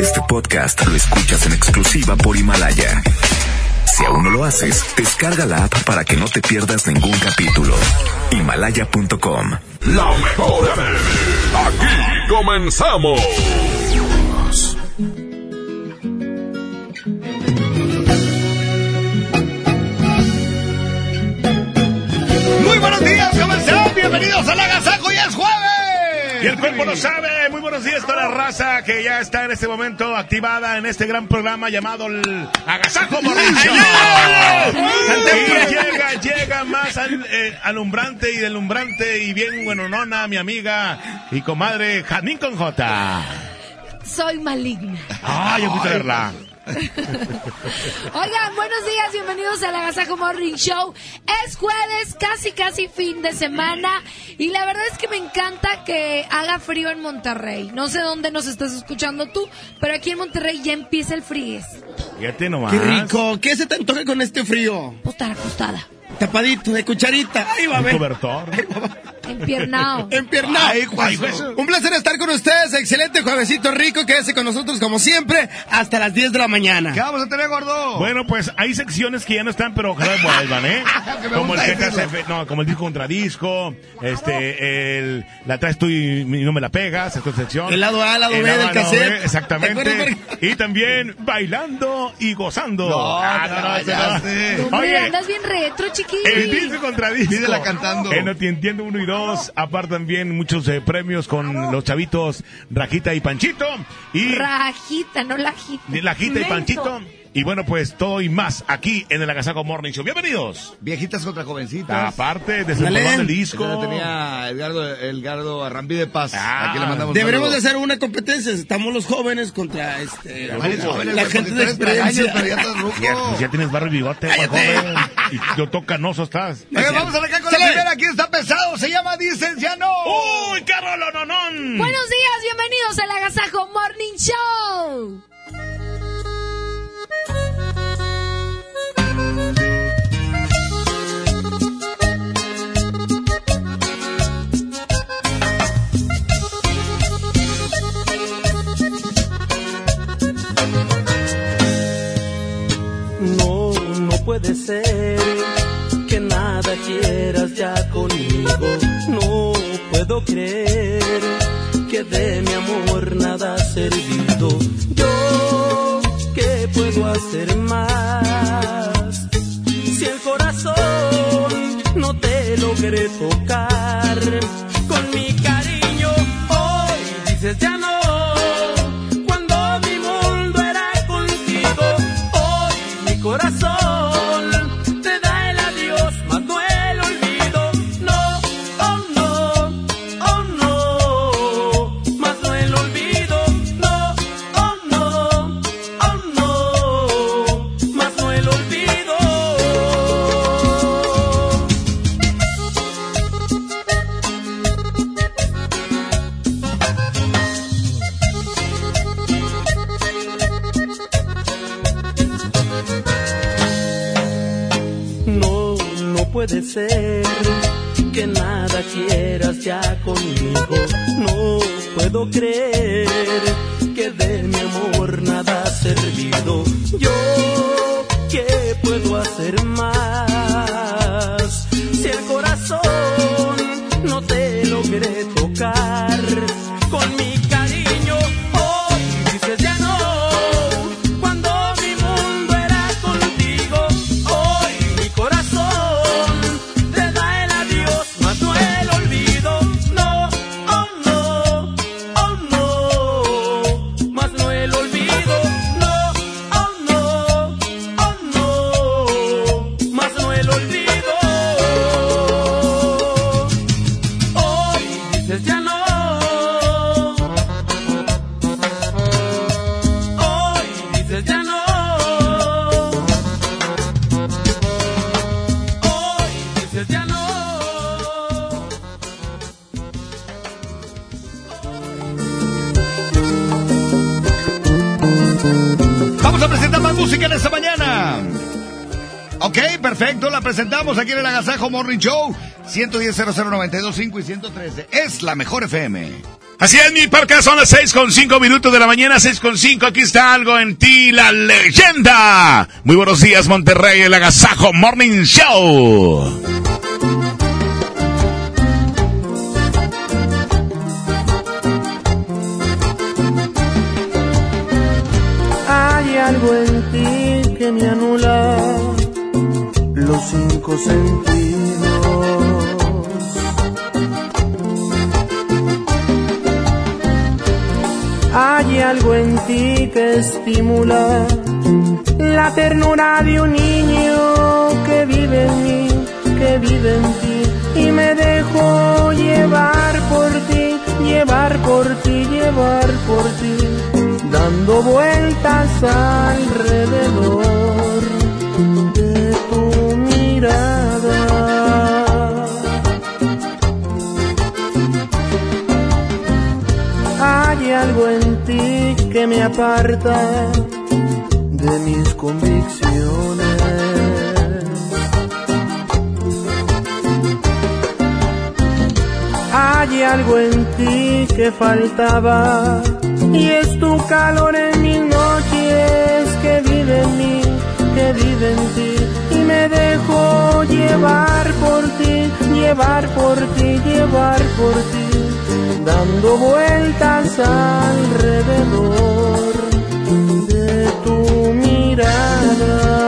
Este podcast lo escuchas en exclusiva por Himalaya. Si aún no lo haces, descarga la app para que no te pierdas ningún capítulo. Himalaya.com. La mejor FM. Aquí comenzamos. Muy buenos días, ¿cómo están? Bienvenidos a la Agasajo. Y el cuerpo lo sabe. Muy buenos días, toda la raza que ya está en este momento activada en este gran programa llamado el Agasajo Morrillo. Y llega, llega más al, eh, alumbrante y delumbrante y bien buenonona, mi amiga y comadre Janín con J. Soy maligna. Ay, yo a verla. Oigan, buenos días, bienvenidos a la Agasajo Morning Show. Es jueves, casi casi fin de semana y la verdad es que me encanta que haga frío en Monterrey. No sé dónde nos estás escuchando tú, pero aquí en Monterrey ya empieza el frío. Fíjate nomás. Qué rico, ¿qué se te antoja con este frío? Pues estar acostada, Tapadito, de cucharita, ahí va a Un ver. cobertor. Empiernado. Empiernado. Ay. Un placer estar con ustedes, excelente juevesito rico, quédese con nosotros como siempre hasta las 10 de la mañana. ¿Qué vamos a tener, gordo? Bueno, pues hay secciones que ya no están, pero ojalá vuelvan, ¿eh? Como el que hace, no, como el disco contra disco, este, el, la traes tú y, y no me la pegas, esta sección. El lado A, el lado El B del lado cassette. B, exactamente. ¿Te acuerdas, Y también bailando y gozando. No, Ah, no, ese ya no. sé. Hombre, Oye, andas bien retro, chiquillo. el disco contra disco. Pídela cantando. En No Te Entiendo 1 y 2. Aparte también muchos eh, premios con los chavitos Rajita y Panchito. Y Rajita, no lajita. la Jita y. Panchito. Y bueno, pues todo y más aquí en el Agasaco Morning Show. Bienvenidos. Viejitas contra jovencitas. Aparte, desde el del Esa la disco. tenía Edgardo, Edgardo Arrambí de Paz. Ah. Aquí le mandamos Deberemos de hacer una competencia, estamos los jóvenes contra este, ¿Cuáles jóvenes, la gente de experiencia. pero ya pues ya tienes barro y bigote, joven. Y yo toca canoso estás. Oiga, vamos a arrancar con la Sale. primera. Aquí está pesado. Se llama Dicen ya no. ¡Uy, qué rolononón! Buenos días, bienvenidos al Agasajo Morning Show. Puede ser que nada quieras ya conmigo. No puedo creer que de mi amor nada ha servido. Yo, ¿qué puedo hacer más? Si el corazón no te logré tocar con mi cariño, hoy dices ya no. Que nada quieras ya conmigo. No puedo creer que de mi amor nada ha servido. Yo, ¿qué puedo hacer más? Si el corazón no te logré tocar perfecto, la presentamos aquí en el Agasajo Morning Show. 110 00925 y 113. Es la mejor FM. Así es, mi parca, son las seis con cinco minutos de la mañana, seis con cinco. Aquí está algo en ti, la leyenda. Muy buenos días, Monterrey, el Agasajo Morning Show. Sentidos. Hay algo en ti que estimula la ternura de un niño que vive en mí, que vive en ti. Y me dejo llevar por ti, llevar por ti, llevar por ti, dando vueltas alrededor Hay algo en ti que me aparta de mis convicciones. Hay algo en ti que faltaba y es tu calor en mis noches que vive en mí, que vive en ti me dejo llevar por ti, llevar por ti, llevar por ti, dando vueltas alrededor de tu mirada.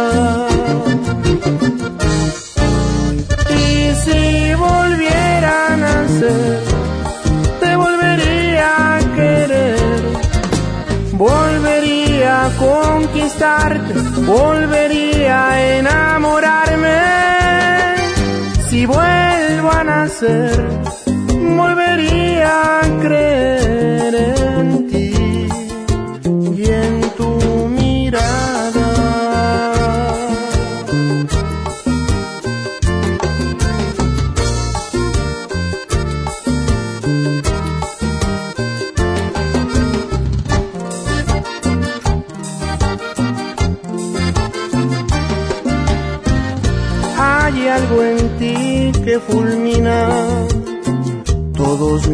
Volvería a enamorarme. Si vuelvo a nacer, volvería a creer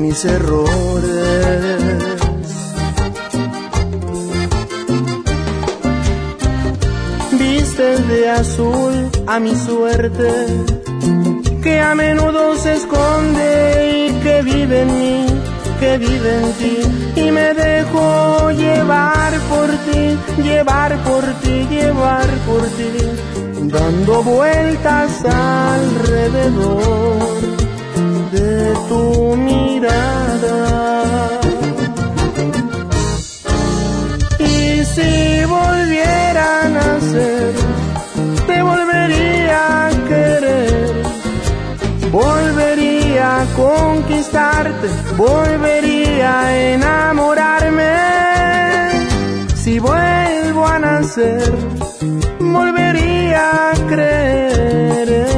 mis errores. Vistes de azul a mi suerte, que a menudo se esconde y que vive en mí, que vive en ti. Y me dejo llevar por ti, llevar por ti, llevar por ti, dando vueltas alrededor tu mirada. Y si volviera a nacer, te volvería a querer, volvería a conquistarte, volvería a enamorarme. Si vuelvo a nacer, volvería a creer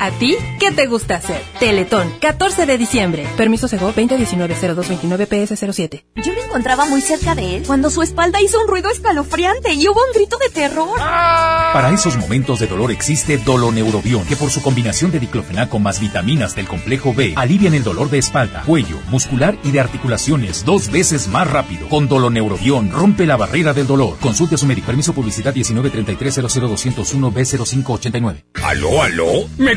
¿A ti qué te gusta hacer? Teletón, 14 de diciembre. Permiso Sego 2019-0229-PS07. Yo lo encontraba muy cerca de él cuando su espalda hizo un ruido escalofriante y hubo un grito de terror. Para esos momentos de dolor existe Doloneurobión, que por su combinación de diclofenaco más vitaminas del complejo B alivian el dolor de espalda, cuello, muscular y de articulaciones dos veces más rápido. Con Doloneurobión rompe la barrera del dolor. Consulte a su médico. Permiso publicidad 1933-00201-B0589. ¿Aló, aló? ¿Me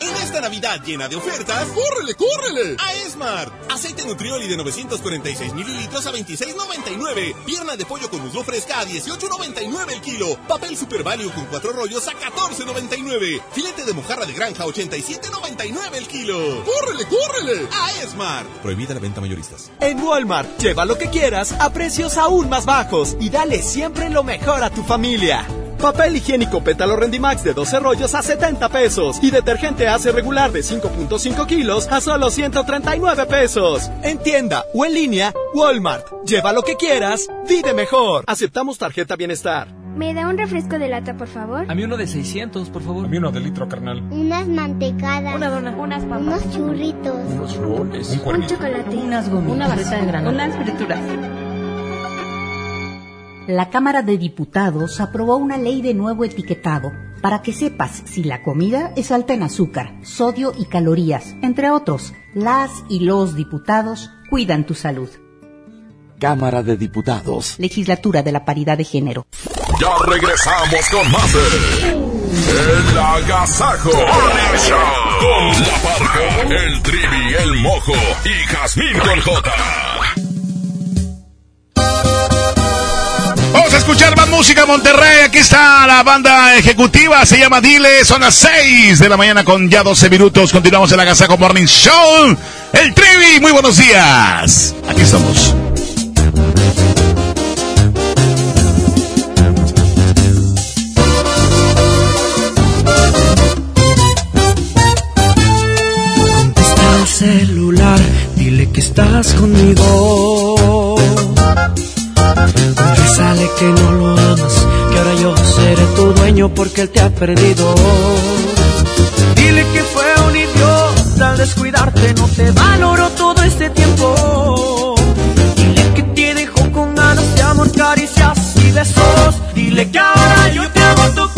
En esta Navidad llena de ofertas, ¡córrele, córrele! A Esmart. Aceite Nutrioli de 946 mililitros a 26.99. Pierna de pollo con muslo fresca a 18.99 el kilo. Papel Super Value con cuatro rollos a 14.99. Filete de mojarra de granja a 87.99 el kilo. ¡Córrele, córrele! A Esmart. Prohibida la venta mayoristas. En Walmart, lleva lo que quieras a precios aún más bajos y dale siempre lo mejor a tu familia. Papel higiénico pétalo Rendimax de 12 rollos a 70 pesos. Y detergente hace regular de 5.5 kilos a solo 139 pesos. En tienda o en línea, Walmart. Lleva lo que quieras, vive mejor. Aceptamos tarjeta bienestar. ¿Me da un refresco de lata, por favor? A mí uno de 600, por favor. A mí uno de litro, carnal. Unas mantecadas. Una dona. Unas papas. Unos churritos. Unos roles. Un, un chocolate. Unas gomitas. Una barrita de grano. Unas frituras. La Cámara de Diputados aprobó una ley de nuevo etiquetado para que sepas si la comida es alta en azúcar, sodio y calorías, entre otros. Las y los diputados cuidan tu salud. Cámara de Diputados. Legislatura de la Paridad de Género. Ya regresamos con más de El Agasajo con la parca, el trivi, el mojo y Jazmín con J. Vamos a escuchar más música Monterrey. Aquí está la banda ejecutiva. Se llama Dile. Son las 6 de la mañana con ya 12 minutos. Continuamos en la Agasajo Morning Show. El Trivi. Muy buenos días. Aquí estamos. Contesta el celular, dile que estás conmigo. Confiésale que no lo amas, que ahora yo seré tu dueño porque él te ha perdido. Dile que fue un idiota al descuidarte, no te valoró todo este tiempo. Dile que te dejó con ganas de amor, caricias y besos. Dile que ahora yo te hago tocar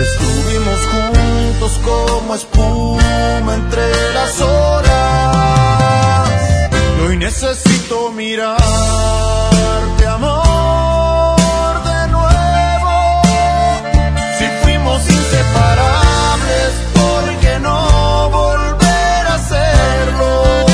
Estuvimos juntos como espuma entre las olas. Y hoy necesito mirarte, amor, de nuevo. Si fuimos inseparables, ¿por qué no volver a hacerlo?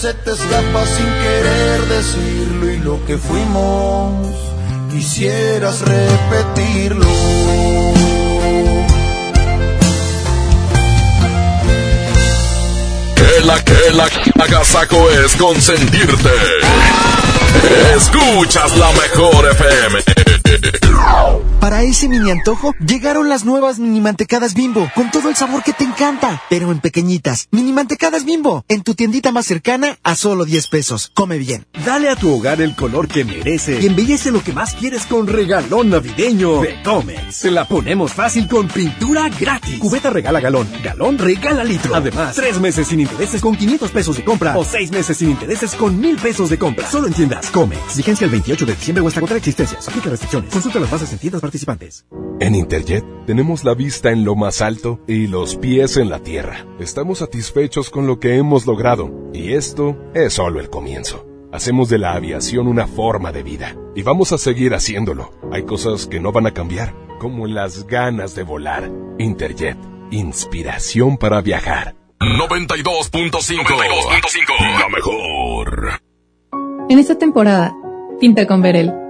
se te escapa sin querer decirlo. Y lo que fuimos, quisieras repetirlo. Que la que la agasaco es consentirte. Escuchas la mejor FM. Para ese mini antojo, llegaron las nuevas mini mantecadas bimbo, con todo el sabor que te encanta, pero en pequeñitas. Mini mantecadas bimbo, en tu tiendita más cercana a solo 10 pesos. Come bien. Dale a tu hogar el color que merece y embellece lo que más quieres con regalón navideño de Comex. Se la ponemos fácil con pintura gratis. Cubeta regala galón, galón regala litro. Además, tres meses sin intereses con 500 pesos de compra o seis meses sin intereses con 1000 pesos de compra. Solo en tiendas Comex. Vigencia el 28 de diciembre o hasta contra existencias. Aplica restricciones. Consulta las bases en tiendas participantes. En Interjet tenemos la vista en lo más alto y los pies en la tierra. Estamos satisfechos con lo que hemos logrado y esto es solo el comienzo. Hacemos de la aviación una forma de vida y vamos a seguir haciéndolo. Hay cosas que no van a cambiar, como las ganas de volar. Interjet, inspiración para viajar. 92.5 La mejor. En esta temporada, pinta con Verel.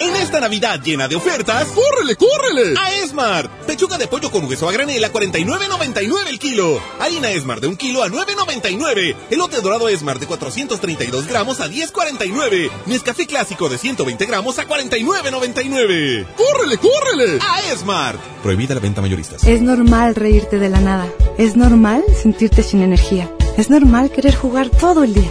En esta Navidad llena de ofertas, ¡córrele, córrele! A Esmart. Pechuga de pollo con hueso a granel a 49.99 el kilo. Harina Esmart de un kilo a 9.99. Elote dorado Esmart de 432 gramos a 10.49. Nescafé clásico de 120 gramos a 49.99. ¡Córrele, córrele! A Esmart. Prohibida la venta mayoristas. Es normal reírte de la nada. Es normal sentirte sin energía. Es normal querer jugar todo el día.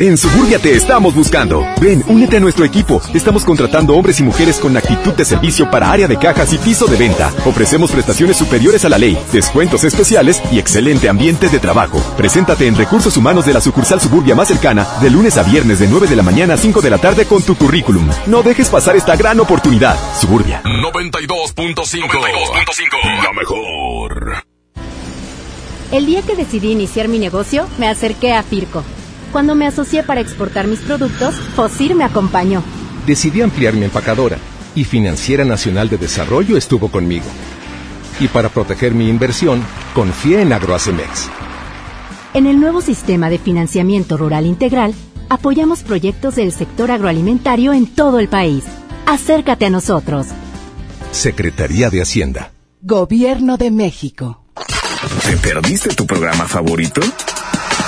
En Suburbia te estamos buscando. Ven, únete a nuestro equipo. Estamos contratando hombres y mujeres con actitud de servicio para área de cajas y piso de venta. Ofrecemos prestaciones superiores a la ley, descuentos especiales y excelente ambiente de trabajo. Preséntate en Recursos Humanos de la sucursal Suburbia más cercana de lunes a viernes de 9 de la mañana a 5 de la tarde con tu currículum. No dejes pasar esta gran oportunidad. Suburbia. 92.5. La mejor. El día que decidí iniciar mi negocio, me acerqué a Firco. Cuando me asocié para exportar mis productos, Fosir me acompañó. Decidí ampliar mi empacadora y Financiera Nacional de Desarrollo estuvo conmigo. Y para proteger mi inversión, confié en Agroacemex. En el nuevo sistema de financiamiento rural integral, apoyamos proyectos del sector agroalimentario en todo el país. Acércate a nosotros. Secretaría de Hacienda. Gobierno de México. ¿Te perdiste tu programa favorito?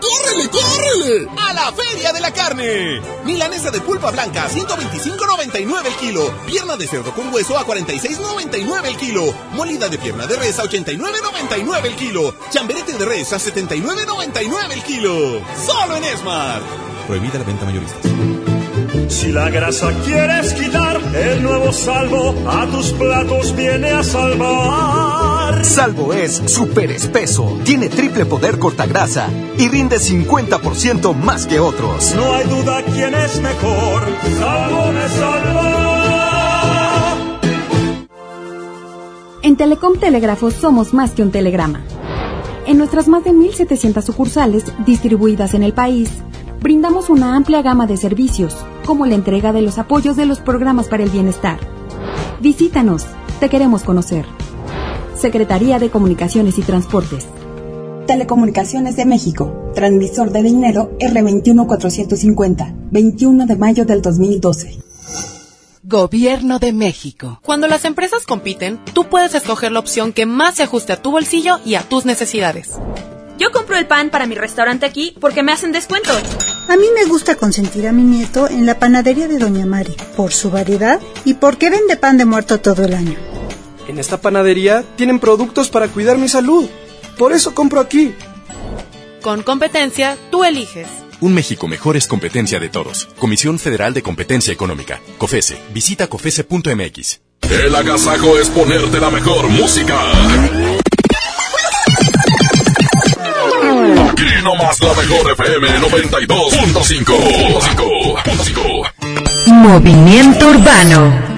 ¡Córrele, córrele! ¡A la Feria de la Carne! Milanesa de pulpa blanca a 125.99 el kilo. Pierna de cerdo con hueso a 46.99 el kilo. Molida de pierna de res a 89.99 el kilo. Chamberete de res a 79.99 el kilo. Solo en Esmar. Prohibida la venta mayorista. Si la grasa quieres quitar, el nuevo salvo a tus platos viene a salvar. Salvo es súper espeso, tiene triple poder cortagrasa y rinde 50% más que otros. No hay duda quién es mejor. Salvo me salva. En Telecom Telégrafos somos más que un telegrama. En nuestras más de 1.700 sucursales distribuidas en el país, brindamos una amplia gama de servicios, como la entrega de los apoyos de los programas para el bienestar. Visítanos, te queremos conocer. Secretaría de Comunicaciones y Transportes. Telecomunicaciones de México, transmisor de dinero R21450, 21 de mayo del 2012. Gobierno de México. Cuando las empresas compiten, tú puedes escoger la opción que más se ajuste a tu bolsillo y a tus necesidades. Yo compro el pan para mi restaurante aquí porque me hacen descuentos. A mí me gusta consentir a mi nieto en la panadería de Doña Mari, por su variedad y porque vende pan de muerto todo el año. En esta panadería tienen productos para cuidar mi salud. Por eso compro aquí. Con competencia, tú eliges. Un México mejor es competencia de todos. Comisión Federal de Competencia Económica. COFESE. Visita COFESE.mx. El agasajo es ponerte la mejor música. Aquí nomás la mejor FM 92.5. Movimiento Urbano.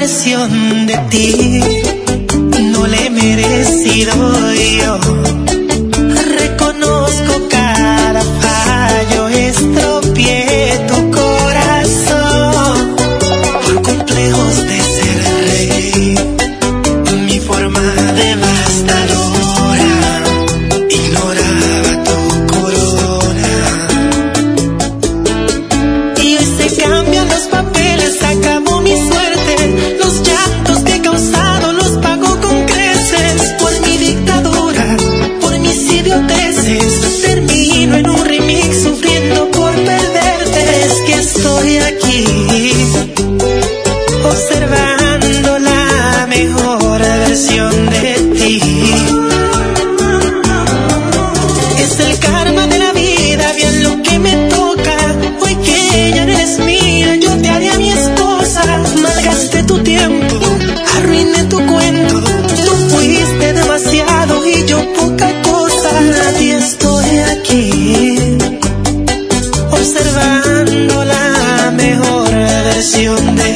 versión de ti no la he merecido yo. Reconozco cada fallo, estropeé versión de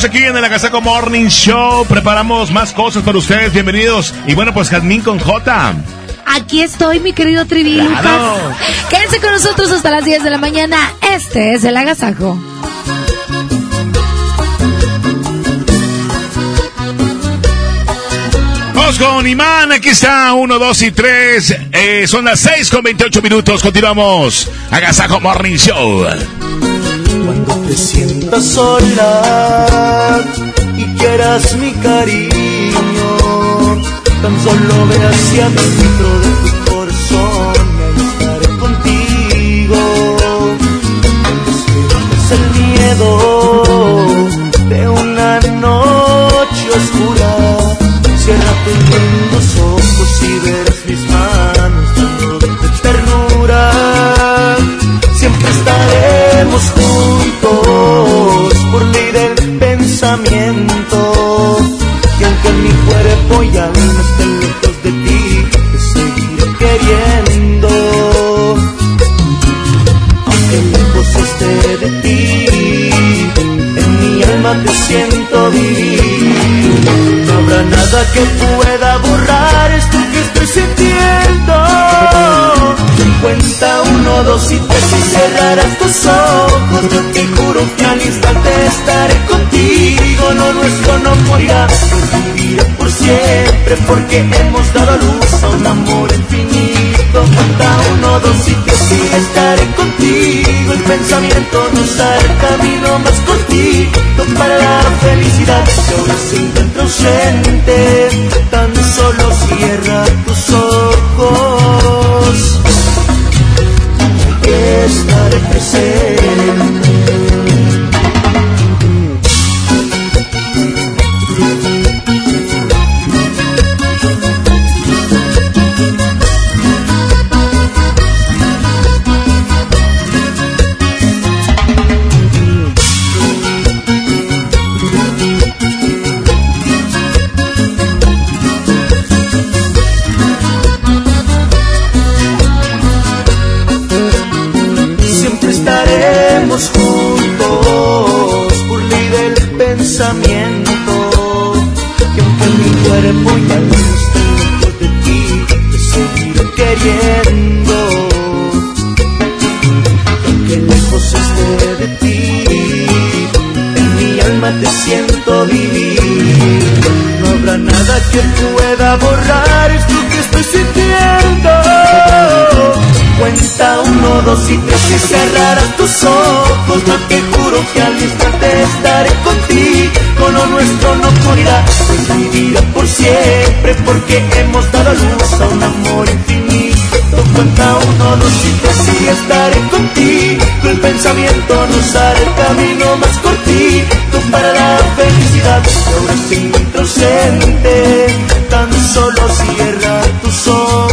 seguimos aquí en el Agasaco Morning Show. Preparamos más cosas para ustedes. Bienvenidos. Y bueno, pues Jazmín con J. Aquí estoy, mi querido Trivi Claro. Lucas. Quédense con nosotros hasta las 10 de la mañana. Este es el agasajo. Vamos con Imán, aquí está, uno, dos y tres. Eh, son las seis con 28 minutos. Continuamos. Agasajo Morning Show. Cuando te sientas sola y quieras mi cariño, tan solo ve hacia dentro de tu corazón y estaré contigo. Es el miedo de una noche vivir. No habrá nada que pueda borrar esto que estoy sintiendo. Cuenta uno, dos y tres y cerrarás tus ojos. Yo te juro que al instante estaré contigo. Lo nuestro no morirá, vivirá por siempre porque hemos dado luz a un amor infinito. Cuenta uno, dos y tres estaré contigo. El pensamiento nos hará el camino más cortito para la felicidad. Que ahora se encuentra ausente, tan solo cierra tus ojos. Estaré presente. Tus ojos. No te juro que al instante estaré contigo. Lo nuestro no morirá, pues vivirá por siempre. Porque hemos dado luz a un amor infinito. Cuenta uno, dos y tres y estaré contigo. El pensamiento nos hará el camino más cortito para la felicidad. Y ahora se encuentra ausente, tan solo cierra tus ojos.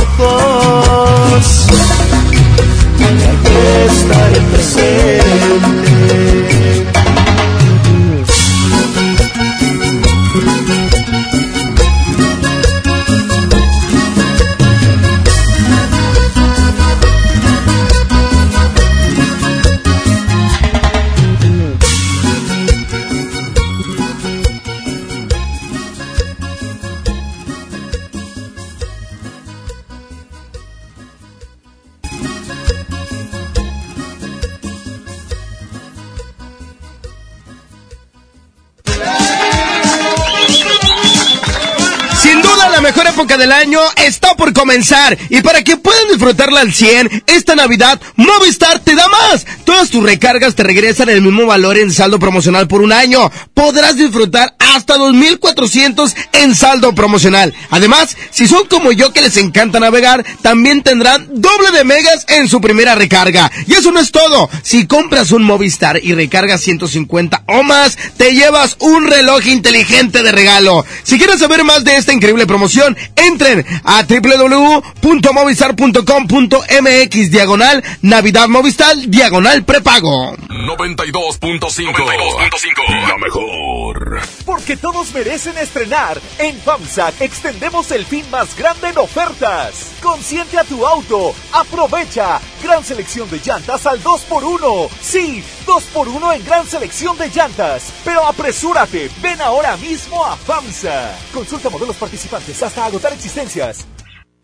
Comenzar y para que puedan disfrutarla al 100, esta Navidad Movistar te da más. Todas tus recargas te regresan el mismo valor en saldo promocional por un año. Podrás disfrutar hasta 2.400 en saldo promocional. Además, si son como yo que les encanta navegar, también tendrán doble de megas en su primera recarga. Y eso no es todo. Si compras un Movistar y recargas 150 o más, te llevas un reloj inteligente de regalo. Si quieres saber más de esta increíble promoción, entren a www.movistar.com.mx diagonal Navidad Movistar diagonal prepago. 92.5. La mejor. Porque todos merecen estrenar. En FAMSA extendemos el fin más grande en ofertas. Consiente a tu auto. Aprovecha. Gran selección de llantas al 2x1. Sí, 2x1 en gran selección de llantas. Pero apresúrate. Ven ahora mismo a FAMSA. Consulta modelos participantes hasta agotar existencias.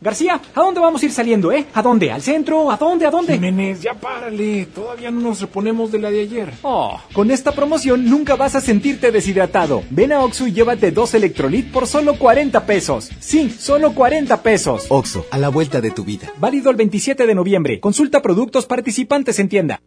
García, ¿a dónde vamos a ir saliendo, eh? ¿A dónde? ¿Al centro? ¿A dónde? ¿A dónde? Jiménez, ya párale. Todavía no nos reponemos de la de ayer. Oh, con esta promoción nunca vas a sentirte deshidratado. Ven a Oxxo y llévate dos Electrolit por solo 40 pesos. Sí, solo 40 pesos. Oxo, a la vuelta de tu vida. Válido el 27 de noviembre. Consulta productos participantes en tienda.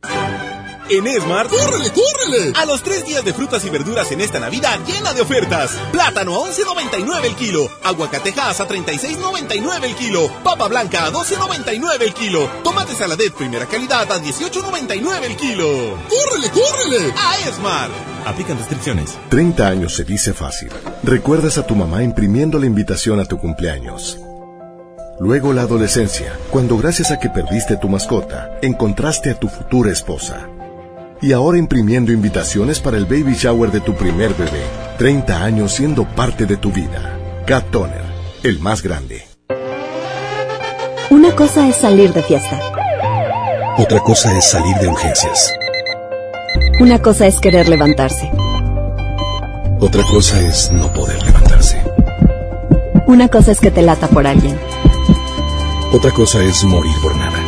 En Esmar, ¡córrele, córrele! A los tres días de frutas y verduras en esta Navidad llena de ofertas. Plátano a 11.99 el kilo. Aguacatejas a 36.99 el kilo. Papa blanca a 12.99 el kilo. Tomate saladet primera calidad a 18.99 el kilo. ¡Córrele, córrele! A Esmar. Aplican restricciones. 30 años se dice fácil. Recuerdas a tu mamá imprimiendo la invitación a tu cumpleaños. Luego la adolescencia, cuando gracias a que perdiste tu mascota, encontraste a tu futura esposa. Y ahora imprimiendo invitaciones para el baby shower de tu primer bebé. 30 años siendo parte de tu vida. Cat Toner, el más grande. Una cosa es salir de fiesta. Otra cosa es salir de urgencias. Una cosa es querer levantarse. Otra cosa es no poder levantarse. Una cosa es que te lata por alguien. Otra cosa es morir por nada.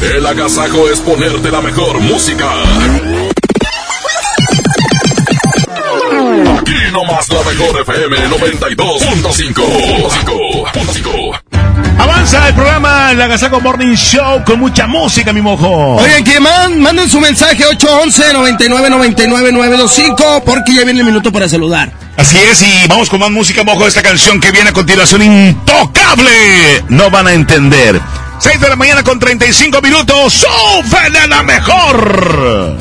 El agasajo es ponerte la mejor música. Aquí nomás la mejor FM 92.5. Avanza el programa El Agasago Morning Show con mucha música, mi mojo. Oigan, que man, manden su mensaje 811-9999-925 porque ya viene el minuto para saludar. Así es, y vamos con más música, mojo. Esta canción que viene a continuación, intocable. No van a entender. 6 de la mañana con 35 minutos. ¡Sube de la mejor!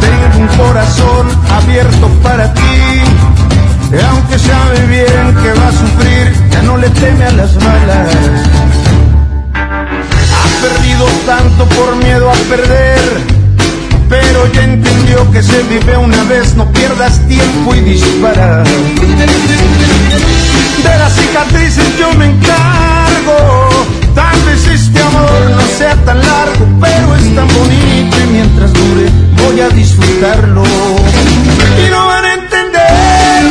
Tengo un corazón abierto para ti. Aunque sabe bien que va a sufrir, ya no le teme a las balas. Ha perdido tanto por miedo a perder pero ya entendió que se vive una vez, no pierdas tiempo y dispara. De las cicatrices yo me encargo, tal vez este amor no sea tan largo, pero es tan bonito y mientras dure voy a disfrutarlo. Y no van a entender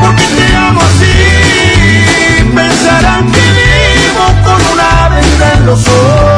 por qué te amo así, pensarán que vivo con una venda en los ojos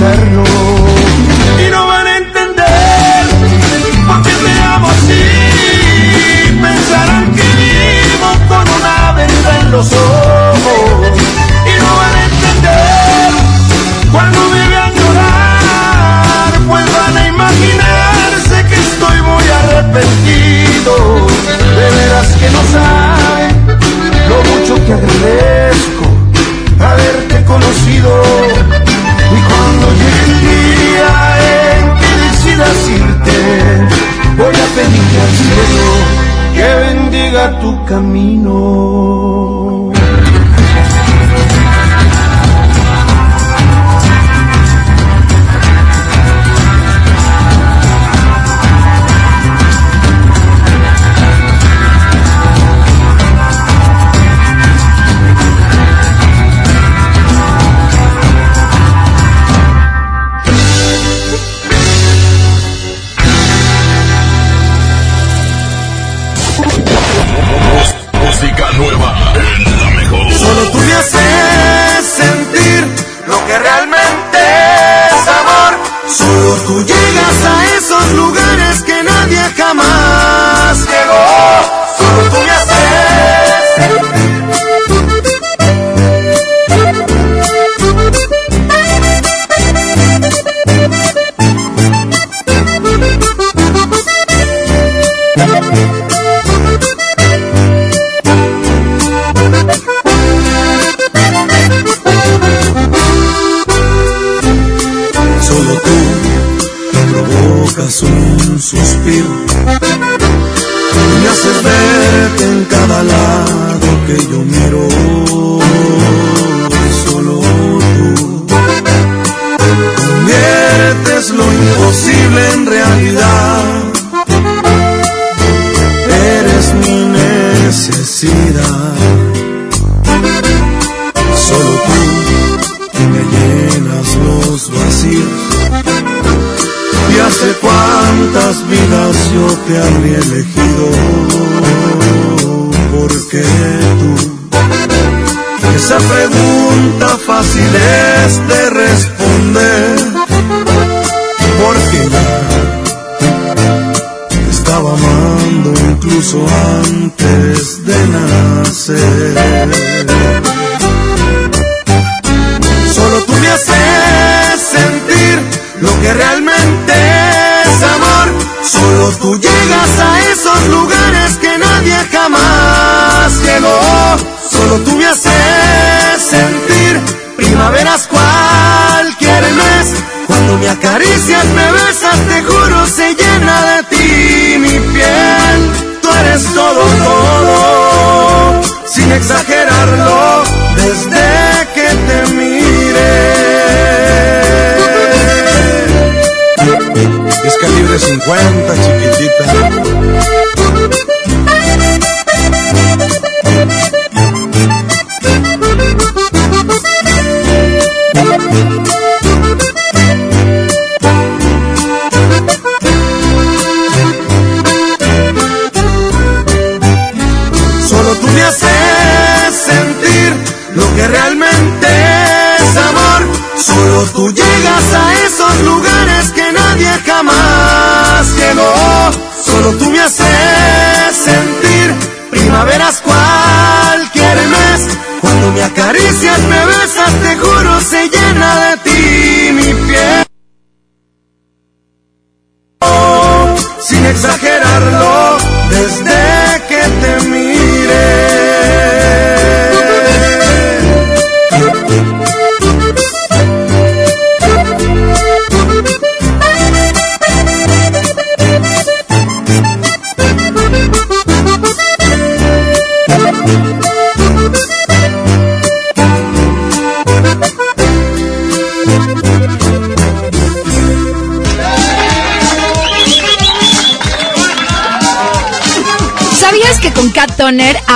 eterno. caminho.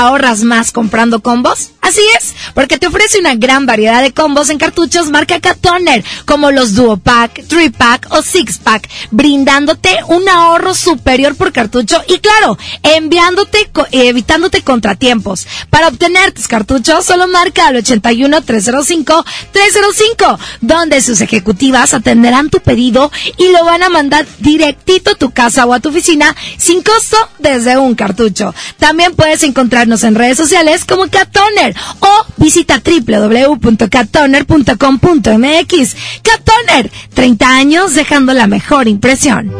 Ahorras más comprando combos? Así es, porque te ofrece una gran variedad de combos en cartuchos marca Cat Toner, como los Duo Pack, 3 Pack o 6 Pack, brindándote un ahorro superior por cartucho y claro, enviándote, eh, evitándote contratiempos. Para obtener tus cartuchos, solo marca al 81 305 305, donde sus ejecutivas atenderán tu pedido y lo van a mandar directito a tu casa o a tu oficina sin costo desde un cartucho. También puedes encontrarnos en redes sociales como Cat Toner o visita www.cattoner.com.mx. Cat Toner, 30 años dejando la mejor impresión.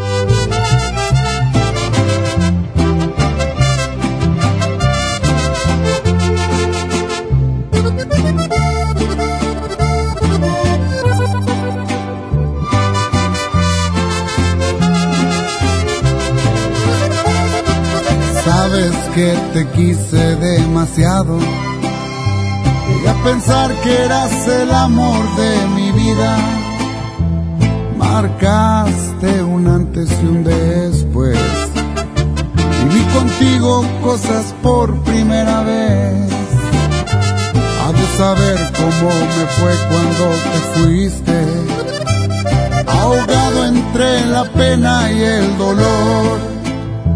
Que te quise demasiado. Llegué a pensar que eras el amor de mi vida. Marcaste un antes y un después. Viví contigo cosas por primera vez. Ha de saber cómo me fue cuando te fuiste. Ahogado entre la pena y el dolor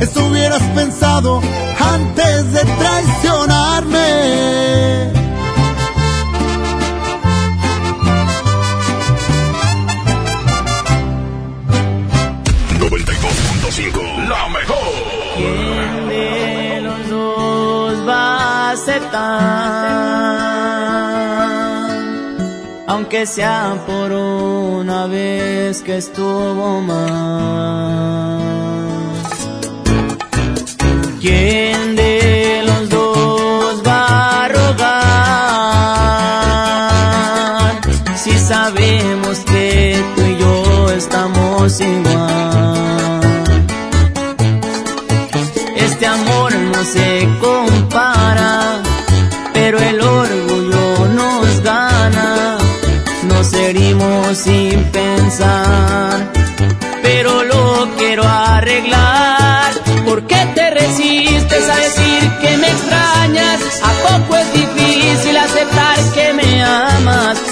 Eso hubieras pensado antes de traicionarme. 92.5, la mejor. ¿Quién de los dos va a aceptar? Aunque sea por una vez que estuvo mal. ¿Quién de los dos va a rogar? Si sabemos que tú y yo estamos igual.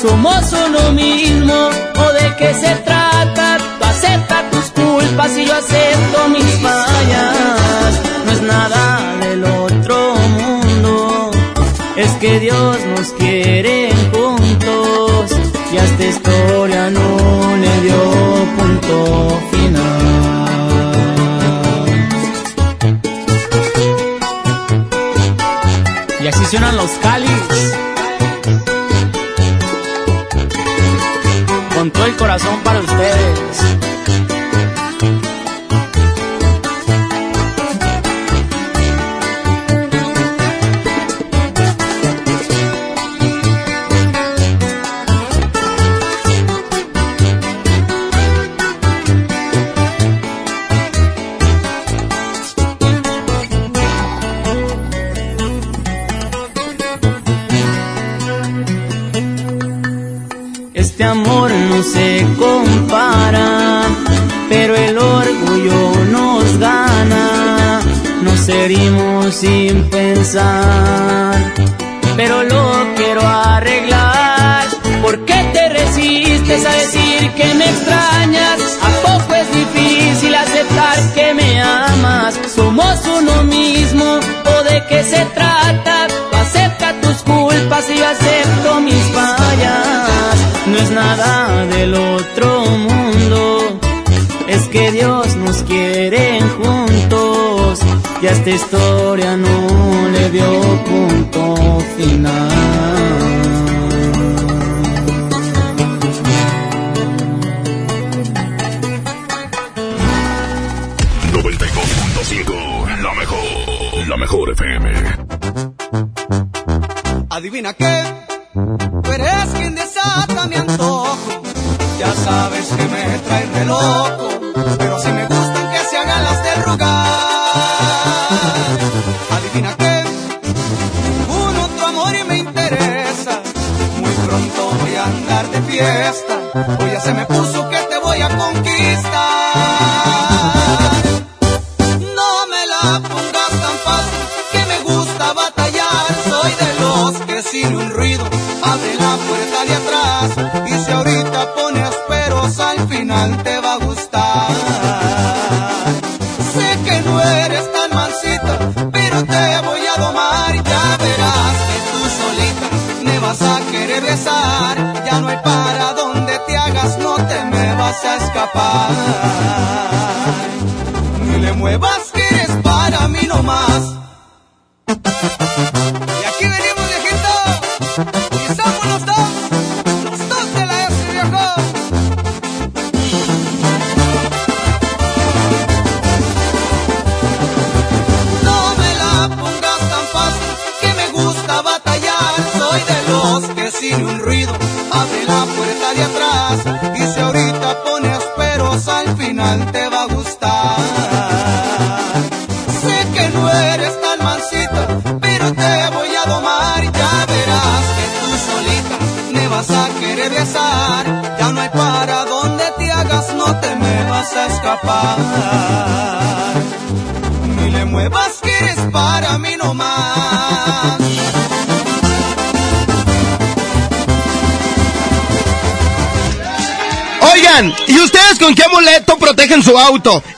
Somos uno mismo. ¿O de qué se trata? Tú acepta tus culpas y yo acepto mis fallas. No es nada del otro mundo, es que Dios nos quiere juntos y a esta historia no le dio punto final. Y así suenan los cáliz. Corazón para ustedes. Del otro mundo, es que Dios nos quiere juntos y a esta historia no le dio punto final. 92.5, la mejor, la mejor FM. Adivina qué, sabes que me trae re loco, pero si me gustan que se hagan las del rogar. Adivina qué, uno tu amor y me interesa. Muy pronto voy a andar de fiesta, hoy ya se me puso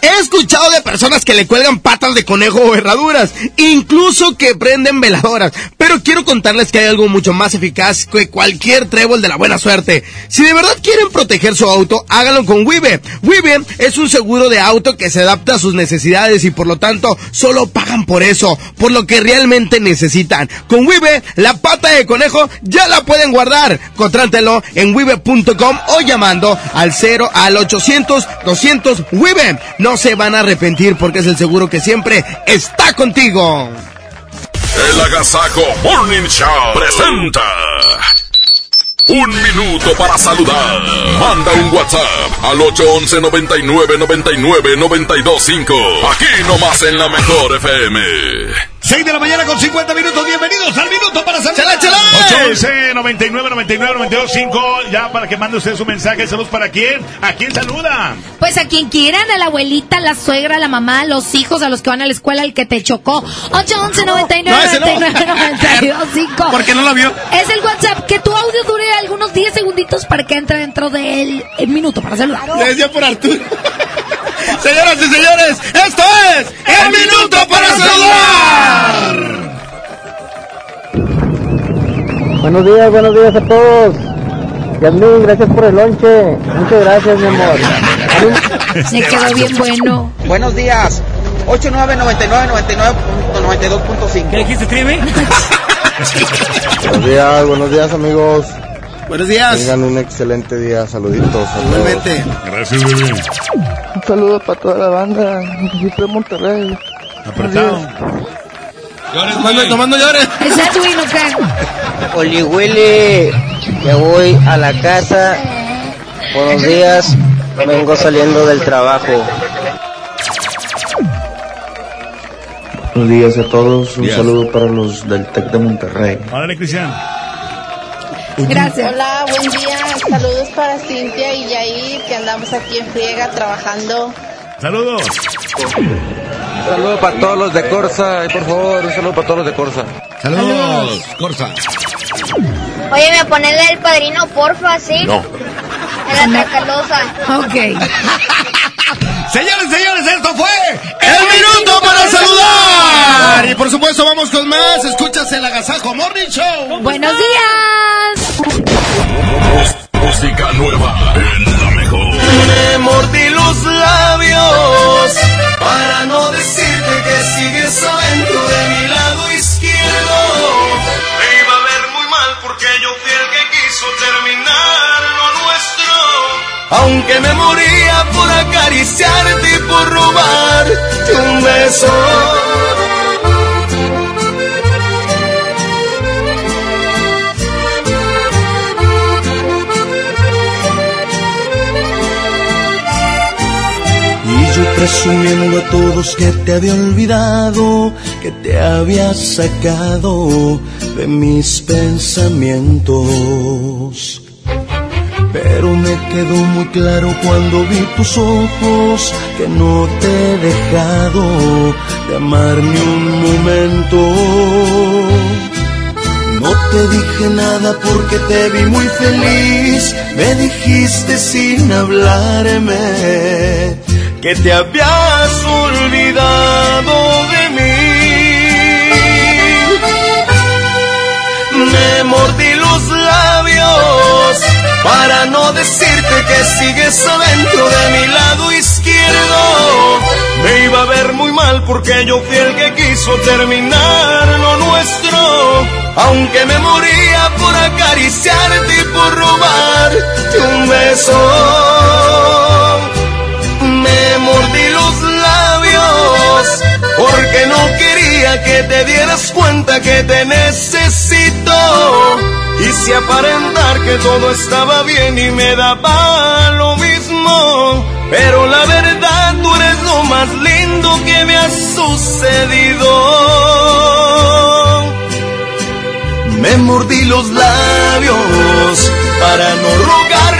He escuchado de personas que le cuelgan patas de conejo o herraduras, incluso que prenden veladoras. Pero quiero contarles que hay algo mucho más eficaz que cualquier trébol de la buena suerte. Si de verdad quieren proteger su auto, háganlo con Wibe. Wibe es un seguro de auto que se adapta a sus necesidades y por lo tanto solo pagan por eso, por lo que realmente necesitan. Con Wibe, la pata de conejo ya la pueden guardar. Contrátelo en wibe.com o llamando al 0 al 800 200 Wibe. No se van a arrepentir porque es el seguro que siempre está contigo. El Agasajo Morning Show presenta. Un minuto para saludar. Manda un WhatsApp al 811 99 99 925. Aquí nomás en la mejor FM. 6 de la mañana con 50 minutos. Bienvenidos al minuto para saludar. ¡Chala, chala! 811 99 99 92 5. Ya para que mande usted su mensaje. Saludos para quién. ¿A quién saluda? Pues a quien quieran, a la abuelita, a la suegra, a la mamá, a los hijos, a los que van a la escuela, al que te chocó. 811 99 No, no. 99 92 5. ¿Por qué no la vio? Es el WhatsApp. Que tu audio dure algunos 10 segunditos para que entre dentro del el minuto para saludar. Le decía por Arturo. Señoras y señores, esto es El Minuto para Saludar. Buenos días, buenos días a todos. Yasmin, gracias por el lonche. Muchas gracias, mi amor. Se quedó bien bueno. Buenos días. 899999.92.5. ¿Qué dijiste, Trivi? Buenos días, buenos días, amigos. Buenos días. Tengan un excelente día. Saluditos. a todos. Igualmente. Gracias, bebé. Un saludo para toda la banda. De Monterrey. Apretado. Llores, tomando, tomando llores. ¿Es Edwin o qué? Oli huele. Ya voy a la casa. Buenos días. Vengo saliendo del trabajo. Buenos días a todos. Un Días. saludo para los del TEC de Monterrey. Ándale, Cristian. Gracias. Hola, buen día. Saludos para Cintia y Yair, que andamos aquí en friega trabajando. Saludos. Un saludo para todos los de Corsa. Por favor, un saludo para todos los de Corsa. Saludos. Corsa. Oye, me ponerle el padrino, porfa, ¿sí? No. En la tracalosa. Ok. Señores, señores, esto fue El Minuto para Saludar. Y por supuesto, vamos con más. Escuchas el Agasajo Morning Show. Buenos días. Música nueva en Aunque me moría por acariciarte y por robarte un beso. Y yo presumiendo a todos que te había olvidado, que te había sacado de mis pensamientos. Pero me quedó muy claro cuando vi tus ojos que no te he dejado de amar ni un momento. No te dije nada porque te vi muy feliz, me dijiste sin hablarme que te habías olvidado de mí. Me mordí para no decirte que sigues adentro de mi lado izquierdo. Me iba a ver muy mal porque yo fui el que quiso terminar lo nuestro. Aunque me moría por acariciarte y por robarte un beso. Me mordí los labios porque no quería que te dieras cuenta que te necesito. Quise aparentar que todo estaba bien y me daba lo mismo. Pero la verdad tú eres lo más lindo que me ha sucedido. Me mordí los labios para no rogarte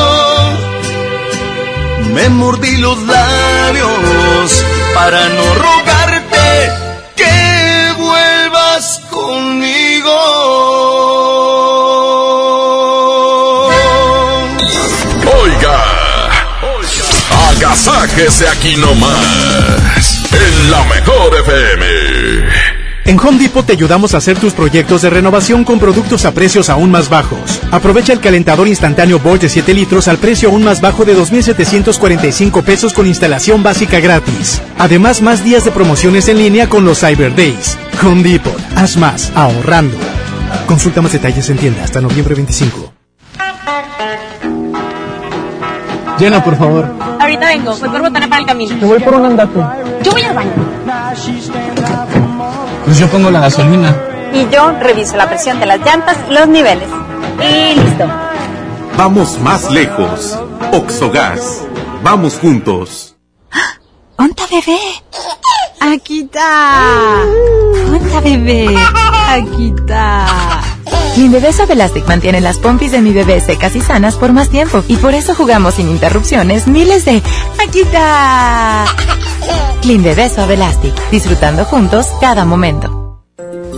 Me mordí los labios para no rogarte que vuelvas conmigo. Oiga, agasáquese aquí nomás, en la mejor FM. En Home Depot te ayudamos a hacer tus proyectos de renovación con productos a precios aún más bajos. Aprovecha el calentador instantáneo Bosch de 7 litros al precio aún más bajo de 2.745 pesos con instalación básica gratis. Además, más días de promociones en línea con los Cyber Days. Home Depot, haz más, ahorrando. Consulta más detalles en tienda hasta noviembre 25. Llena, por favor. Ahorita vengo, voy por botana para el camino. Te voy por un andate. Yo voy al baño. Pues yo pongo la gasolina. Y yo reviso la presión de las llantas y los niveles. Y listo. Vamos más lejos. Oxogas. Vamos juntos. ¡Onta bebé! Aquí está. ¡Onta bebé! Aquí está. Clean Suave Elastic mantiene las pompis de mi bebé secas y sanas por más tiempo. Y por eso jugamos sin interrupciones miles de... ¡Aquí está! Clean Bebé Suave Elastic. Disfrutando juntos cada momento.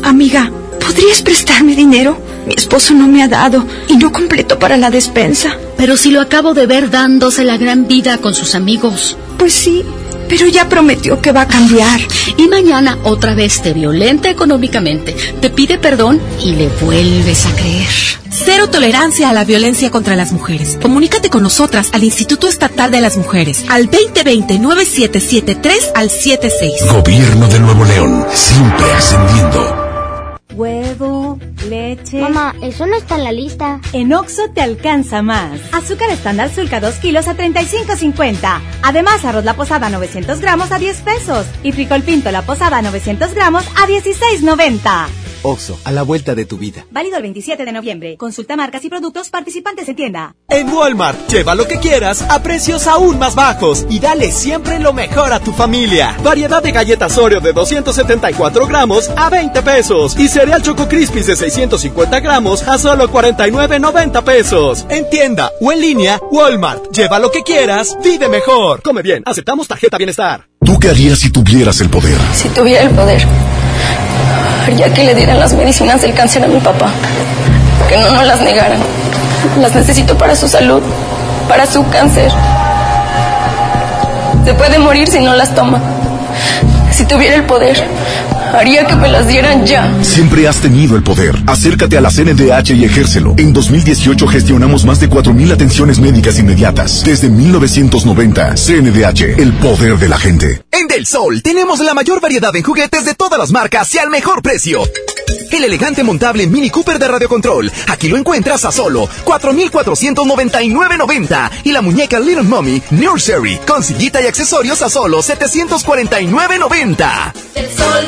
Amiga, ¿podrías prestarme dinero? Mi esposo no me ha dado y no completo para la despensa. Pero si lo acabo de ver dándose la gran vida con sus amigos. Pues sí, pero ya prometió que va a cambiar. Y mañana otra vez te violenta económicamente, te pide perdón y le vuelves a creer. Cero tolerancia a la violencia contra las mujeres. Comunícate con nosotras al Instituto Estatal de las Mujeres al 2020-9773 al 76. Gobierno de Nuevo León, siempre ascendiendo. Huevo, leche. Mamá, eso no está en la lista. En Oxo te alcanza más. Azúcar estándar Sulca 2 kilos a 35.50. Además, arroz la posada 900 gramos a 10 pesos. Y frijol pinto la posada 900 gramos a 16.90. Oxo, a la vuelta de tu vida. Válido el 27 de noviembre. Consulta marcas y productos participantes en tienda. En Walmart, lleva lo que quieras a precios aún más bajos y dale siempre lo mejor a tu familia. Variedad de galletas Oreo de 274 gramos a 20 pesos y cereal Choco De 650 gramos a solo 49.90 pesos. En tienda o en línea, Walmart, lleva lo que quieras, vive mejor. Come bien, aceptamos tarjeta bienestar. ¿Tú qué harías si tuvieras el poder? Si tuviera el poder, haría que le dieran las medicinas del cáncer a mi papá. Que no nos las negaran. Las necesito para su salud, para su cáncer. Se puede morir si no las toma. Si tuviera el poder, haría que me las dieran ya. Siempre has tenido el poder. Acércate a la CNDH y ejércelo. En 2018 gestionamos más de 4.000 atenciones médicas inmediatas. Desde 1990, CNDH, el poder de la gente. En Del Sol tenemos la mayor variedad en juguetes de todas las marcas y al mejor precio. El elegante montable Mini Cooper de radiocontrol. Aquí lo encuentras a solo 4,499.90. Y la muñeca Little Mommy Nursery con sillita y accesorios a solo 749.90. El sol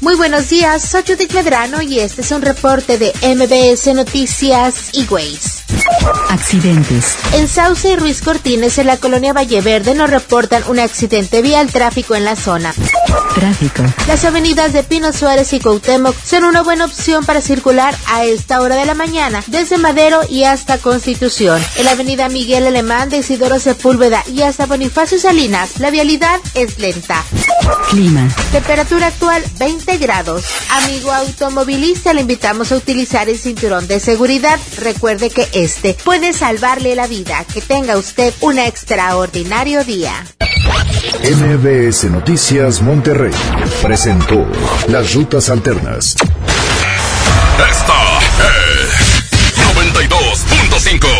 Muy buenos días, soy Judith Medrano y este es un reporte de MBS Noticias y Ways. Accidentes. En Sauce y Ruiz Cortines, en la colonia Valle Verde, nos reportan un accidente vial tráfico en la zona. Tráfico. Las avenidas de Pino Suárez y Cuauhtémoc son una buena opción para circular a esta hora de la mañana, desde Madero y hasta Constitución. En la avenida Miguel Alemán de Isidoro Sepúlveda y hasta Bonifacio Salinas, la vialidad es lenta. Clima. Temperatura actual 20 grados. Amigo automovilista, le invitamos a utilizar el cinturón de seguridad. Recuerde que este puede salvarle la vida. Que tenga usted un extraordinario día. MBS Noticias Monterrey presentó Las Rutas Alternas. Esta es 92.5.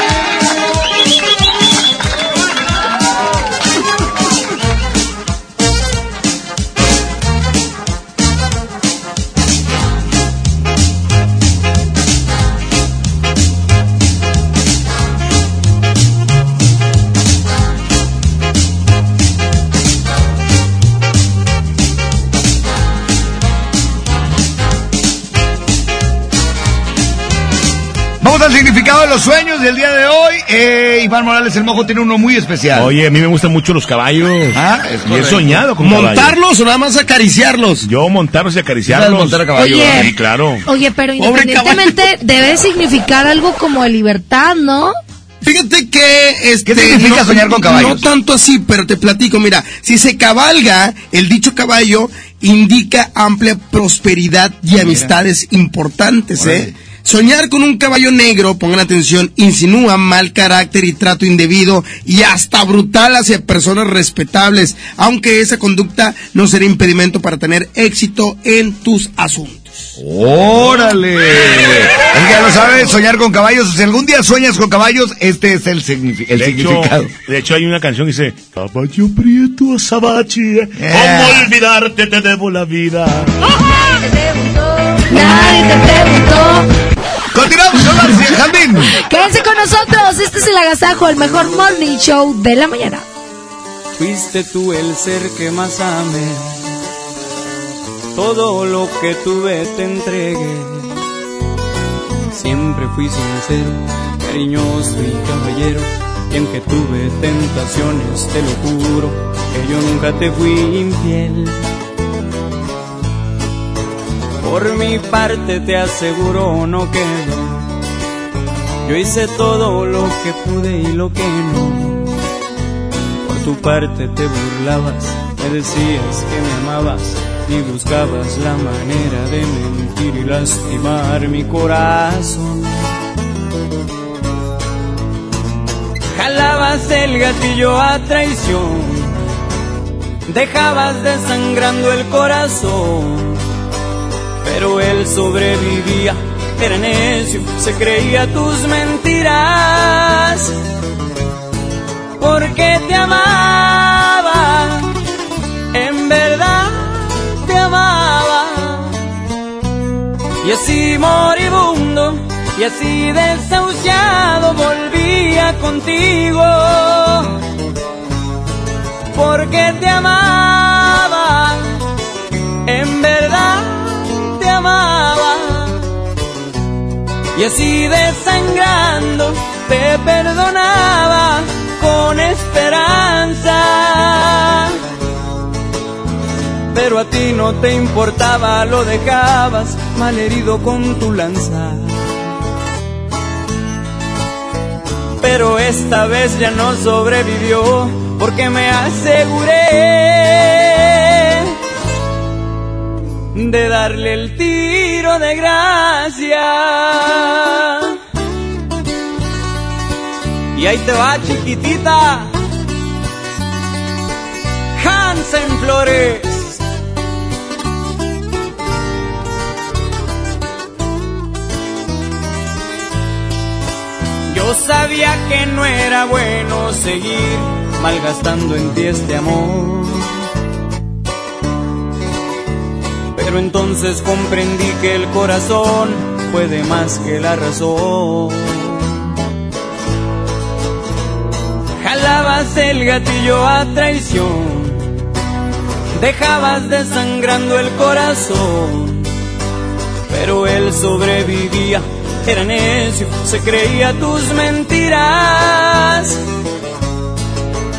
Vamos al significado de los sueños del día de hoy. Eh, Iván Morales el Mojo tiene uno muy especial. Oye, a mí me gustan mucho los caballos. Ah, es y he soñado con ¿Montarlos o nada más acariciarlos? Yo montarlos y ¿Sabes acariciarlos. montar a caballo? Oye. Sí, claro. Oye, pero independientemente debe significar algo como de libertad, ¿no? Fíjate que este, ¿Qué significa soñar con caballos? No tanto así, pero te platico, mira, si se cabalga, el dicho caballo indica amplia prosperidad y amistades importantes, ¿eh? Soñar con un caballo negro, pongan atención, insinúa mal carácter y trato indebido y hasta brutal hacia personas respetables, aunque esa conducta no será impedimento para tener éxito en tus asuntos. ¡Órale! Es que ya lo sabes, soñar con caballos. Si algún día sueñas con caballos, este es el, signifi- el de, hecho, significado. de hecho, hay una canción que dice: Caballo prieto azabache, ¿cómo olvidarte? Te debo la vida. Nadie te preguntó. Continuamos con Marcia Jardín. Quédense con nosotros. Este es el agasajo, el mejor morning show de la mañana. Fuiste tú el ser que más amé. Todo lo que tuve te entregué. Siempre fui sincero, cariñoso y caballero. Y aunque tuve tentaciones, te lo juro, que yo nunca te fui infiel. Por mi parte te aseguro no quedó. Yo hice todo lo que pude y lo que no. Por tu parte te burlabas, me decías que me amabas y buscabas la manera de mentir y lastimar mi corazón. Jalabas el gatillo a traición, dejabas desangrando el corazón, pero él sobrevivía, era necio, se creía tus mentiras, porque te amaba, en verdad te amaba, y así moribundo, y así desahuciado volvía contigo, porque te amaba, en verdad y así desangrando te perdonaba con esperanza. Pero a ti no te importaba, lo dejabas malherido con tu lanza. Pero esta vez ya no sobrevivió porque me aseguré de darle el tiro de gracia. Y ahí te va, chiquitita. Hansen Flores. Yo sabía que no era bueno seguir malgastando en ti este amor. Pero entonces comprendí que el corazón puede más que la razón. Jalabas el gatillo a traición, dejabas desangrando el corazón, pero él sobrevivía, era necio, se creía tus mentiras,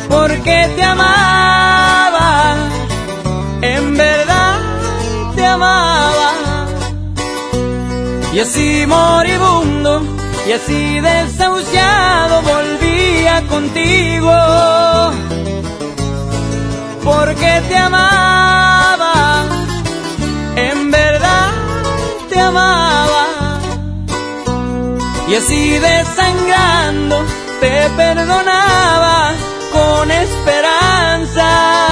porque te amaba, en verdad amaba, y así moribundo, y así desahuciado volvía contigo, porque te amaba, en verdad te amaba, y así desangrando te perdonaba con esperanza.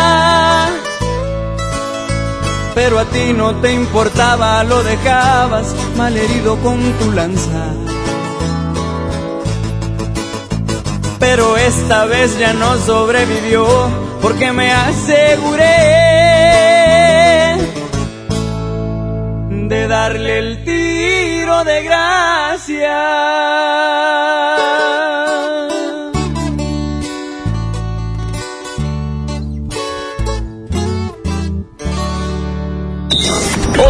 Pero a ti no te importaba, lo dejabas malherido con tu lanza. Pero esta vez ya no sobrevivió porque me aseguré de darle el tiro de gracia.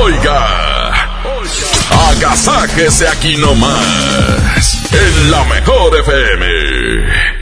Oiga, agasáquese aquí nomás, en la mejor FM.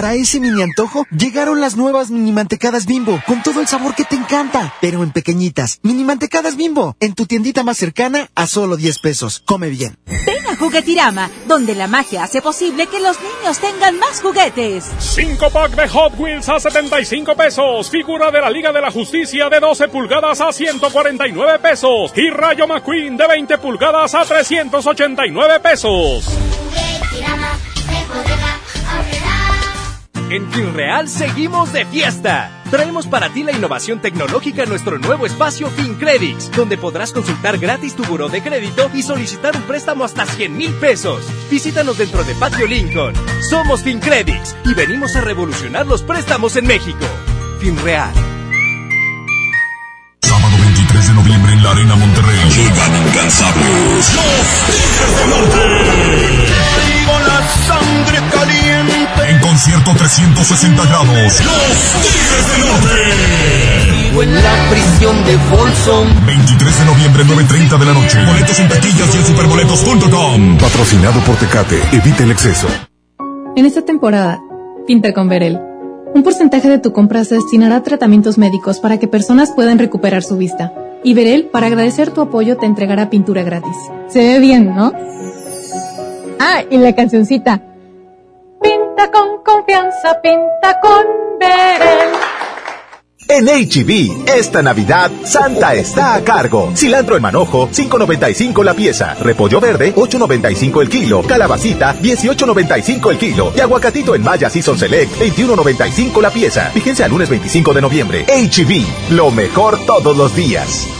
Para ese mini antojo, llegaron las nuevas mini mantecadas bimbo, con todo el sabor que te encanta, pero en pequeñitas. Mini mantecadas bimbo, en tu tiendita más cercana a solo 10 pesos. Come bien. Ven a Juguetirama, donde la magia hace posible que los niños tengan más juguetes. 5 pack de Hot Wheels a 75 pesos. Figura de la Liga de la Justicia de 12 pulgadas a 149 pesos. Y Rayo McQueen de 20 pulgadas a 389 pesos. En FinReal seguimos de fiesta. Traemos para ti la innovación tecnológica en nuestro nuevo espacio FinCredits, donde podrás consultar gratis tu buró de crédito y solicitar un préstamo hasta 100 mil pesos. Visítanos dentro de Patio Lincoln. Somos FinCredits y venimos a revolucionar los préstamos en México. FinReal. Sábado 23 de noviembre en la Arena Monterrey. 360 grados. Los Tigres del Norte. Vivo en la prisión de Folsom. 23 de noviembre, 9.30 de la noche. Boletos en taquillas y en superboletos.com. Patrocinado por Tecate. Evita el exceso. En esta temporada, pinta con Verel. Un porcentaje de tu compra se destinará a tratamientos médicos para que personas puedan recuperar su vista. Y Verel, para agradecer tu apoyo, te entregará pintura gratis. Se ve bien, ¿no? Ah, y la cancioncita. Pinta con confianza, pinta con Verel. En HB, esta Navidad, Santa está a cargo. Cilantro en manojo, 5.95 la pieza. Repollo verde, 8.95 el kilo. Calabacita, 18.95 el kilo. Y aguacatito en Maya Season Select, 21.95 la pieza. Fíjense al lunes 25 de noviembre. HB, lo mejor todos los días.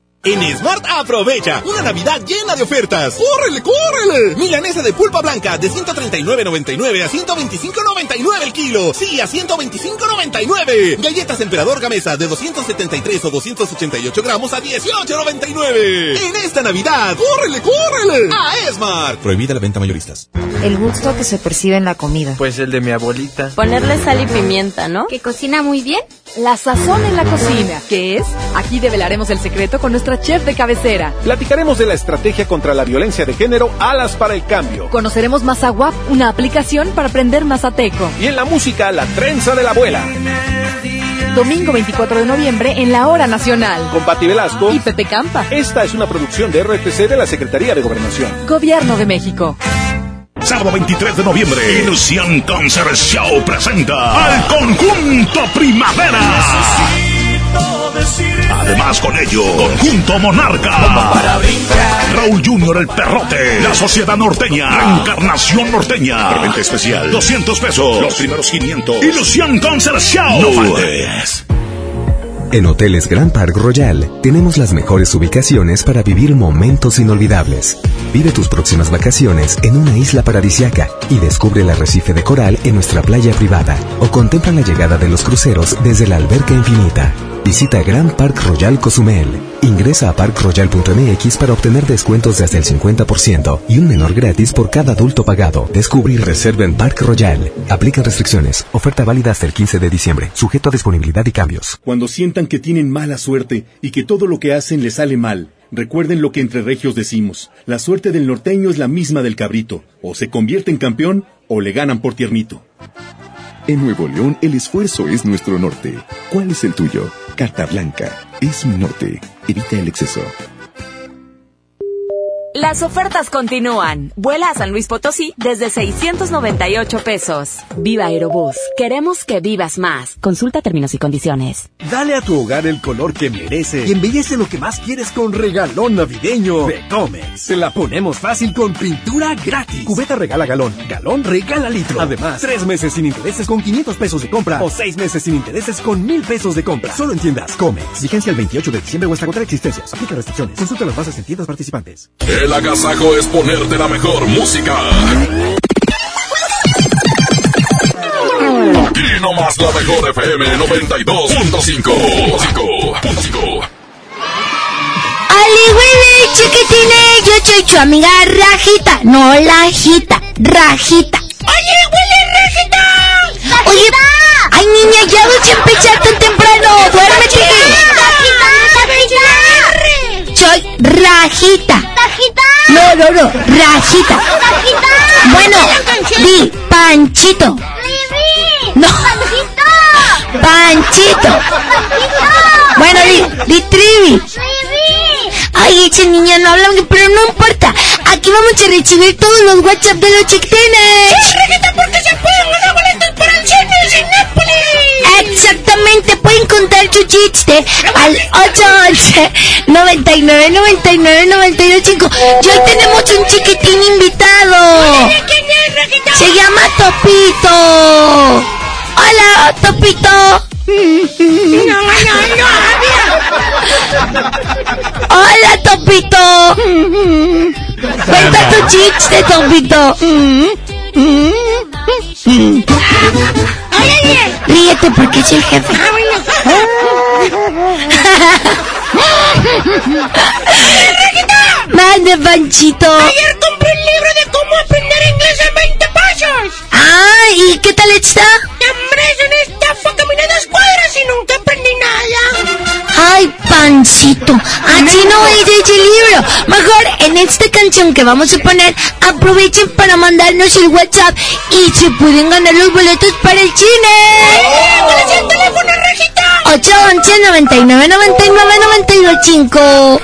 En Smart aprovecha una Navidad llena de ofertas. ¡Córrele, córrele! Milanesa de pulpa blanca de 139.99 a 125.99 el kilo. Sí, a 125.99. Galletas Emperador Gamesa de 273 o 288 gramos a 18.99. En esta Navidad, ¡córrele, córrele! A Smart. Prohibida la venta mayoristas. El gusto que se percibe en la comida. Pues el de mi abuelita. Ponerle sal y pimienta, ¿no? Que cocina muy bien. La sazón en la cocina. ¿Qué es? Aquí develaremos el secreto con nuestra chef de cabecera. Platicaremos de la estrategia contra la violencia de género Alas para el Cambio. Conoceremos Mazaguap, una aplicación para aprender mazateco. Y en la música, la trenza de la abuela. Domingo 24 de noviembre en la Hora Nacional. Con Pati Velasco y Pepe Campa. Esta es una producción de RTC de la Secretaría de Gobernación. Gobierno de México. Sábado 23 de noviembre, Ilusión Concert Show presenta al conjunto Primavera. Además con ello, Conjunto Monarca. Raúl Junior el Perrote. La Sociedad Norteña. Reencarnación Norteña. Preventa especial. 200 pesos. Los primeros 500. Ilusión Concert Show. No faltes. En Hoteles Grand Park Royal tenemos las mejores ubicaciones para vivir momentos inolvidables. Vive tus próximas vacaciones en una isla paradisiaca y descubre el arrecife de coral en nuestra playa privada o contempla la llegada de los cruceros desde la alberca infinita. Visita Grand Park Royal Cozumel. Ingresa a parkroyal.mx para obtener descuentos de hasta el 50% y un menor gratis por cada adulto pagado. Descubre y reserva en Park Royal. Aplican restricciones. Oferta válida hasta el 15 de diciembre. Sujeto a disponibilidad y cambios. Cuando sientan que tienen mala suerte y que todo lo que hacen les sale mal, recuerden lo que entre regios decimos. La suerte del norteño es la misma del cabrito. O se convierte en campeón o le ganan por tiernito. En Nuevo León el esfuerzo es nuestro norte. ¿Cuál es el tuyo? Carta Blanca. Es mi norte. Evita el exceso. Las ofertas continúan. Vuela a San Luis Potosí desde 698 pesos. Viva Aerobús. Queremos que vivas más. Consulta términos y condiciones. Dale a tu hogar el color que merece y embellece lo que más quieres con regalón navideño de Comex. Se la ponemos fácil con pintura gratis. Cubeta regala galón, galón regala litro. Además, tres meses sin intereses con 500 pesos de compra o seis meses sin intereses con mil pesos de compra. Solo en tiendas Comex. Vigencia el 28 de diciembre o hasta contra existencias. Aplica restricciones. Consulta las bases en tiendas participantes. El agasajo es ponerte la mejor música. Aquí nomás la mejor FM 92.5. ¡Ali, güey, chiquitines! Yo soy tu amiga Rajita. No, Lajita. Rajita. ¡Oye, huele Rajita! Oye, ay, niña, ya vas a empezar tan temprano. ¡Duérmete! Soy Rajita. ¿Rajita? No, no, no. Rajita. ¿Rajita? Bueno, di Panchito. No. Panchito. Bueno, di, di Trivi. Ay, esa niña no habla, pero no importa. Aquí vamos a recibir todos los WhatsApp de los chiquitines. porque se pueden el. Exactamente, pueden contar su chiste al 811 99 99 92 5. Y hoy tenemos un chiquitín invitado. Se llama Topito. Hola, Topito. No, Hola, Topito. Cuenta tu chiste, Topito. Ríete porque es el jefe. Mande, Panchito. Ayer compré un libro de cómo aprender inglés en 20 pasos. Ah, ¿y qué tal está? Hombre, es una estafa. Caminé dos cuadras y nunca aprendí nada. Ay, pancito, así no es ese libro. Mejor en esta canción que vamos a poner, aprovechen para mandarnos el WhatsApp y se pueden ganar los boletos para el cine. ¿Cuál es el teléfono, Rajita? 811 99 99 92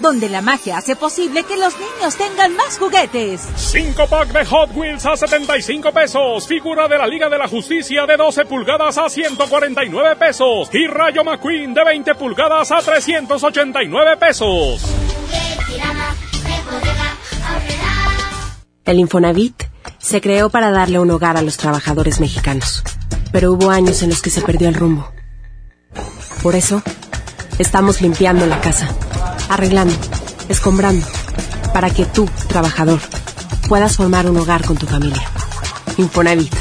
donde la magia hace posible que los niños tengan más juguetes. 5 pack de Hot Wheels a 75 pesos. Figura de la Liga de la Justicia de 12 pulgadas a 149 pesos. Y Rayo McQueen de 20 pulgadas a 389 pesos. El Infonavit se creó para darle un hogar a los trabajadores mexicanos, pero hubo años en los que se perdió el rumbo. Por eso, estamos limpiando la casa, arreglando, escombrando, para que tú, trabajador, puedas formar un hogar con tu familia. Infonavit,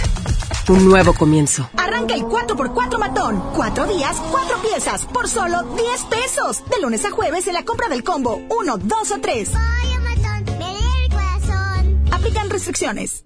un nuevo comienzo. Arranca el 4x4 matón. Cuatro días, cuatro piezas, por solo 10 pesos. De lunes a jueves en la compra del combo 1, 2 o 3. Aplican restricciones.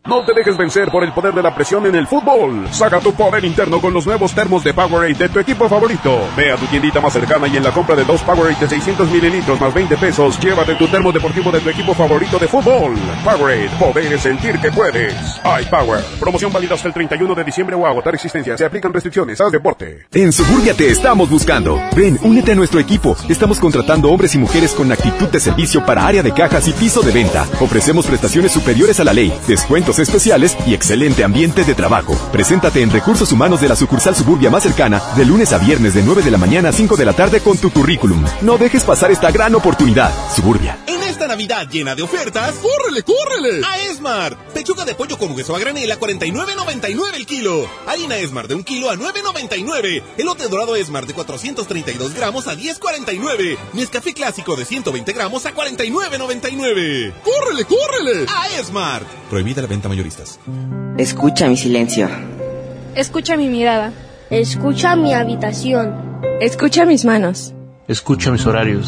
No te dejes vencer por el poder de la presión en el fútbol. Saca tu poder interno con los nuevos termos de Powerade de tu equipo favorito. Ve a tu tiendita más cercana y en la compra de dos Powerade de 600 mililitros más 20 pesos, llévate tu termo deportivo de tu equipo favorito de fútbol. Powerade, poder sentir que puedes. iPower, promoción válida hasta el 31 de diciembre o agotar existencia. Se aplican restricciones. Haz deporte. En Suburbia te estamos buscando. Ven, únete a nuestro equipo. Estamos contratando hombres y mujeres con actitud de servicio para área de cajas y piso de venta. Ofrecemos prestaciones superiores a la ley, descuentos especiales y excelente ambiente de trabajo. Preséntate en Recursos Humanos de la sucursal Suburbia más cercana de lunes a viernes de 9 de la mañana a 5 de la tarde con tu currículum. No dejes pasar esta gran oportunidad. Suburbia. Esta Navidad llena de ofertas, ¡córrele, córrele! A Esmar. Pechuga de pollo con hueso a granel a 49.99 el kilo. Harina Esmar de un kilo a 9.99. Elote dorado Esmar de 432 gramos a 10.49. Nescafé clásico de 120 gramos a 49.99. ¡Córrele, córrele! A Esmar. Prohibida la venta mayoristas. Escucha mi silencio. Escucha mi mirada. Escucha mi habitación. Escucha mis manos. Escucha mis horarios.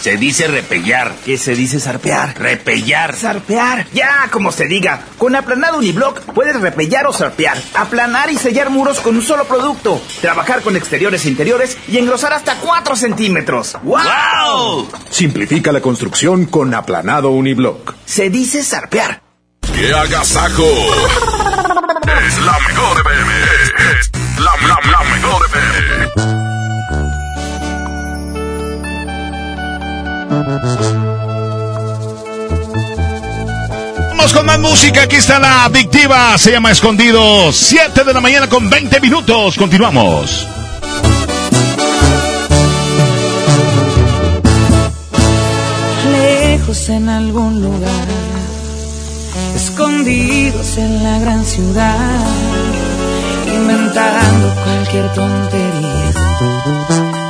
Se dice repellar. ¿Qué se dice zarpear? Repellar. Zarpear. Ya, como se diga. Con aplanado uniblock puedes repellar o zarpear. Aplanar y sellar muros con un solo producto. Trabajar con exteriores e interiores y engrosar hasta 4 centímetros. ¡Wow! Simplifica la construcción con aplanado uniblock. Se dice zarpear. ¡Qué agasajo! es la mejor. Es la, la, la mejor FM. Vamos con más música. Aquí está la adictiva. Se llama Escondido. 7 de la mañana con 20 minutos. Continuamos. Lejos en algún lugar. Escondidos en la gran ciudad. Inventando cualquier tontería.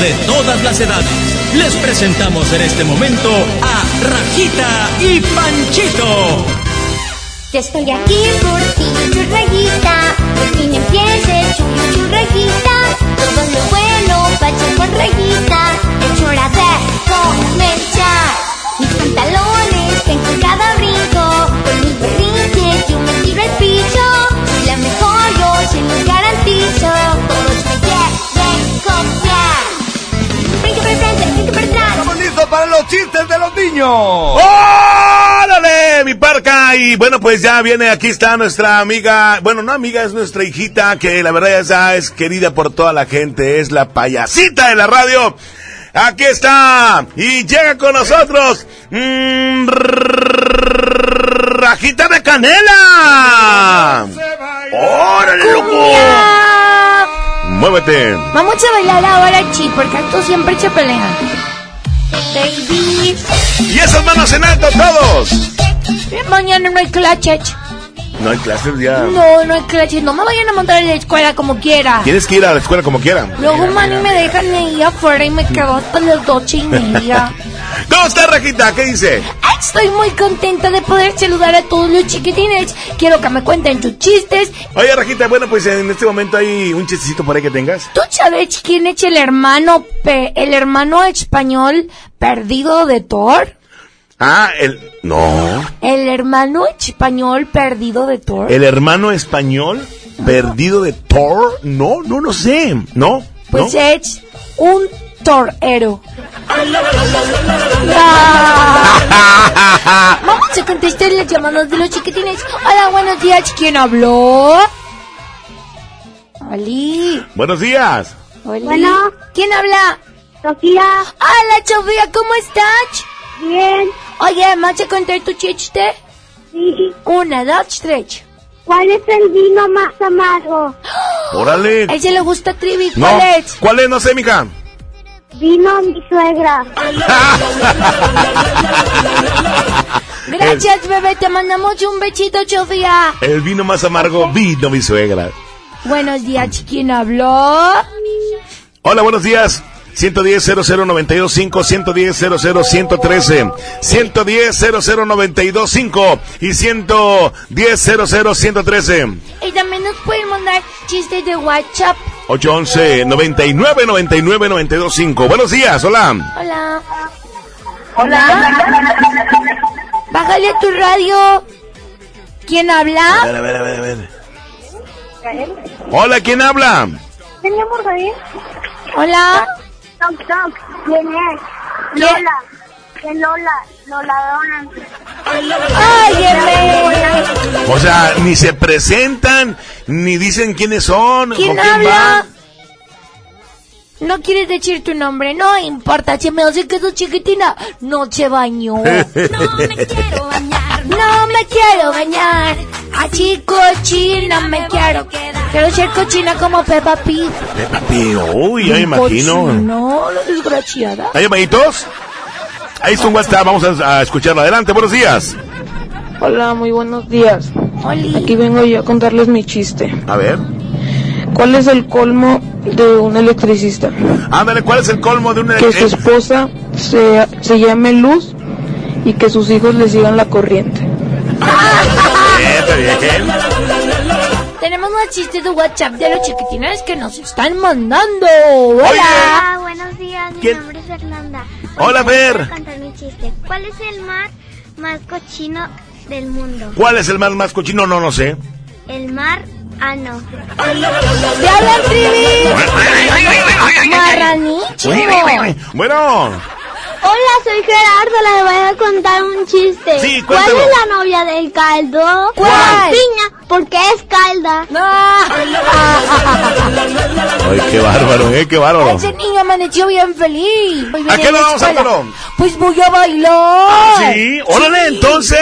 de todas las edades, les presentamos en este momento a Rajita y Panchito. Yo estoy aquí por ti, churrayita. Por fin empiece churri churrayita. Todo lo bueno vaya con rayita. Es hora de comenzar. Mis pantalones ven con cada brinco. Con mis berrinches yo me tiro al piso. Los chistes de los niños. ¡Órale, mi parca! Y bueno, pues ya viene, aquí está nuestra amiga, bueno, no amiga, es nuestra hijita, que la verdad ya es querida por toda la gente, es la payasita de la radio. Aquí está, y llega con nosotros, mm, Rajita de Canela. ¡Órale, loco! Muévete. Vamos a bailar ahora, chi, porque tú siempre se pelean. Baby. Y esas manos en alto todos. Mañana no hay clases. No hay clases ya. No, no hay clases. No me vayan a montar en la escuela como quiera. Tienes que ir a la escuela como quiera. Luego, mami, me dejan ahí afuera y me quedo hasta las doce y media. ¿Cómo está, Rajita? ¿Qué dice? Estoy muy contenta de poder saludar a todos los chiquitines. Quiero que me cuenten tus chistes. Oye, Rajita, bueno, pues en este momento hay un chistecito por ahí que tengas. ¿Tú sabes quién es el hermano, pe- el hermano español perdido de Thor? Ah, el... No. El hermano español perdido de Thor. ¿El hermano español perdido de Thor? No, no, no sé. ¿No? Pues ¿No? es un torero. Vamos a contestar las llamadas de los chiquitines. Hola, buenos días. ¿Quién habló? Oli. Buenos días. Oli. Bueno. ¿Quién habla? Sofía. Hola, Sofía, ¿cómo estás? Bien. Oye, ¿vas a contar tu chiste? Sí. Una, dos, tres. ¿Cuál es el vino más amargo? Órale. A ese le gusta Trivi. No. ¿Cuál es? ¿Cuál es? No sé, mija. Vino mi suegra. Gracias, bebé. Te mandamos un besito, Sofía. El vino más amargo vino mi suegra. Buenos días. ¿Quién habló? Hola, buenos días. 110 00925 110 00113 110 00925 y 110 00113 Y también nos pueden mandar chistes de WhatsApp. 811 99 99 925 Buenos días, hola. Hola. Hola. Bájale a tu radio. ¿Quién A habla? ver, a ver, a ver, a ver. Hola, ¿quién habla? ¿Teníamos ahí? Hola. Toc, toc. ¿Quién es? Lola. Que Lola. Lola Dona. Óyeme. O sea, ni se presentan, ni dicen quiénes son, ¿Quién con quién habla? van. No quieres decir tu nombre, no importa, si me hace que sos chiquitina, no se bañó. No me quiero bañar, no me quiero bañar. Así cochina me quiero quedar. Quiero ser cochina como Peppa Pig. Peppa Pig, uy, ya me imagino. No, la desgraciada. ¿Hay llamaditos? Ahí está un WhatsApp, vamos a, a escucharlo. Adelante, buenos días. Hola, muy buenos días. Aquí vengo yo a contarles mi chiste. A ver. ¿Cuál es el colmo de un electricista? Ándale, ¿cuál es el colmo de un Que su electricista? esposa se, se llame Luz y que sus hijos le sigan la corriente. Tenemos más chistes de WhatsApp de los chiquitines que nos están mandando. Hola. Hola, buenos días. Mi ¿Quién? nombre es Fernanda. Hola, Fer. a contar mi chiste. ¿Cuál es el mar más cochino del mundo? ¿Cuál es el mar más cochino? No, no sé. El mar ano. ¡Te hablan, Trivi! ¡Marranicho! Bueno, Hola, soy Gerardo. Les voy a contar un chiste. Sí, ¿Cuál es la novia del caldo? ¿Cuál? Piña, porque es calda. Ay, qué bárbaro, eh, qué bárbaro. Ese niño amaneció bien feliz. Hoy ¿A qué a no vamos, escuela. Álvaro? Pues voy a bailar. Sí, órale, entonces,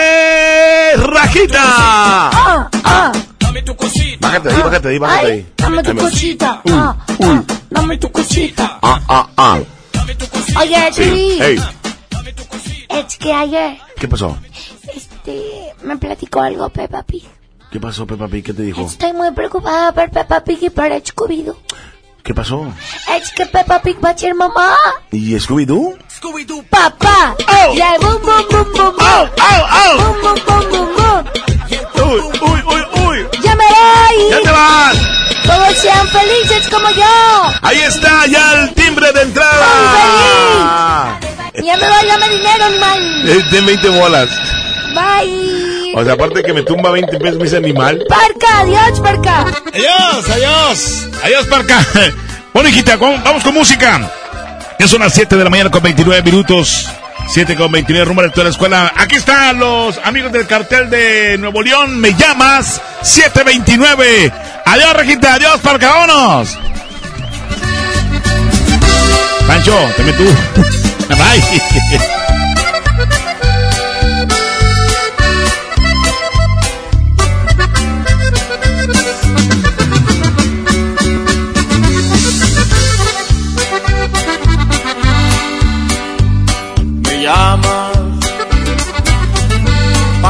Rajita. Ah, ah. Bájate de ahí, bájate ahí, bájate de Ay, ahí. dame tu Ahí cosita. Ah, ah, dame tu cosita. Ah, ah, ah. Oye, Sí, Trivi. hey, Es que ayer, ¿qué pasó? este, me platicó algo Peppa Pig. ¿Qué pasó, Peppa Pig? ¿Qué te dijo? Estoy muy preocupada por Peppa Pig y por Scooby-Doo. ¿Qué pasó? Es que Peppa Pig va a ser mamá. ¿Y Scooby-Doo? Papá. Y el boom, boom, boom, boom, boom. Boom, boom, boom, boom, boom. Uy, uy, uy, uy. ¡Ya me voy! ¡Ya te vas! Todos sean felices como yo. Ahí está ya el timbre de entrada. Ya me voy, dame dinero, animal. Es de 20 bolas. Bye. O sea, aparte que me tumba 20 pesos ese animal. Parca, adiós, Parca. Adiós, adiós. Adiós, Parca. Bueno, hijita, vamos con música. Ya son las 7 de la mañana con 29 minutos. 7 con 29, rumbo a la escuela. Aquí están los amigos del cartel de Nuevo León. Me llamas 729. Adiós, Rejita. Adiós, Parca. Vámonos. Pancho, te tú. Bye.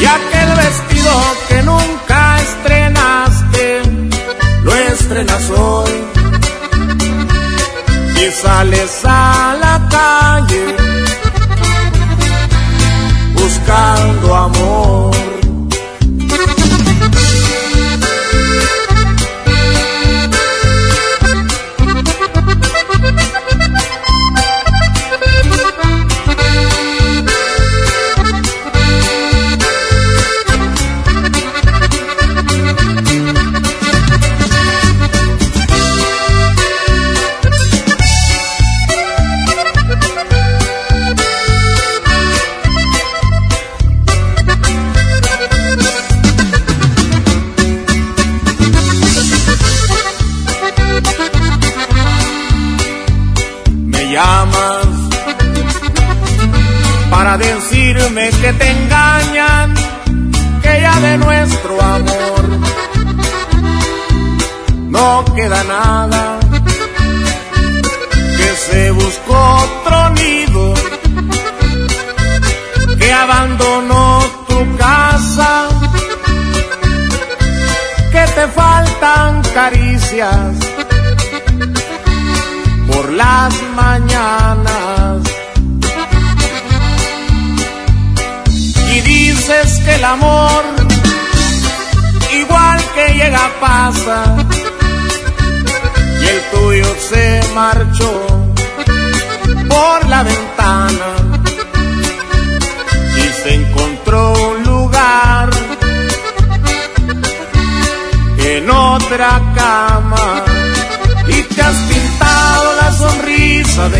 y aquel vestido que nunca estrenaste lo estrenas hoy. Y sales a la calle buscando amor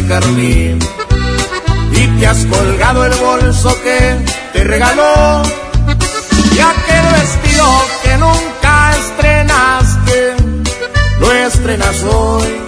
de y te has colgado el bolso que te regaló. Y aquel vestido que nunca estrenaste lo estrenas hoy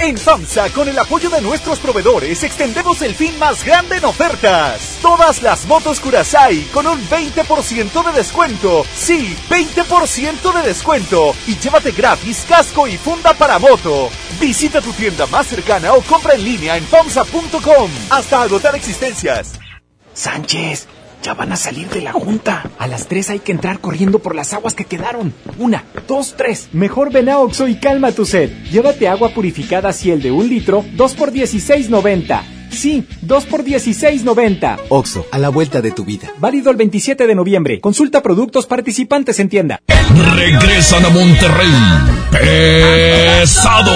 En FAMSA, con el apoyo de nuestros proveedores, extendemos el fin más grande en ofertas. Todas las motos Kurasai con un 20% de descuento. Sí, 20% de descuento. Y llévate gratis casco y funda para moto. Visita tu tienda más cercana o compra en línea en FAMSA.com. Hasta agotar existencias. Sánchez, ya van a salir de la junta. A las tres hay que entrar corriendo por las aguas que quedaron. Una, dos, tres. Mejor ven a Oxo y calma tu sed. Llévate agua purificada Ciel de un litro, 2 por 16.90. Sí, 2 por 16.90. Oxo, a la vuelta de tu vida. Válido el 27 de noviembre. Consulta productos participantes en tienda. Regresan a Monterrey. Pesado.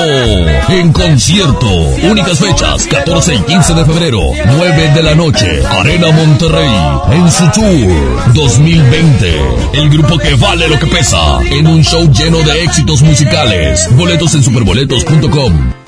En concierto. Únicas fechas, 14 y 15 de febrero, 9 de la noche. Arena Monterrey. En su tour 2020. El grupo que vale lo que pesa. En un show lleno de éxitos musicales. Boletos en superboletos.com.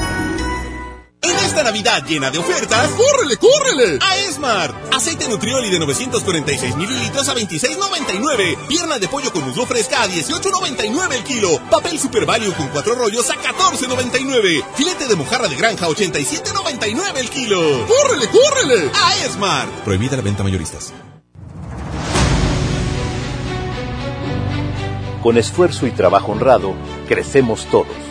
En esta Navidad llena de ofertas, ¡córrele, córrele! A Esmar. Aceite Nutrioli de 946 mililitros a 26.99. Pierna de pollo con muslo fresca a 18.99 el kilo. Papel Super Value con cuatro rollos a 14.99. Filete de mojarra de granja a 87.99 el kilo. ¡Córrele, córrele! A Esmar. Prohibida la venta mayoristas. Con esfuerzo y trabajo honrado, crecemos todos.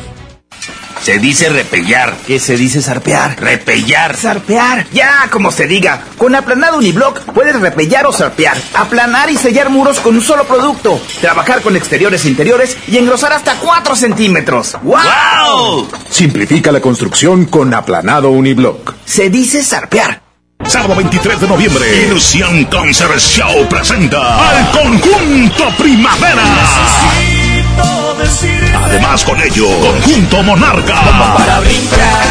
Se dice repellar. ¿Qué se dice zarpear? Repellar. Zarpear. Ya, como se diga. Con aplanado uniblock puedes repellar o zarpear. Aplanar y sellar muros con un solo producto. Trabajar con exteriores e interiores y engrosar hasta 4 centímetros. ¡Wow! Simplifica la construcción con aplanado uniblock. Se dice zarpear. Sábado 23 de noviembre, Ilusión Concert Show presenta al conjunto Primavera. Además con ello, Conjunto Monarca,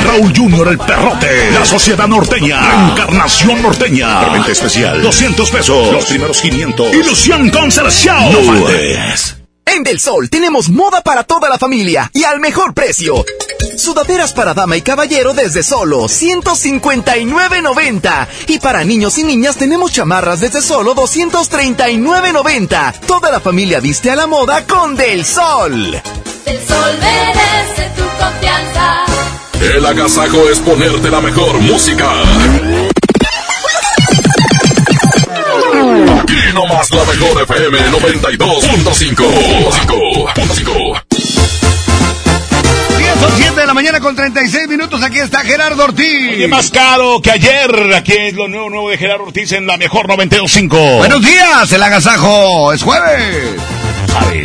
Raúl Junior el Perrote, La Sociedad Norteña, Encarnación Norteña, Preventa especial, 200 pesos, los primeros 500, Ilusión Show. No faltes. En Del Sol tenemos moda para toda la familia y al mejor precio. Sudaderas para dama y caballero desde solo 159.90. Y para niños y niñas tenemos chamarras desde solo 239.90. Toda la familia viste a la moda con Del Sol. Del Sol merece tu confianza. El agasajo es ponerte la mejor música. Aquí nomás la mejor FM 92.5. 10 o 7 de la mañana con 36 minutos. Aquí está Gerardo Ortiz. Oye, más caro que ayer. Aquí es lo nuevo, nuevo de Gerardo Ortiz en la mejor 92.5. Buenos días, el agasajo. Es jueves. Saben.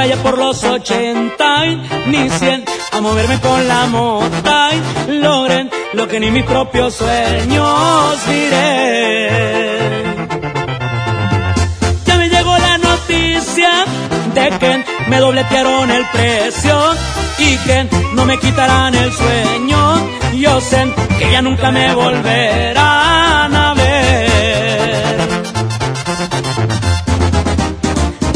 Por allá por los ochenta y ni cien a moverme con la mota y logren lo que ni mis propios sueños diré. Ya me llegó la noticia de que me dobletearon el precio y que no me quitarán el sueño. Yo sé que ya nunca me volverán a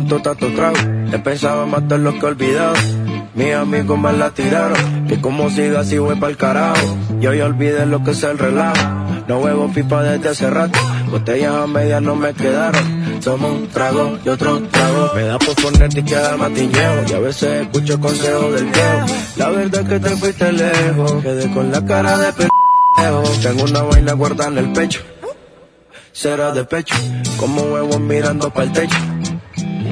Aguanto tanto trago, he pensado matar lo que he olvidado. Mis amigos me la tiraron, que como siga así voy pa'l carajo. Yo ya olvidé lo que es el relajo, no huevo pipa desde hace rato. Botellas a medias no me quedaron, tomo un trago y otro trago. Me da por ponerte y quedar matiñeo, y a veces escucho consejos del viejo. La verdad es que te fuiste lejos, quedé con la cara de pendejo. Tengo una vaina guardada en el pecho, será de pecho, como huevos mirando para el techo.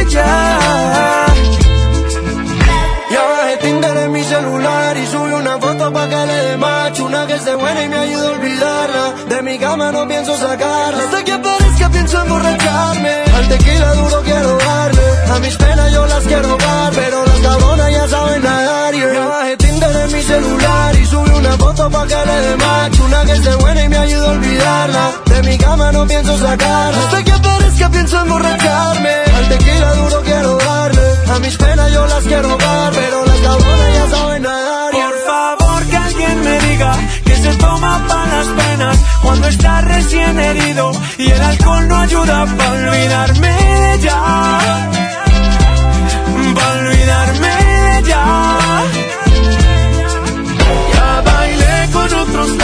ella. Ya bajé Tinder en mi celular y subí una foto pa' que le dé macho, una que esté buena y me ayude a olvidarla. De mi cama no pienso sacarla, hasta que aparezca pienso emborracharme. Al tequila duro quiero darle, a mis penas yo las quiero dar, pero las cabronas ya saben nadar. Ya bajé Tinder en mi celular una foto pa' que le dé macho, una que esté buena y me ayude a olvidarla. De mi cama no pienso sacarla, hasta que aparezca pienso emborracharme. Al tequila duro quiero darle, a mis penas yo las quiero dar, pero las cabronas ya saben nadar. Por favor que alguien me diga que se toma para las penas cuando está recién herido y el alcohol no ayuda para olvidarme de ella. Para olvidarme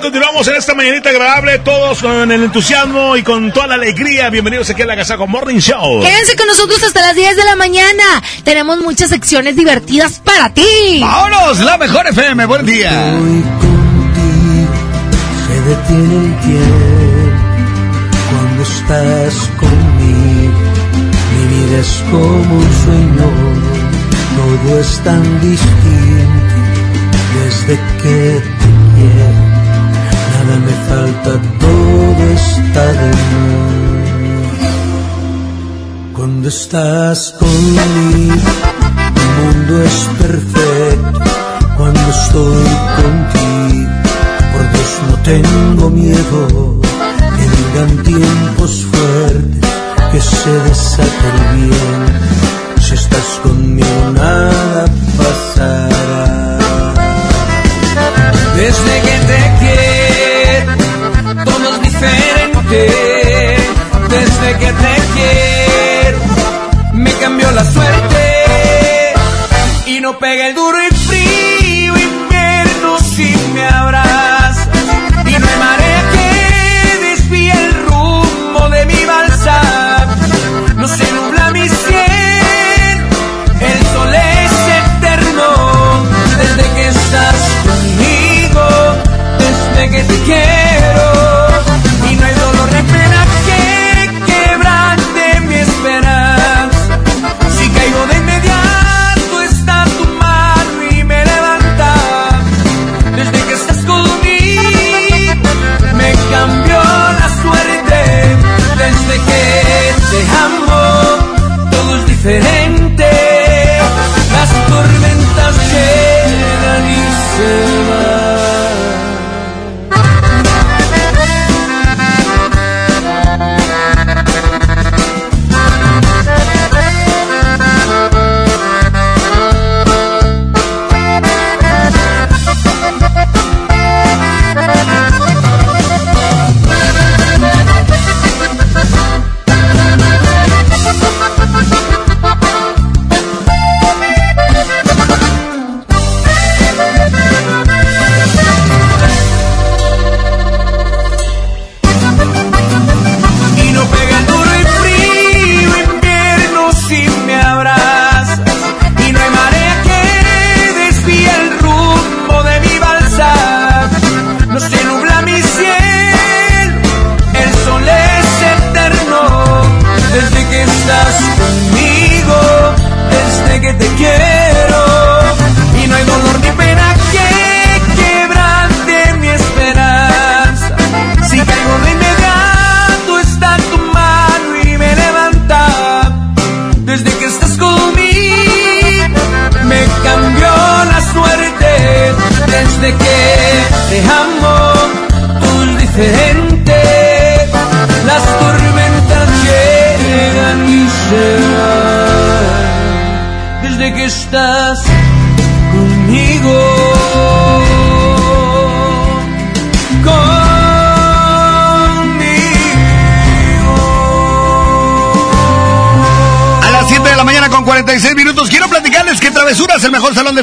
Continuamos en esta mañanita agradable, todos con el entusiasmo y con toda la alegría. Bienvenidos aquí a la Casa con Morning Show. Quédense con nosotros hasta las 10 de la mañana. Tenemos muchas secciones divertidas para ti. ¡Vámonos! La mejor FM. Buen día. Se detiene el tiempo cuando estás conmigo. Mi vida es como un sueño, todo es tan distinto desde que te quiero. Me falta, todo está de más. Cuando estás conmigo, el mundo es perfecto. Cuando estoy contigo, por Dios no tengo miedo. Que vengan tiempos fuertes, que se desate bien. Si estás conmigo, nada pasará. Desde que te quiero, diferente. Desde que te quiero, me cambió la suerte. Y no pega el duro y frío invierno si me abrazas. Y no hay marea que desvíe el rumbo de mi balsa. No se nubla mi cielo, el sol es eterno. Desde que estás conmigo, desde que te quiero.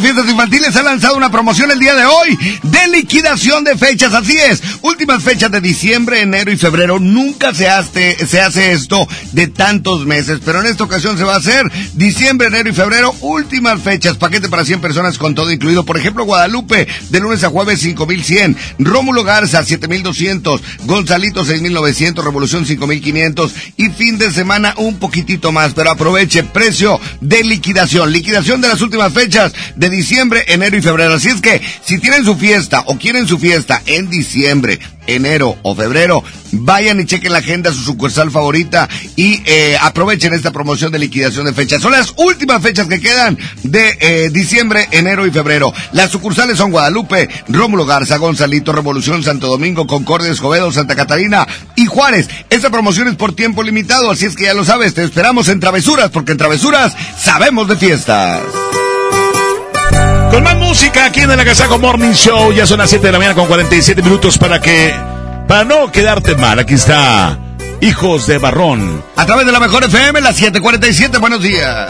Fiestas infantiles, ha lanzado una promoción el día de hoy de liquidación de fechas. Así es, últimas fechas de diciembre, enero y febrero. Nunca se hace, se hace esto de tantos meses, pero en esta ocasión se va a hacer diciembre, enero y febrero, últimas fechas. Paquete para 100 personas con todo incluido. Por ejemplo, Guadalupe, de lunes a jueves 5100. Rómulo Garza, 7200. Gonzalito, 6900. Revolución, 5500. Y fin de semana, un poquitito más. Pero aproveche, precio de liquidación. Liquidación de las últimas fechas de diciembre, enero y febrero. Así es que, si tienen su fiesta o quieren su fiesta en diciembre, enero o febrero, vayan y chequen la agenda, su sucursal favorita y eh, aprovechen esta promoción de liquidación de fechas. Son las últimas fechas que quedan de eh, diciembre, enero y febrero. Las sucursales son Guadalupe, Rómulo Garza, Gonzalito, Revolución, Santo Domingo, Concordia, Escobedo, Santa Catarina y Juárez. Esta promoción es por tiempo limitado, así es que ya lo sabes, te esperamos en Travesuras, porque en Travesuras sabemos de fiestas. Con más música aquí en el Agasago Morning Show. Ya son las 7 de la mañana con 47 minutos para que. Para no quedarte mal. Aquí está. Hijos de Barrón. A través de la mejor FM, las 7:47. Buenos días.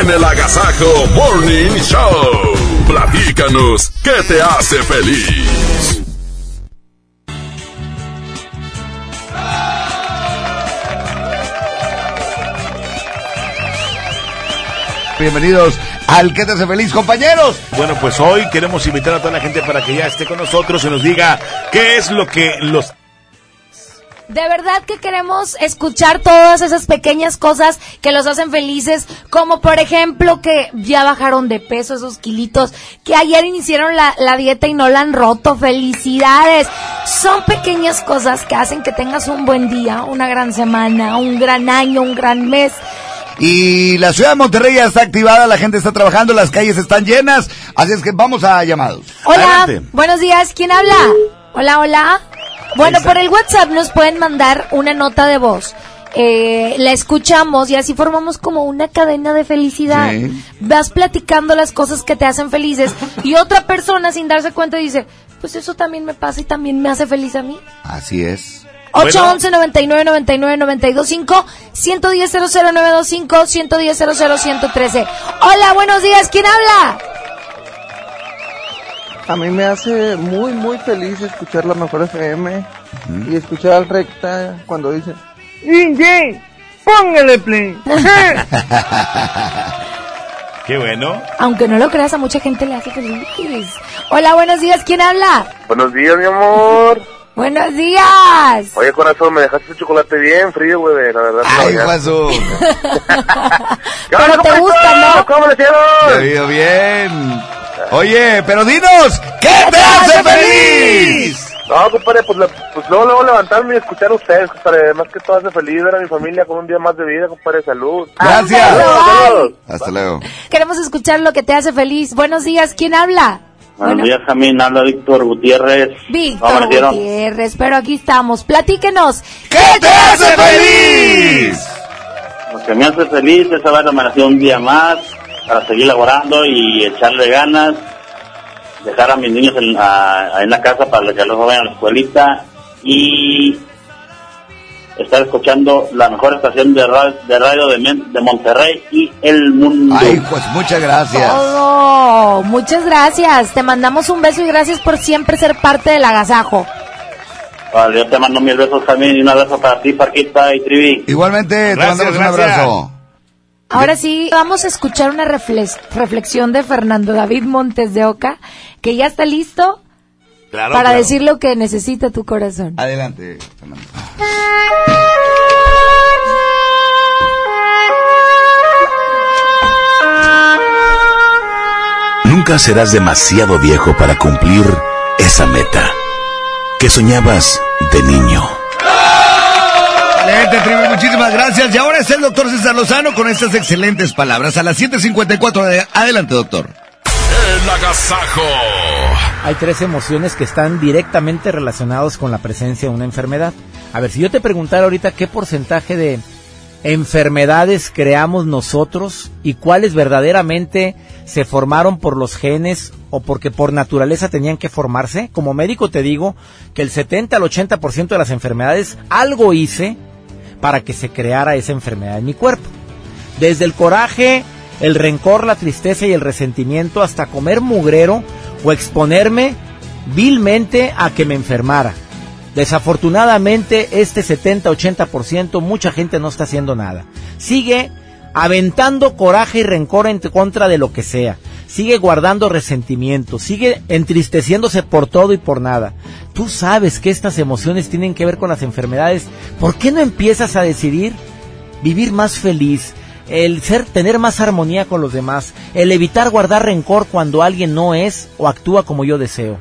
En el Agasajo Morning Show. Platícanos, ¿qué te hace feliz? Bienvenidos al que te hace feliz, compañeros. Bueno, pues hoy queremos invitar a toda la gente para que ya esté con nosotros y nos diga qué es lo que los De verdad que queremos escuchar todas esas pequeñas cosas que los hacen felices, como por ejemplo que ya bajaron de peso esos kilitos, que ayer iniciaron la, la dieta y no la han roto. Felicidades. Son pequeñas cosas que hacen que tengas un buen día, una gran semana, un gran año, un gran mes. Y la ciudad de Monterrey ya está activada, la gente está trabajando, las calles están llenas, así es que vamos a llamados. Hola, Adelante. buenos días, ¿quién habla? Hola, hola. Bueno, por el WhatsApp nos pueden mandar una nota de voz. Eh, la escuchamos y así formamos como una cadena de felicidad. Sí. Vas platicando las cosas que te hacen felices y otra persona sin darse cuenta dice, pues eso también me pasa y también me hace feliz a mí. Así es. 811 99 99 925 110 00925 110 00113 Hola, buenos días, ¿quién habla? A mí me hace muy, muy feliz escuchar la mejor FM y escuchar al recta cuando dice DJ, póngale play. Qué bueno. Aunque no lo creas, a mucha gente le hace feliz. Hola, buenos días, ¿quién habla? Buenos días, mi amor. Buenos días. Oye, corazón, me dejaste el chocolate bien frío, güey, la verdad. Ay. Guaso. Pero te gusta, ¿no? ¿Cómo le Te hicieron? ha ido bien. Oye, pero dinos, ¿qué te hace feliz? No, compadre, pues, la- pues luego, luego levantarme y escuchar a ustedes, compadre. Más que todo hace feliz ver a mi familia con un día más de vida, compadre. Salud. Gracias. Saludos. Hasta luego. Queremos escuchar lo que te hace feliz. Buenos días, ¿quién habla? Buenos días, Jamín. Habla Víctor Gutiérrez. ¿Cómo Víctor? Gutiérrez, pero aquí estamos. Platíquenos. ¿Qué te hace feliz? Lo que me hace feliz es haber amanecido un día más para seguir laborando y echarle ganas. Dejar a mis niños en, a- en la casa para que los vayan a la escuelita y estar escuchando la mejor estación de radio de, radio de, Men- de Monterrey y el mundo. Ay, pues muchas gracias. Todo. Muchas gracias. Te mandamos un beso y gracias por siempre ser parte del agasajo. Vale, yo te mando mil besos también y un abrazo para ti, Parquita y Trivi. Igualmente, te Gracias, mandamos un gracias. abrazo. Ahora sí, vamos a escuchar una reflex- reflexión de Fernando David Montes de Oca, que ya está listo Claro, para claro. decir lo que necesita tu corazón. Adelante, Fernando. Nunca serás demasiado viejo para cumplir esa meta que soñabas de niño. Excelente, tribu, muchísimas gracias. Y ahora es el doctor César Lozano con estas excelentes palabras. A las 7.54 de... Adelante, doctor. El agasajo. Hay tres emociones que están directamente relacionados con la presencia de una enfermedad. A ver, si yo te preguntara ahorita qué porcentaje de enfermedades creamos nosotros y cuáles verdaderamente se formaron por los genes o porque por naturaleza tenían que formarse, como médico te digo que el 70 al 80% de las enfermedades algo hice para que se creara esa enfermedad en mi cuerpo. Desde el coraje, el rencor, la tristeza y el resentimiento hasta comer mugrero o exponerme vilmente a que me enfermara. Desafortunadamente, este 70-80% mucha gente no está haciendo nada. Sigue aventando coraje y rencor en contra de lo que sea. Sigue guardando resentimiento, sigue entristeciéndose por todo y por nada. Tú sabes que estas emociones tienen que ver con las enfermedades. ¿Por qué no empiezas a decidir vivir más feliz? El ser, tener más armonía con los demás, el evitar guardar rencor cuando alguien no es o actúa como yo deseo.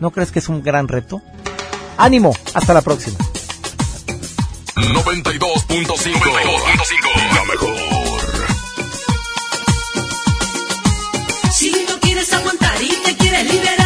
¿No crees que es un gran reto? Ánimo, hasta la próxima. 92.5. La mejor. Aguantar y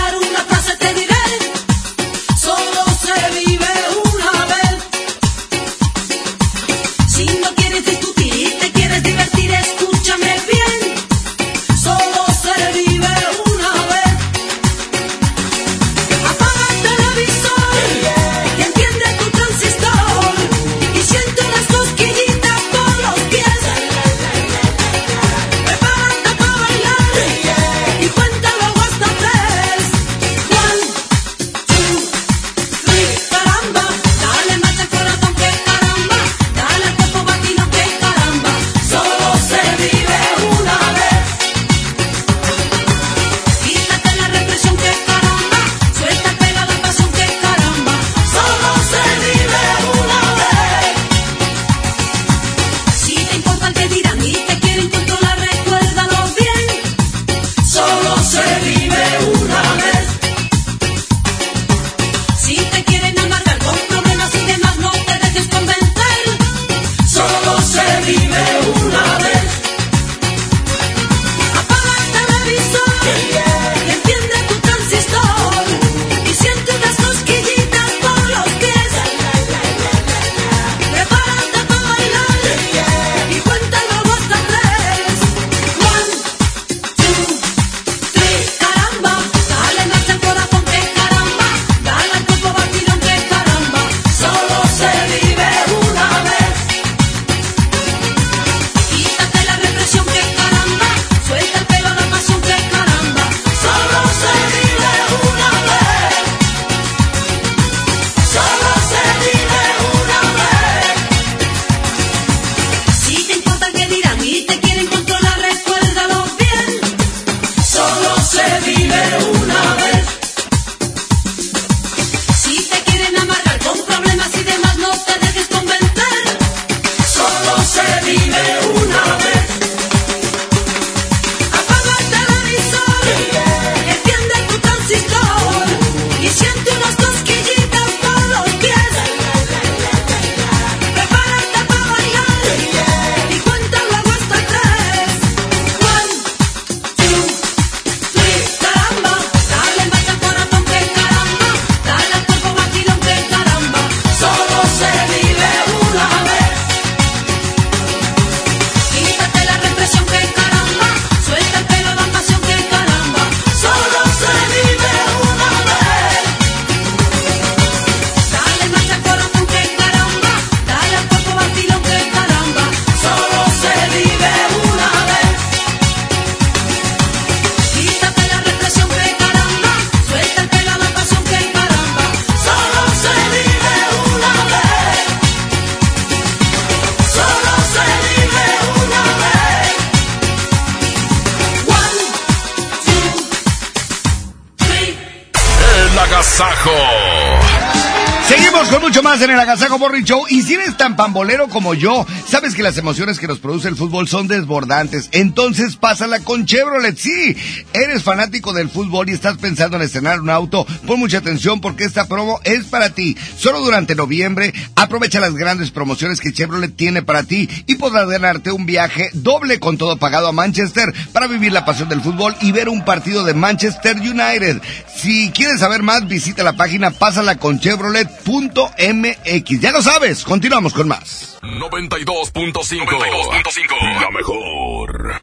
pambolero como yo, sabes que las emociones que nos produce el fútbol son desbordantes. Entonces pásala con Chevrolet. Sí, eres fanático del fútbol y estás pensando en estrenar un auto. Pon mucha atención porque esta promo es para ti. Solo durante noviembre aprovecha las grandes promociones que Chevrolet tiene para ti y podrás ganarte un viaje doble con todo pagado a Manchester para vivir la pasión del fútbol y ver un partido de Manchester United. Si quieres saber más, visita la página pásala con Chevrolet.mx. Ya lo sabes, continuamos con más. 92.5. La mejor.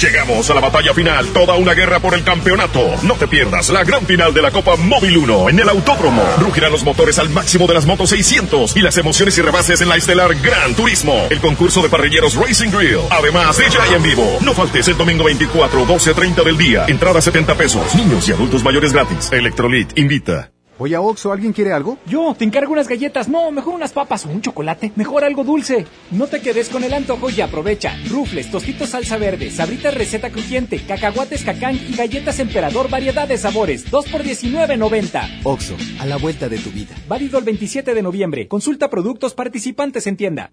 Llegamos a la batalla final, toda una guerra por el campeonato. No te pierdas la gran final de la Copa Móvil 1 en el Autódromo. Rugirán los motores al máximo de las motos 600 y las emociones y rebases en la estelar Gran Turismo. El concurso de parrilleros Racing Grill. Además, DJ en vivo. No faltes el domingo 24, 12.30 del día. Entrada 70 pesos. Niños y adultos mayores gratis. Electrolit invita. Oye, Oxo, ¿alguien quiere algo? Yo, te encargo unas galletas. No, mejor unas papas o un chocolate. Mejor algo dulce. No te quedes con el antojo y aprovecha. Rufles, tostitos salsa verde, sabritas receta crujiente, cacahuates cacán y galletas emperador variedad de sabores. 2 por 19.90. Oxo, a la vuelta de tu vida. Válido el 27 de noviembre. Consulta productos participantes en tienda.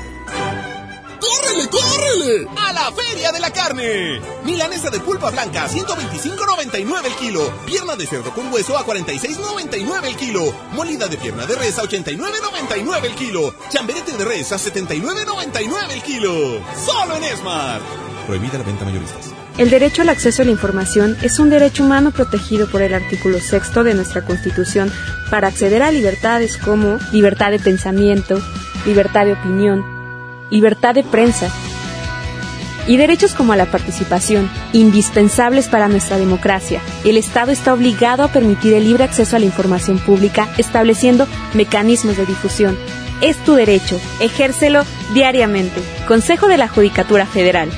¡Córrele, córrele! ¡A la Feria de la Carne! Milanesa de pulpa blanca, 125.99 el kilo. Pierna de cerdo con hueso a 46.99 el kilo. Molida de pierna de res a 89.99 el kilo. Chamberete de res a 79.99 el kilo. ¡Solo en Esmar! Prohibida la venta mayoristas. El derecho al acceso a la información es un derecho humano protegido por el artículo sexto de nuestra Constitución para acceder a libertades como libertad de pensamiento, libertad de opinión, libertad de prensa y derechos como a la participación, indispensables para nuestra democracia. El Estado está obligado a permitir el libre acceso a la información pública, estableciendo mecanismos de difusión. Es tu derecho, ejércelo diariamente. Consejo de la Judicatura Federal.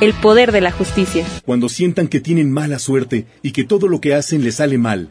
El poder de la justicia. Cuando sientan que tienen mala suerte y que todo lo que hacen les sale mal,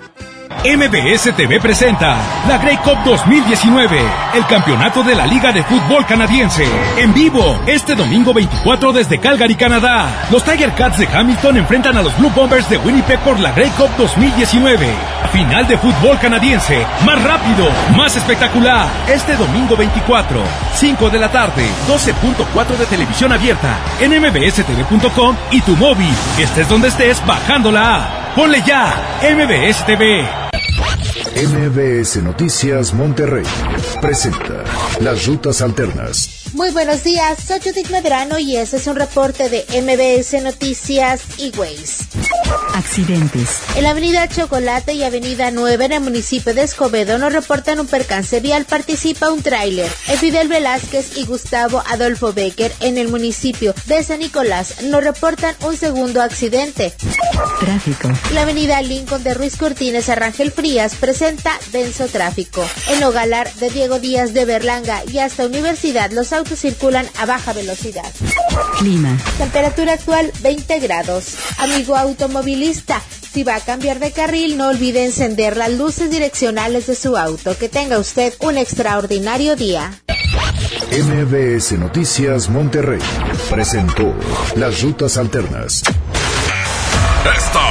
MBS TV presenta la Grey Cup 2019, el campeonato de la Liga de Fútbol Canadiense. En vivo, este domingo 24 desde Calgary, Canadá. Los Tiger Cats de Hamilton enfrentan a los Blue Bombers de Winnipeg por la Grey Cup 2019. Final de fútbol canadiense, más rápido, más espectacular. Este domingo 24, 5 de la tarde, 12.4 de televisión abierta, en mbstv.com y tu móvil. Estés donde estés, bajando la app. Ponle ya, MBS TV. MBS Noticias Monterrey presenta las rutas alternas. Muy buenos días, soy Judith Medrano y este es un reporte de MBS Noticias y Ways. Accidentes. En la avenida Chocolate y avenida 9 en el municipio de Escobedo nos reportan un percance vial. Participa un tráiler. En Fidel Velázquez y Gustavo Adolfo Becker en el municipio de San Nicolás nos reportan un segundo accidente. Tráfico. La avenida Lincoln de Ruiz Cortines a Rangel Presenta denso tráfico. En Ogalar de Diego Díaz de Berlanga y hasta Universidad los autos circulan a baja velocidad. Clima. Temperatura actual 20 grados. Amigo automovilista, si va a cambiar de carril no olvide encender las luces direccionales de su auto. Que tenga usted un extraordinario día. MBS Noticias Monterrey presentó las rutas alternas. Esta es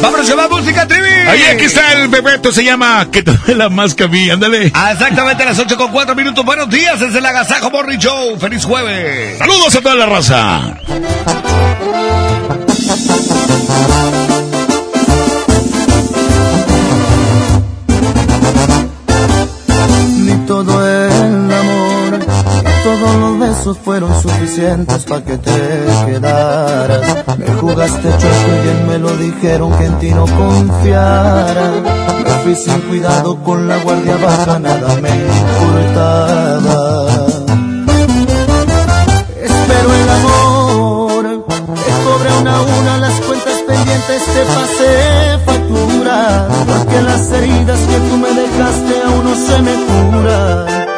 Vámonos con la música, Trivi. Ahí aquí está el bebeto, se llama Que te duela más que a mí, ándale. Ah, exactamente a las 8 con 4 minutos. Buenos días, es el Agasajo Morning Show. Feliz jueves. Saludos a toda la raza. Besos fueron suficientes para que te quedaras. Me jugaste chueco y bien me lo dijeron que en ti no confiara. Me fui sin cuidado con la guardia baja, nada me importaba. Espero el amor, te cobre una a una las cuentas pendientes, te pasé factura. Porque las heridas que tú me dejaste aún no se me curan.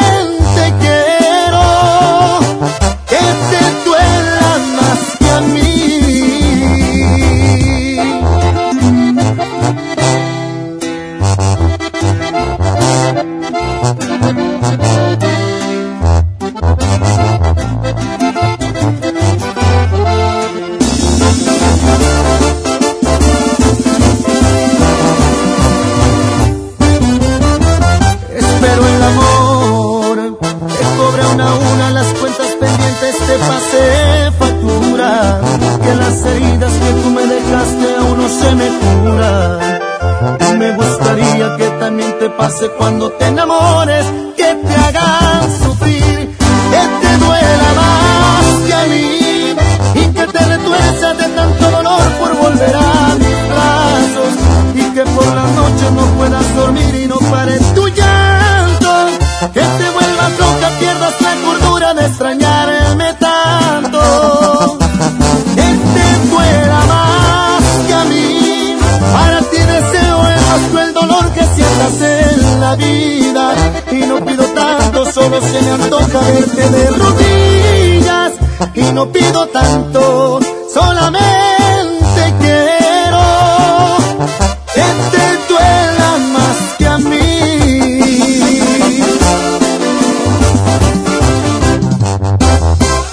pase factura que las heridas que tú me dejaste aún no se me curan. Me gustaría que también te pase cuando te enamores que te hagan sufrir que te duela más que a mí y que te retuerza de tanto dolor por volver a mis brazos y que por las noches no puedas dormir y no pare tu llanto que te vuelvas loca pierdas la cordura de extrañarme solo se me antoja verte de rodillas y no pido tanto solamente quiero que te duela más que a mí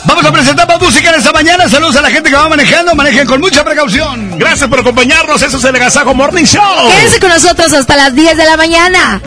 Vamos a presentar más música en esta mañana. Saludos a la gente que va manejando. Manejen con mucha precaución. Gracias por acompañarnos. Eso es el Agasajo Morning Show. Quédense con nosotros hasta las 10 de la mañana.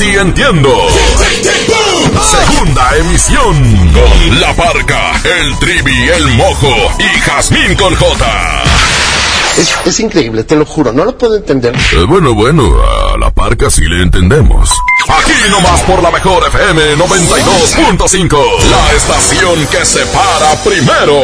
Noti Entiendo. Segunda emisión con La Parca, el Trivi, el Mojo y Jazmín con J. Es, es increíble, te lo juro, no lo puedo entender. Eh, bueno, bueno, a La Parca sí le entendemos. Aquí nomás por la mejor FM 92.5. La estación que se para primero.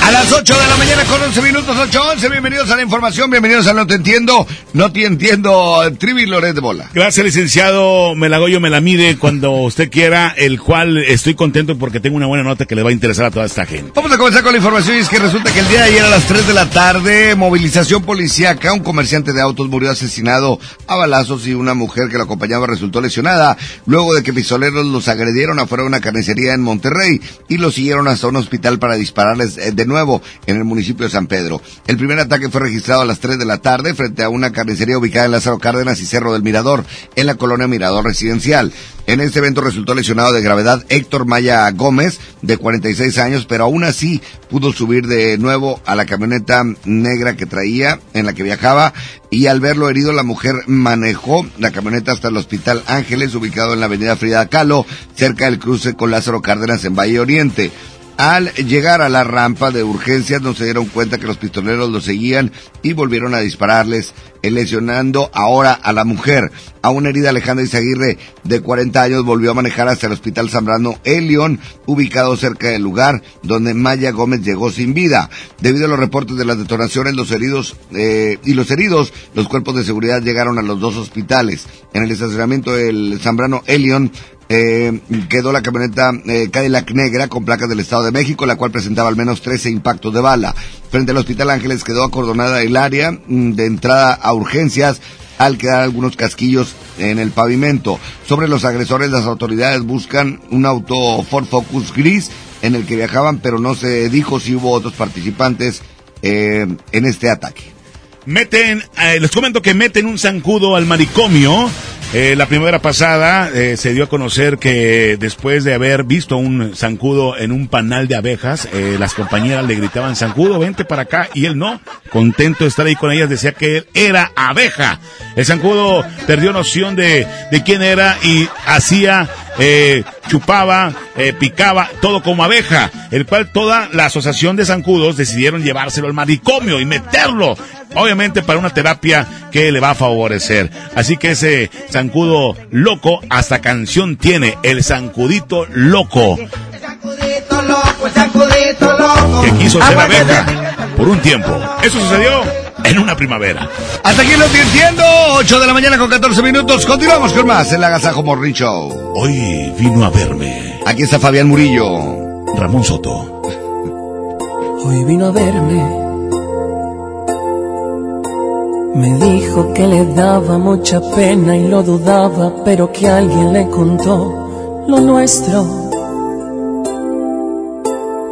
A las 8 de la mañana con 11 minutos, 8, 11. Bienvenidos a la información, bienvenidos a No Te Entiendo, No Te Entiendo, Trivi Loret de Bola. Gracias, licenciado Melagoyo me la mide cuando usted quiera, el cual estoy contento porque tengo una buena nota que le va a interesar a toda esta gente. Vamos a comenzar con la información y es que resulta que el día de ayer a las 3 de la tarde, movilización policíaca, un comerciante de autos murió asesinado a balazos y una mujer que lo acompañaba resultó lesionada luego de que pistoleros los agredieron afuera de una carnicería en Monterrey y los siguieron hasta un hospital para dispararles eh, de nuevo en el municipio de San Pedro. El primer ataque fue registrado a las 3 de la tarde frente a una carnicería ubicada en Lázaro Cárdenas y Cerro del Mirador, en la colonia Mirador Residencial. En este evento resultó lesionado de gravedad Héctor Maya Gómez, de 46 años, pero aún así pudo subir de nuevo a la camioneta negra que traía, en la que viajaba, y al verlo herido la mujer manejó la camioneta hasta el Hospital Ángeles, ubicado en la avenida Frida Kahlo, cerca del cruce con Lázaro Cárdenas en Valle Oriente. Al llegar a la rampa de urgencias no se dieron cuenta que los pistoleros los seguían y volvieron a dispararles, lesionando ahora a la mujer. A una herida Alejandra Izaguirre de 40 años volvió a manejar hasta el hospital Zambrano Elion, ubicado cerca del lugar donde Maya Gómez llegó sin vida. Debido a los reportes de las detonaciones, los heridos eh, y los heridos, los cuerpos de seguridad llegaron a los dos hospitales. En el estacionamiento del Zambrano Elion eh, quedó la camioneta eh, Cadillac negra con placas del Estado de México, la cual presentaba al menos 13 impactos de bala. Frente al Hospital Ángeles quedó acordonada el área mm, de entrada a urgencias al quedar algunos casquillos en el pavimento. Sobre los agresores, las autoridades buscan un auto Ford Focus gris en el que viajaban, pero no se dijo si hubo otros participantes eh, en este ataque. Meten, eh, les comento que meten un zancudo al manicomio. Eh, la primavera pasada eh, se dio a conocer que después de haber visto un zancudo en un panal de abejas, eh, las compañeras le gritaban, zancudo, vente para acá, y él no, contento de estar ahí con ellas, decía que él era abeja. El zancudo perdió noción de, de quién era y hacía, eh, chupaba, eh, picaba, todo como abeja, el cual toda la asociación de zancudos decidieron llevárselo al manicomio y meterlo, obviamente para una terapia que le va a favorecer. Así que ese zancudo loco hasta canción tiene, el zancudito loco. Que quiso ser abeja por un tiempo. Eso sucedió en una primavera. Hasta aquí lo estoy entiendo. 8 de la mañana con 14 minutos. Continuamos con más en la Agasajo Morning Show. Hoy vino a verme. Aquí está Fabián Murillo. Ramón Soto. Hoy vino a verme. Me dijo que le daba mucha pena y lo dudaba, pero que alguien le contó lo nuestro.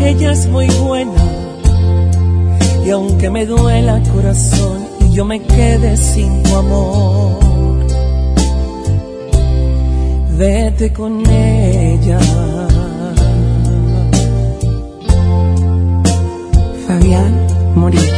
Ella es muy buena. Y aunque me duela corazón y yo me quede sin tu amor, vete con ella. Fabián Murillo.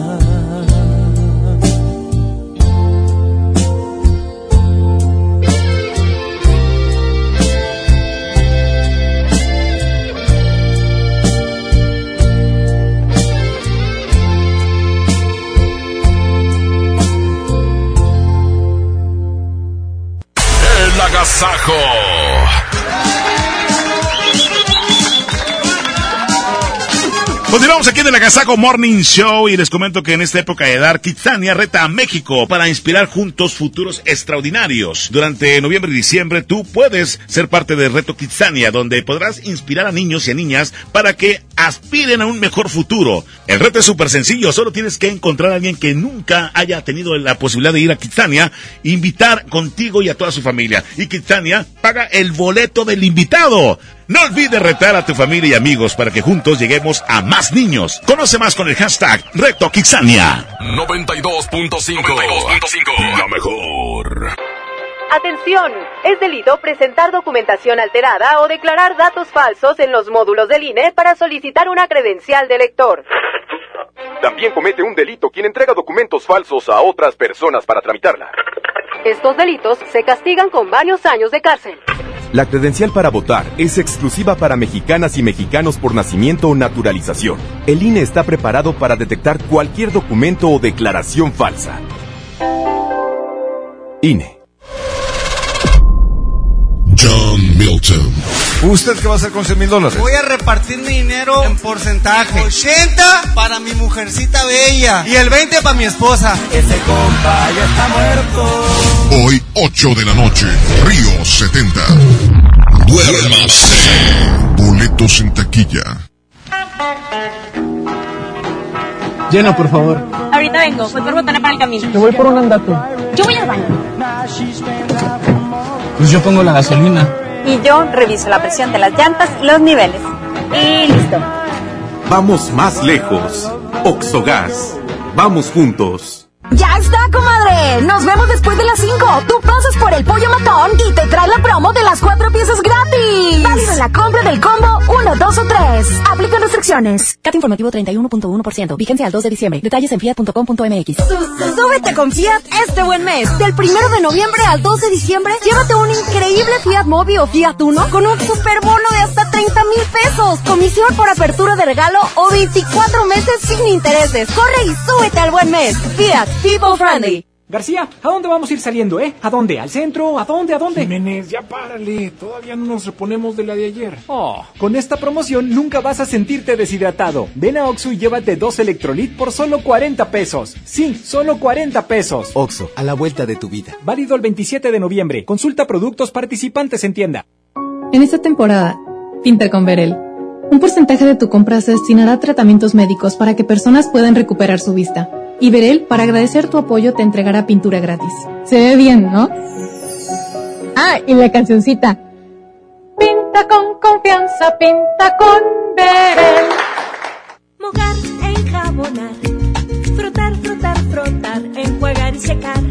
Agasajo. Continuamos aquí en el Morning Show y les comento que en esta época de edad, Kitsania reta a México para inspirar juntos futuros extraordinarios. Durante noviembre y diciembre tú puedes ser parte del reto Kitsania, donde podrás inspirar a niños y a niñas para que aspiren a un mejor futuro. El reto es súper sencillo, solo tienes que encontrar a alguien que nunca haya tenido la posibilidad de ir a Kitsania, invitar contigo y a toda su familia. Y Kitsania paga el boleto del invitado. No olvides retar a tu familia y amigos para que juntos lleguemos a más niños. Conoce más con el hashtag Reto Kitsania. 92.5. La mejor. Atención, es delito presentar documentación alterada o declarar datos falsos en los módulos del INE para solicitar una credencial de lector. También comete un delito quien entrega documentos falsos a otras personas para tramitarla. Estos delitos se castigan con varios años de cárcel. La credencial para votar es exclusiva para mexicanas y mexicanos por nacimiento o naturalización. El INE está preparado para detectar cualquier documento o declaración falsa. INE. John Milton. ¿Usted qué va a hacer con 100 mil dólares? Voy a repartir mi dinero en porcentaje. 80 para mi mujercita bella y el 20 para mi esposa. Ese compa ya está muerto. Hoy, 8 de la noche, Río 70. Duérmase. Boletos en taquilla. Llena, por favor. Ahorita vengo, voy por botana para el camino. Me voy por un andato. Yo voy al baño. Pues yo pongo la gasolina. Y yo reviso la presión de las llantas los niveles. Y listo. Vamos más lejos. Oxogas. Vamos juntos. ¡Ya está, comadre! Nos vemos después de las 5. Tú pasas por el pollo matón y te trae la promo de las cuatro piezas gratis. Válido en la compra del combo 1, 2 o 3. Aplica restricciones. CAT informativo 31.1%. Vigencia al 2 de diciembre. Detalles en fiat.com.mx. Súbete con Fiat este buen mes. Del primero de noviembre al 2 de diciembre, llévate un increíble Fiat Mobi o Fiat Uno con un superbono de hasta 30 mil pesos. Comisión por apertura de regalo o 24 meses sin intereses. Corre y súbete al buen mes. Fiat, people friendly. García, ¿a dónde vamos a ir saliendo, eh? ¿A dónde? ¿Al centro? ¿A dónde? ¿A dónde? Jiménez, ya párale. Todavía no nos reponemos de la de ayer. Oh, con esta promoción nunca vas a sentirte deshidratado. Ven a Oxxo y llévate dos Electrolit por solo 40 pesos. Sí, solo 40 pesos. Oxo, a la vuelta de tu vida. Válido el 27 de noviembre. Consulta productos participantes en tienda. En esta temporada, pinta con Verel. Un porcentaje de tu compra se destinará a tratamientos médicos para que personas puedan recuperar su vista. Y Verel, para agradecer tu apoyo, te entregará pintura gratis. Se ve bien, ¿no? Ah, y la cancioncita. Pinta con confianza, pinta con Verel. Mojar, enjabonar, frotar, frotar, frotar, enjuagar y secar.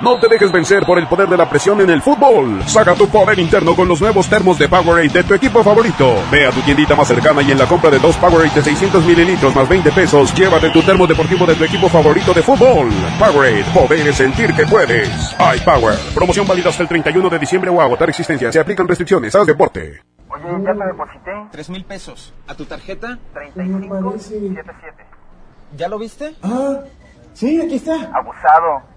No te dejes vencer por el poder de la presión en el fútbol. Saca tu poder interno con los nuevos termos de Powerade de tu equipo favorito. Ve a tu tiendita más cercana y en la compra de dos Powerade de 600 mililitros más 20 pesos, llévate tu termo deportivo de tu equipo favorito de fútbol. Powerade, poder es sentir que puedes. iPower. Promoción válida hasta el 31 de diciembre o agotar existencia. Se aplican restricciones. Haz deporte. Oye, ya te deposité. Tres mil pesos. ¿A tu tarjeta? 3577. ¿Ya lo viste? Ah, sí, aquí está. Abusado.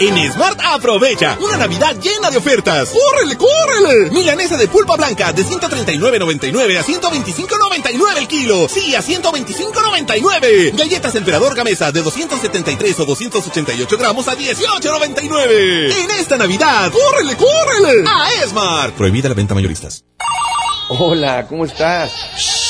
En Smart aprovecha una Navidad llena de ofertas. ¡Córrele, córrele! Milanesa de pulpa blanca de 139.99 a 125.99 el kilo. Sí, a 125.99. Galletas Emperador Gamesa de 273 o 288 gramos a 18.99. En esta Navidad, ¡córrele, córrele! A Smart. Prohibida la venta mayoristas. Hola, ¿cómo estás?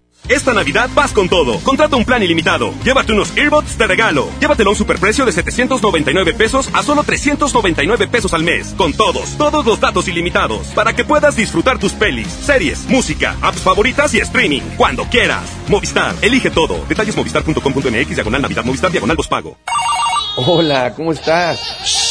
Esta Navidad vas con todo. Contrata un plan ilimitado. Llévate unos earbuds de regalo. Llévatelo a un superprecio de 799 pesos a solo 399 pesos al mes. Con todos, todos los datos ilimitados. Para que puedas disfrutar tus pelis, series, música, apps favoritas y streaming. Cuando quieras. Movistar, elige todo. Detalles movistar.com.mx, diagonal Navidad, Movistar, diagonal pago. Hola, ¿cómo estás?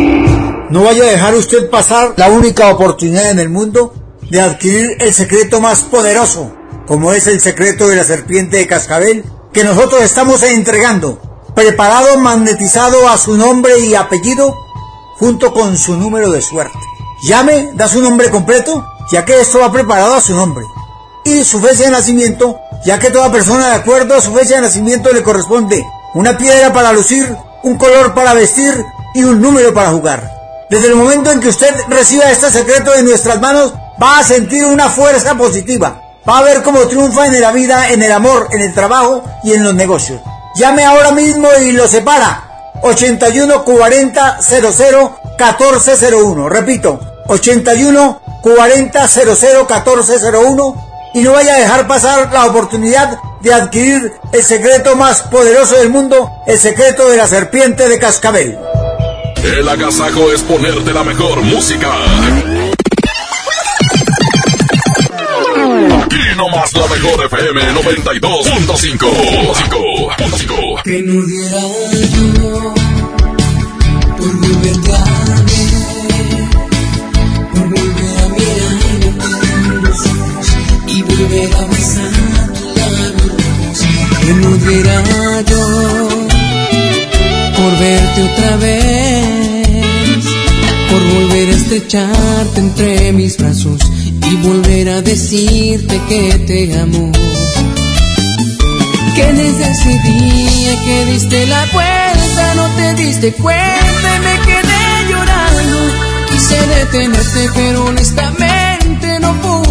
No vaya a dejar usted pasar la única oportunidad en el mundo de adquirir el secreto más poderoso, como es el secreto de la serpiente de cascabel, que nosotros estamos entregando, preparado, magnetizado a su nombre y apellido, junto con su número de suerte. Llame, da su nombre completo, ya que esto va preparado a su nombre, y su fecha de nacimiento, ya que toda persona de acuerdo a su fecha de nacimiento le corresponde una piedra para lucir, un color para vestir y un número para jugar. Desde el momento en que usted reciba este secreto en nuestras manos, va a sentir una fuerza positiva. Va a ver cómo triunfa en la vida, en el amor, en el trabajo y en los negocios. Llame ahora mismo y lo separa. 81 40 00 1401. Repito, 81 40 00 1401. Y no vaya a dejar pasar la oportunidad de adquirir el secreto más poderoso del mundo, el secreto de la serpiente de cascabel. El agasajo es ponerte la mejor música. Aquí nomás la mejor FM 92.5. Que no diera yo por volverte a ver, por volver a ojos y volver a besar tu labio hermoso. Que no diera yo por verte otra vez, por volver a estrecharte entre mis brazos y volver a decirte que te amo. Que desde ese día que diste la vuelta no te diste cuenta y me quedé llorando. Quise detenerte pero honestamente no pude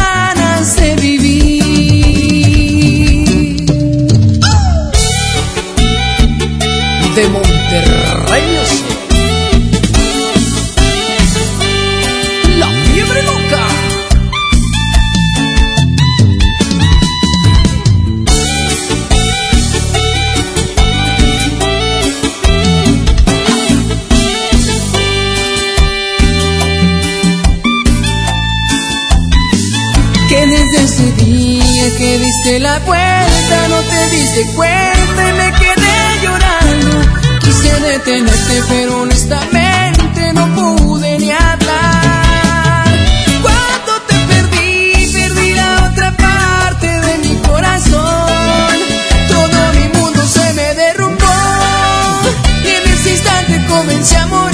De Monterrey, yo soy. La fiebre loca. que desde ese día que diste la vuelta no te diste cuenta detenerte, pero honestamente no pude ni hablar. Cuando te perdí, perdí la otra parte de mi corazón. Todo mi mundo se me derrumbó y en ese instante comencé a morir.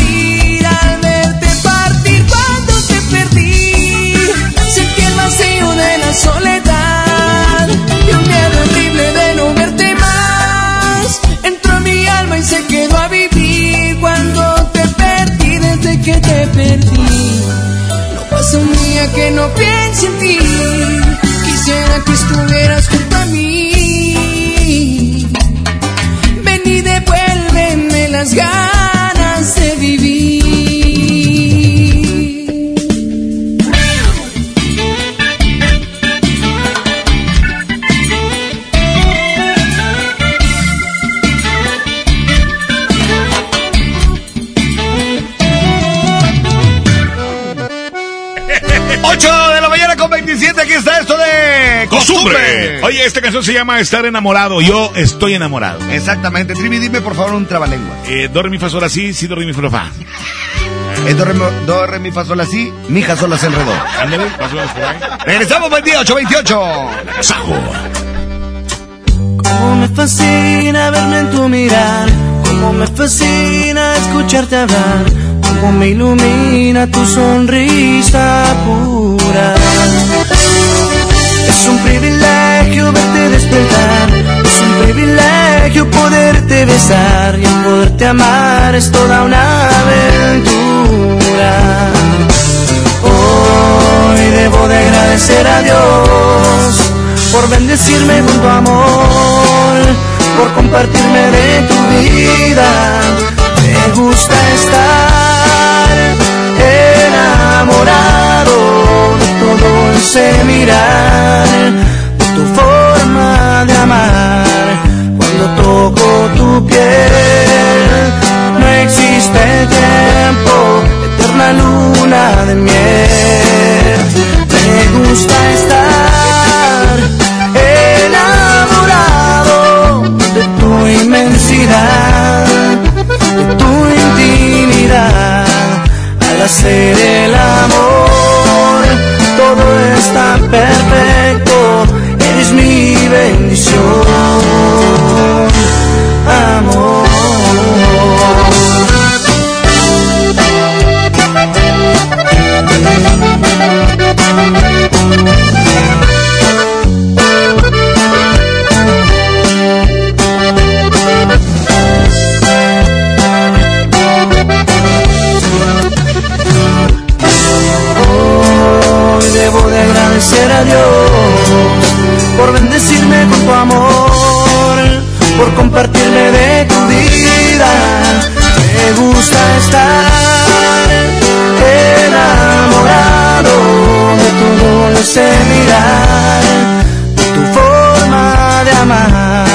Que no piense en ti. Quisiera que estuvieras junto Costumbre. Oye, esta canción se llama Estar enamorado. Yo estoy enamorado. Exactamente. Trivi, dime por favor un trabalengua. Eh, do, re, mi, fa, sol, así, si, do, re, mi, fa, fa. Es do, re, do, re, mi, fa, sol, así, mi, ja, sol. Ándale, o menos por ahí. Regresamos, buen día, 828. Cómo me fascina verme en tu mirar, cómo me fascina escucharte hablar, cómo me ilumina tu sonrisa pura. Es un privilegio verte despertar, es un privilegio poderte besar y poderte amar es toda una aventura. Hoy debo de agradecer a Dios por bendecirme con tu amor, por compartirme de tu vida. Me gusta estar ese mirar, tu forma de amar. Cuando toco tu piel, no existe tiempo, eterna luna de miel. Me gusta estar enamorado de tu inmensidad, de tu intimidad. Al hacer el amor, mi bendición, amor. Hoy debo de agradecer a Dios por bendecirme con tu amor, por compartirme de tu vida. Me gusta estar enamorado de todo ese mirar, de tu forma de amar.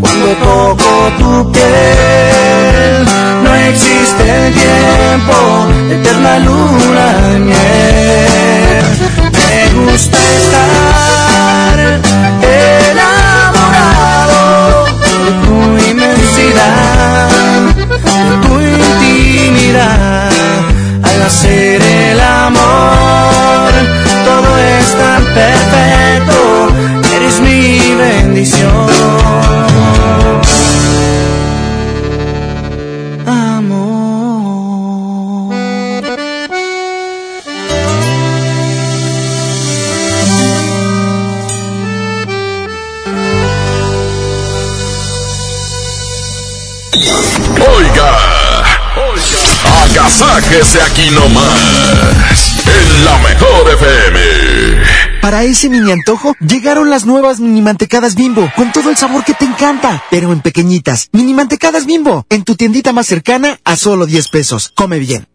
Cuando toco tu piel, no existe tiempo, eterna luna de miel. Agasáquese aquí nomás, en la mejor FM. Para ese mini antojo, llegaron las nuevas mini mantecadas bimbo, con todo el sabor que te encanta, pero en pequeñitas. Mini mantecadas bimbo, en tu tiendita más cercana a solo 10 pesos. Come bien.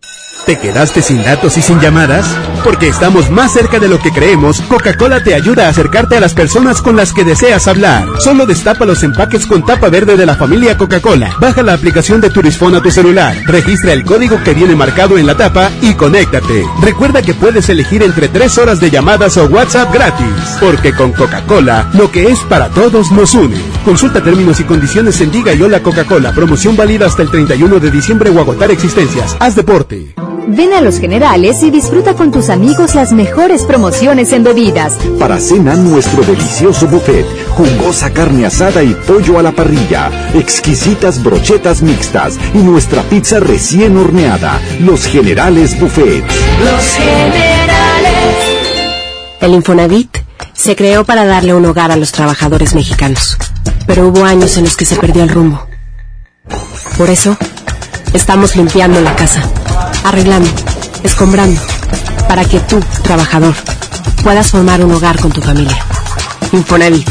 ¿Te quedaste sin datos y sin llamadas? Porque estamos más cerca de lo que creemos, Coca-Cola te ayuda a acercarte a las personas con las que deseas hablar. Solo destapa los empaques con tapa verde de la familia Coca-Cola. Baja la aplicación de Turisfone a tu celular, registra el código que viene marcado en la tapa y conéctate. Recuerda que puedes elegir entre 3 horas de llamadas o WhatsApp gratis. Porque con Coca-Cola, lo que es para todos nos une. Consulta términos y condiciones en Diga y Hola Coca-Cola. Promoción válida hasta el 31 de diciembre o agotar existencias. Haz deporte. Ven a Los Generales y disfruta con tus amigos las mejores promociones en bebidas. Para cena, nuestro delicioso buffet, jugosa carne asada y pollo a la parrilla, exquisitas brochetas mixtas y nuestra pizza recién horneada. Los Generales Buffet. Los generales. El Infonavit se creó para darle un hogar a los trabajadores mexicanos, pero hubo años en los que se perdió el rumbo. Por eso, estamos limpiando la casa, arreglando, escombrando, para que tú, trabajador, puedas formar un hogar con tu familia. Infonavit,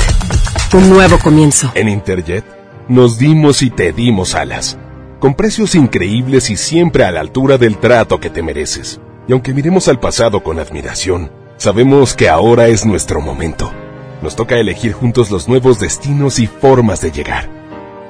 un nuevo comienzo. En Interjet nos dimos y te dimos alas, con precios increíbles y siempre a la altura del trato que te mereces. Y aunque miremos al pasado con admiración, sabemos que ahora es nuestro momento. Nos toca elegir juntos los nuevos destinos y formas de llegar.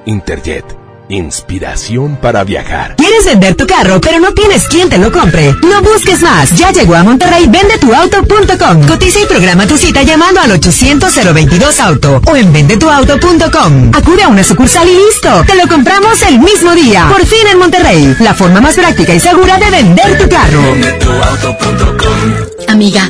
Interjet, inspiración para viajar. ¿Quieres vender tu carro, pero no tienes quien te lo compre? No busques más. Ya llegó a Monterrey vendetuauto.com. Cotiza y programa tu cita llamando al 800-022-AUTO o en vendetuauto.com. Acude a una sucursal y listo. Te lo compramos el mismo día. Por fin en Monterrey. La forma más práctica y segura de vender tu carro. Amiga,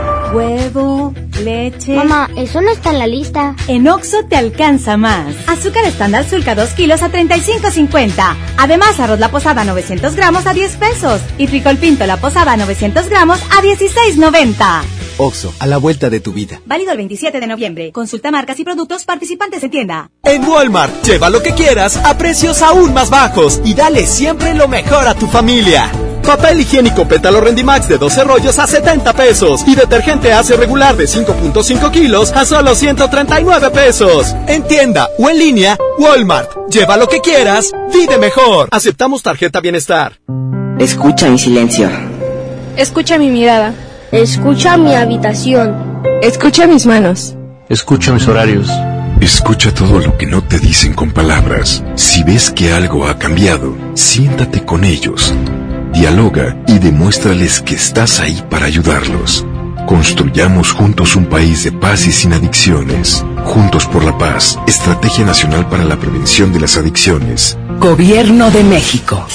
Huevo, leche. Mamá, eso no está en la lista. En Oxo te alcanza más. Azúcar estándar Sulca 2 kilos a 35.50. Además, arroz la posada 900 gramos a 10 pesos. Y frijol pinto la posada 900 gramos a 16.90. Oxo, a la vuelta de tu vida. Válido el 27 de noviembre. Consulta marcas y productos participantes en tienda. En Walmart, lleva lo que quieras a precios aún más bajos y dale siempre lo mejor a tu familia. Papel higiénico pétalo Rendimax de 12 rollos a 70 pesos y detergente Ace regular de 5.5 kilos a solo 139 pesos. En tienda o en línea, Walmart. Lleva lo que quieras, vive mejor. Aceptamos tarjeta bienestar. Escucha mi silencio. Escucha mi mirada. Escucha mi habitación. Escucha mis manos. Escucha mis horarios. Escucha todo lo que no te dicen con palabras. Si ves que algo ha cambiado, siéntate con ellos. Dialoga y demuéstrales que estás ahí para ayudarlos. Construyamos juntos un país de paz y sin adicciones. Juntos por la paz, Estrategia Nacional para la Prevención de las Adicciones. Gobierno de México.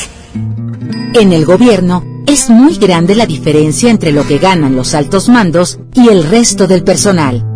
En el gobierno es muy grande la diferencia entre lo que ganan los altos mandos y el resto del personal.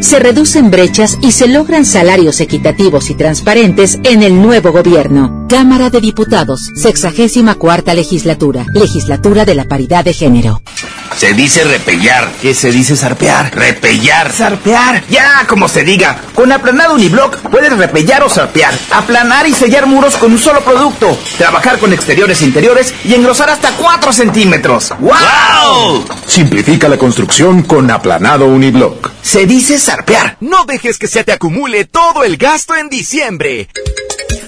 se reducen brechas y se logran salarios equitativos y transparentes en el nuevo gobierno. Cámara de Diputados, sexagésima cuarta legislatura, legislatura de la paridad de género. Se dice repellar. ¿Qué se dice zarpear? Repellar. Zarpear. Ya, como se diga. Con aplanado uniblock puedes repellar o zarpear. Aplanar y sellar muros con un solo producto. Trabajar con exteriores e interiores y engrosar hasta 4 centímetros. ¡Wow! Simplifica la construcción con aplanado uniblock. Se dice zarpear. No dejes que se te acumule todo el gasto en diciembre.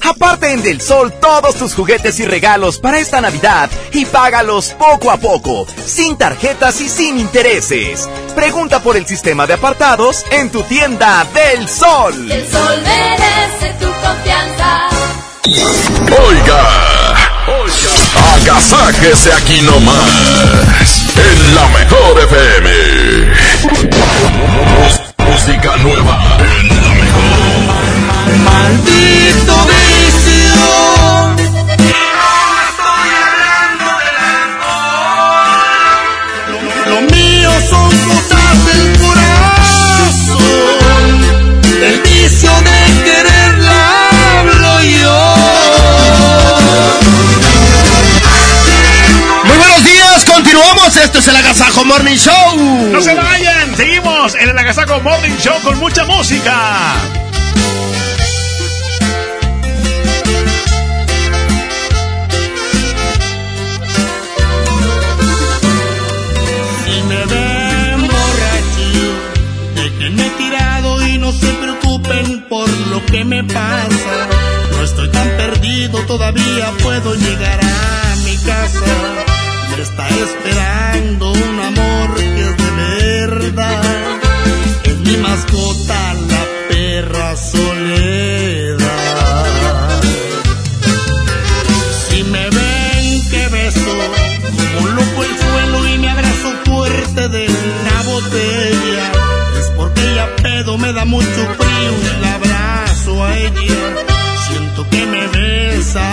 Aparte en Del Sol todos tus juguetes y regalos para esta Navidad y págalos poco a poco, sin tarjetas y sin intereses. Pregunta por el sistema de apartados en tu tienda Del Sol. El sol merece tu confianza. Oiga, oiga, agasáquese aquí nomás, en la mejor FM. Música nueva en la mejor. Maldito Continuamos, esto es el Agasajo Morning Show. No se vayan, seguimos en el Agasajo Morning Show con mucha música. Si me ven borracho, déjenme tirado y no se preocupen por lo que me pasa. No estoy tan perdido, todavía puedo llegar a mi casa. Está esperando un amor que es de verdad. Es mi mascota, la perra soledad. Si me ven que beso, como loco el suelo y me abrazo fuerte de una botella, es porque ella pedo me da mucho frío y la abrazo a ella. Siento que me besa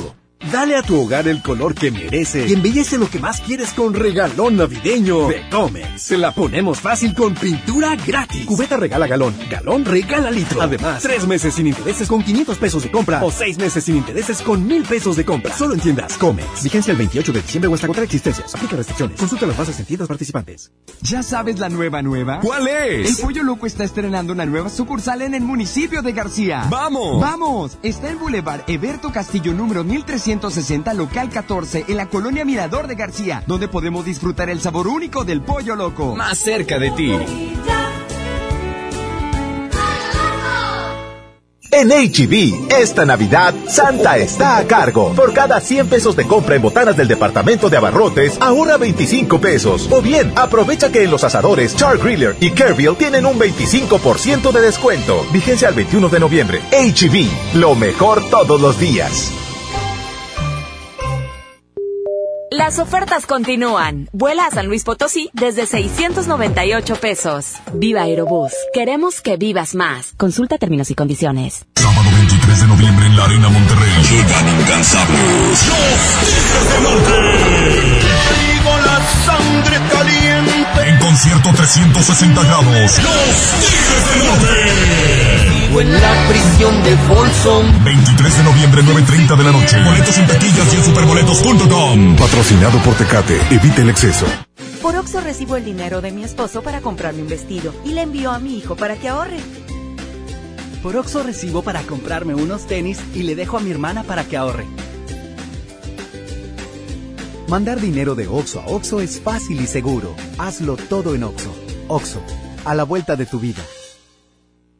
Dale a tu hogar el color que merece y embellece lo que más quieres con regalón navideño de Comex. Se la ponemos fácil con pintura gratis. Cubeta regala galón, galón regala litro. Además, tres meses sin intereses con 500 pesos de compra o seis meses sin intereses con mil pesos de compra. Solo en tiendas Comex. Vigencia el 28 de diciembre o hasta existencias. Aplica restricciones. Consulta las bases en tiendas participantes. ¿Ya sabes la nueva nueva? ¿Cuál es? El Pollo Loco está estrenando una nueva sucursal en el municipio de García. ¡Vamos! ¡Vamos! Está en Boulevard Eberto Castillo número 1360, local 14, en la colonia Mirador de García, donde podemos disfrutar el sabor único del Pollo Loco. Más cerca de ti. En HB, esta Navidad, Santa está a cargo. Por cada 100 pesos de compra en botanas del departamento de abarrotes, ahorra 25 pesos. O bien, aprovecha que en los asadores Char Griller y Kerville tienen un 25% de descuento. Vigencia al 21 de noviembre. HB, lo mejor todos los días. Las ofertas continúan. Vuela a San Luis Potosí desde 698 pesos. Viva Aerobús. Queremos que vivas más. Consulta términos y condiciones. Sábado 23 de noviembre en la Arena Monterrey. Llegan incansables. Los Tigres del Norte. Vivo la sangre caliente. En concierto 360 grados. Los Tigres del Norte. Vivo en la prisión de Folsom. 23 de noviembre, 9.30 de la noche. Boletos en taquillas y en superboletos.com. Patrocinado por Tecate. Evita el exceso. Por Oxo recibo el dinero de mi esposo para comprarme un vestido y le envío a mi hijo para que ahorre. Por Oxo recibo para comprarme unos tenis y le dejo a mi hermana para que ahorre. Mandar dinero de Oxo a Oxo es fácil y seguro. Hazlo todo en Oxo. Oxo, a la vuelta de tu vida.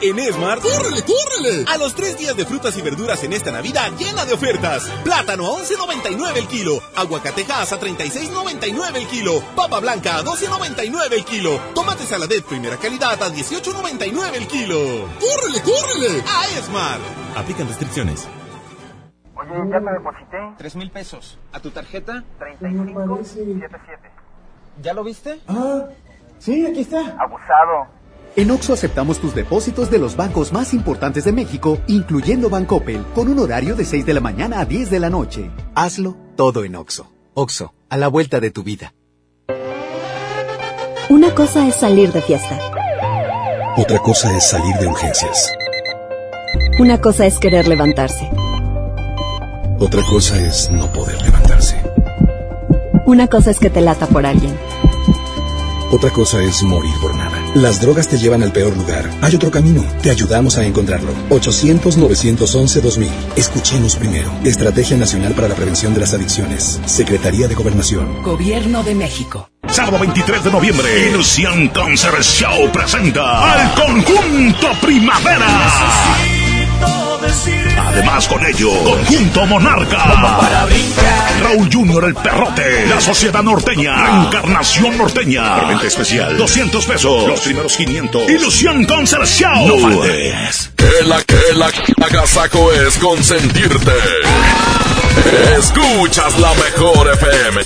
En Esmar, ¡córrele, córrele! A los tres días de frutas y verduras en esta Navidad llena de ofertas. Plátano a 11.99 el kilo. Aguacatejas a 36.99 el kilo. Papa blanca a 12.99 el kilo. Tomate saladet primera calidad a 18.99 el kilo. ¡Córrele, córrele! A Esmar. Aplican restricciones. Oye, ya te deposité. Tres mil pesos. ¿A tu tarjeta? 3577. ¿Ya lo viste? Ah, sí, aquí está. Abusado. En Oxo aceptamos tus depósitos de los bancos más importantes de México, incluyendo Bancoppel, con un horario de 6 de la mañana a 10 de la noche. Hazlo todo en Oxo. Oxo, a la vuelta de tu vida. Una cosa es salir de fiesta. Otra cosa es salir de urgencias. Una cosa es querer levantarse. Otra cosa es no poder levantarse. Una cosa es que te lata por alguien. Otra cosa es morir por nada. Las drogas te llevan al peor lugar. Hay otro camino. Te ayudamos a encontrarlo. 800-911-2000. Escuchemos primero. Estrategia Nacional para la Prevención de las Adicciones. Secretaría de Gobernación. Gobierno de México. Sábado 23 de noviembre, Ilusión Concert Show presenta al conjunto Primavera. Además con ello, Conjunto Monarca. Raúl Junior el Perrote. La Sociedad Norteña. Encarnación Norteña. Preventa especial. 200 pesos. Los primeros 500. Ilusión Concert Show. No faltes. Que la que la agasaco es consentirte. Escuchas la mejor FM.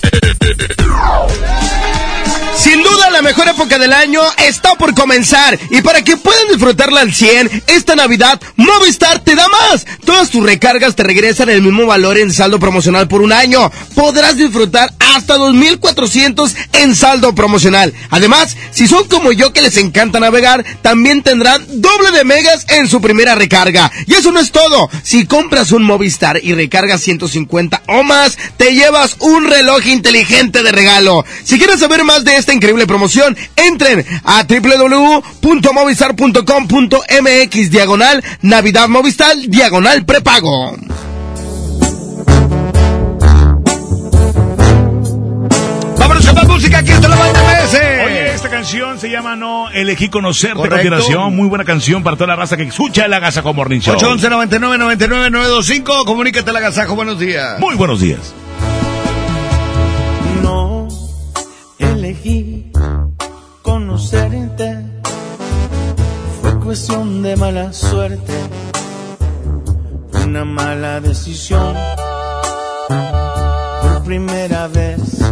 Sin duda la mejor época del año está por comenzar y para que puedan disfrutarla al 100, esta Navidad Movistar te da más. Todas tus recargas te regresan el mismo valor en saldo promocional por un año. Podrás disfrutar hasta 2400 en saldo promocional. Además, si son como yo que les encanta navegar, también tendrán doble de megas en su primera recarga. Y eso no es todo. Si compras un Movistar y recargas 150 o más, te llevas un reloj inteligente de regalo. Si quieres saber más de esta increíble promoción, entren a www.movistar.com.mx diagonal Navidad Movistar diagonal prepago. Canción se llama No Elegí Conocerte a Correcto. continuación. Muy buena canción para toda la raza que escucha el Agasajo Morning Show. 811 99 99 925 comunícate al agasajo, buenos días. Muy buenos días. No elegí conocerte. Fue cuestión de mala suerte. Una mala decisión. Por primera vez.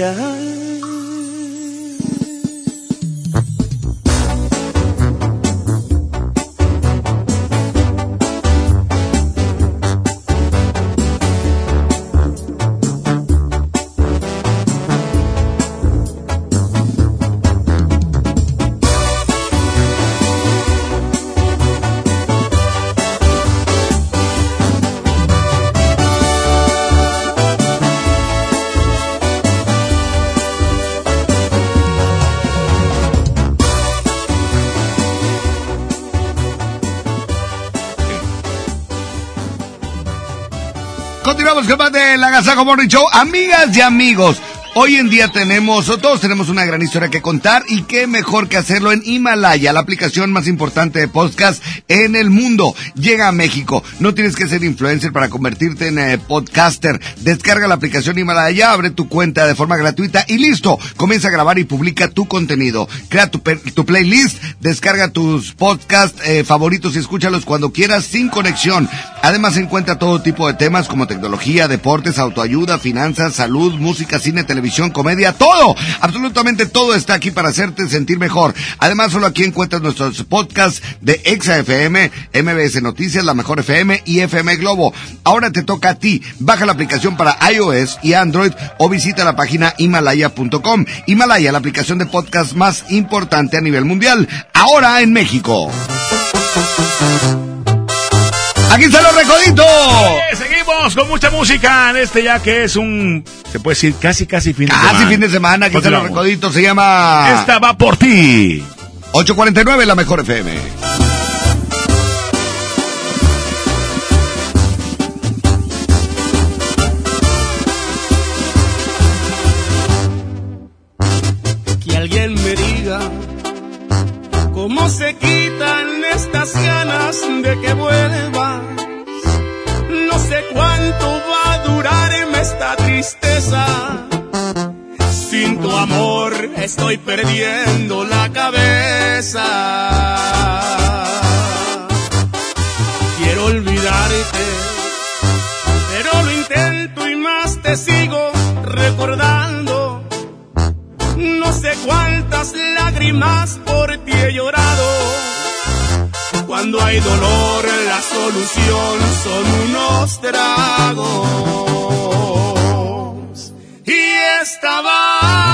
Es de la Gazajo Morning Show. Amigas y amigos, hoy en día tenemos, todos tenemos una gran historia que contar y qué mejor que hacerlo en Himalaya, la aplicación más importante de podcast en el mundo. Llega a México. No tienes que ser influencer para convertirte en eh, podcaster. Descarga la aplicación Himalaya, abre tu cuenta de forma gratuita y listo. Comienza a grabar y publica tu contenido. Crea tu, tu playlist, descarga tus podcasts eh, favoritos y escúchalos cuando quieras sin conexión. Además encuentra todo tipo de temas como tecnología, deportes, autoayuda, finanzas, salud, música, cine, televisión, comedia, todo. Absolutamente todo está aquí para hacerte sentir mejor. Además solo aquí encuentras nuestros podcasts de Exa FM, MBS Noticias, La Mejor FM y FM Globo. Ahora te toca a ti. Baja la aplicación para iOS y Android o visita la página himalaya.com. Himalaya, la aplicación de podcast más importante a nivel mundial. Ahora en México. Aquí están los recoditos. Seguimos con mucha música en este ya que es un, se puede decir casi casi fin de semana. Casi fin de semana, aquí están los recoditos. Se llama... Esta va por ti. 849, la mejor FM. Que alguien me diga cómo se quitan estas ganas de que vuelvas. No sé cuánto va a durarme esta tristeza. Sin tu amor estoy perdiendo la cabeza. Quiero olvidarte, pero lo intento y más te sigo recordando. No sé cuántas lágrimas por ti he llorado. Cuando hay dolor, la solución son unos tragos. Y estaba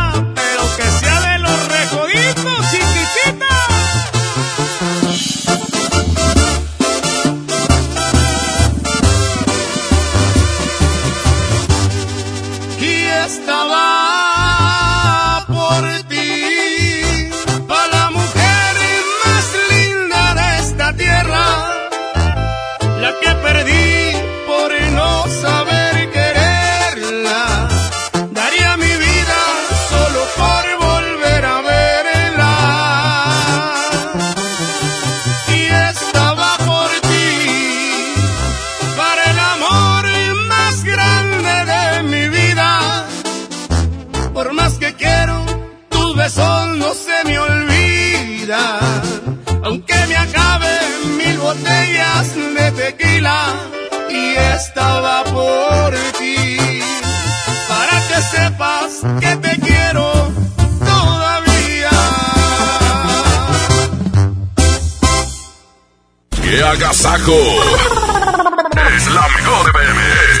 no se me olvida, aunque me acaben mil botellas de tequila y estaba por ti, para que sepas que te quiero todavía. ¡Qué agasajo! Es la mejor FM.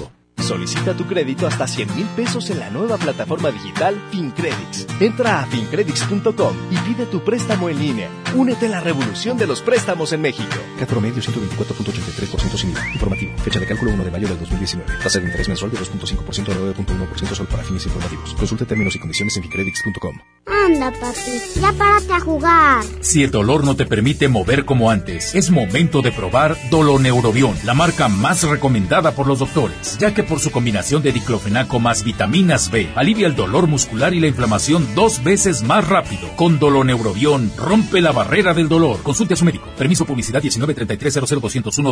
Solicita tu crédito hasta 100 mil pesos en la nueva plataforma digital FinCredits. Entra a fincredits.com y pide tu préstamo en línea. Únete a la revolución de los préstamos en México. Cat promedio 124.83% sin IVA. Informativo. Fecha de cálculo 1 de mayo del 2019. Tasa de interés mensual de 2.5% a 9.1% solo para fines informativos. Consulte términos y condiciones en fincredits.com. Anda, papi. Ya párate a jugar. Si el dolor no te permite mover como antes, es momento de probar Doloneurobión, la marca más recomendada por los doctores, ya que por su combinación de diclofenaco más vitaminas B, alivia el dolor muscular y la inflamación dos veces más rápido. Con Doloneurobión, rompe la barrera del dolor. Consulte a su médico. Permiso publicidad 1933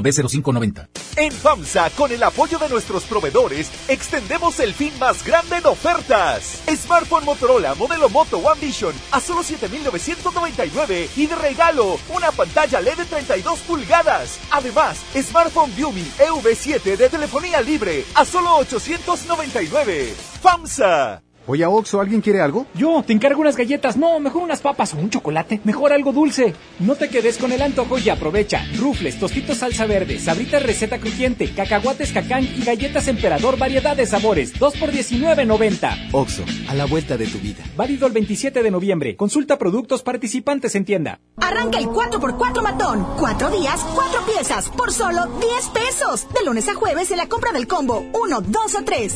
b 0590 En FAMSA, con el apoyo de nuestros proveedores, extendemos el fin más grande en ofertas. Smartphone Motorola modelo Moto One Vision a solo 7,999 y de regalo una pantalla LED de 32 pulgadas. Además, Smartphone Viumi EV7 de telefonía libre a solo 899. FAMSA. Oye, Oxo, ¿alguien quiere algo? Yo, te encargo unas galletas. No, mejor unas papas o un chocolate. Mejor algo dulce. No te quedes con el antojo y aprovecha. Rufles, tostitos salsa verde, sabritas receta crujiente, cacahuates cacán y galletas emperador variedad de sabores. 2 por 19.90. Oxo, a la vuelta de tu vida. Válido el 27 de noviembre. Consulta productos participantes en tienda. Arranca el 4x4 matón. Cuatro días, cuatro piezas. Por solo 10 pesos. De lunes a jueves en la compra del combo. 1, 2 o 3.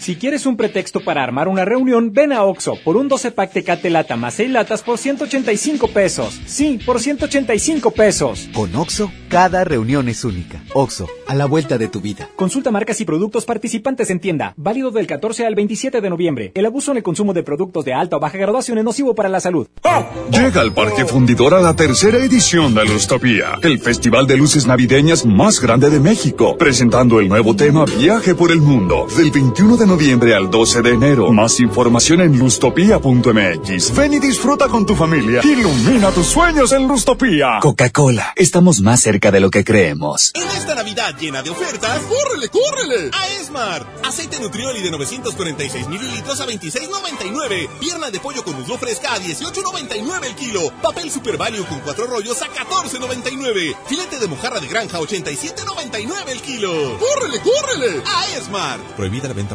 Si quieres un pretexto para armar una reunión, ven a Oxo por un 12 pack Tecate Lata más 6 latas por 185 pesos. Sí, por 185 pesos. Con Oxo, cada reunión es única. Oxo, a la vuelta de tu vida. Consulta marcas y productos participantes en tienda. Válido del 14 al 27 de noviembre. El abuso en el consumo de productos de alta o baja graduación es nocivo para la salud. Llega al Parque Fundidora la tercera edición de Lustopía, el festival de luces navideñas más grande de México, presentando el nuevo tema Viaje por el Mundo, del 21 de noviembre al 12 de enero. Más información en lustopia.mx. Ven y disfruta con tu familia. Ilumina tus sueños en Lustopía. Coca-Cola, estamos más cerca de lo que creemos. En esta Navidad llena de ofertas, ¡córrele, córrele! A Esmar. Aceite Nutrioli de 946 mililitros a 26.99. Pierna de pollo con muslo fresca a 18.99 el kilo. Papel Super Value con cuatro rollos a 14.99. Filete de mojarra de granja a 87.99 el kilo. ¡Córrele, córrele! A Esmar. Prohibida la venta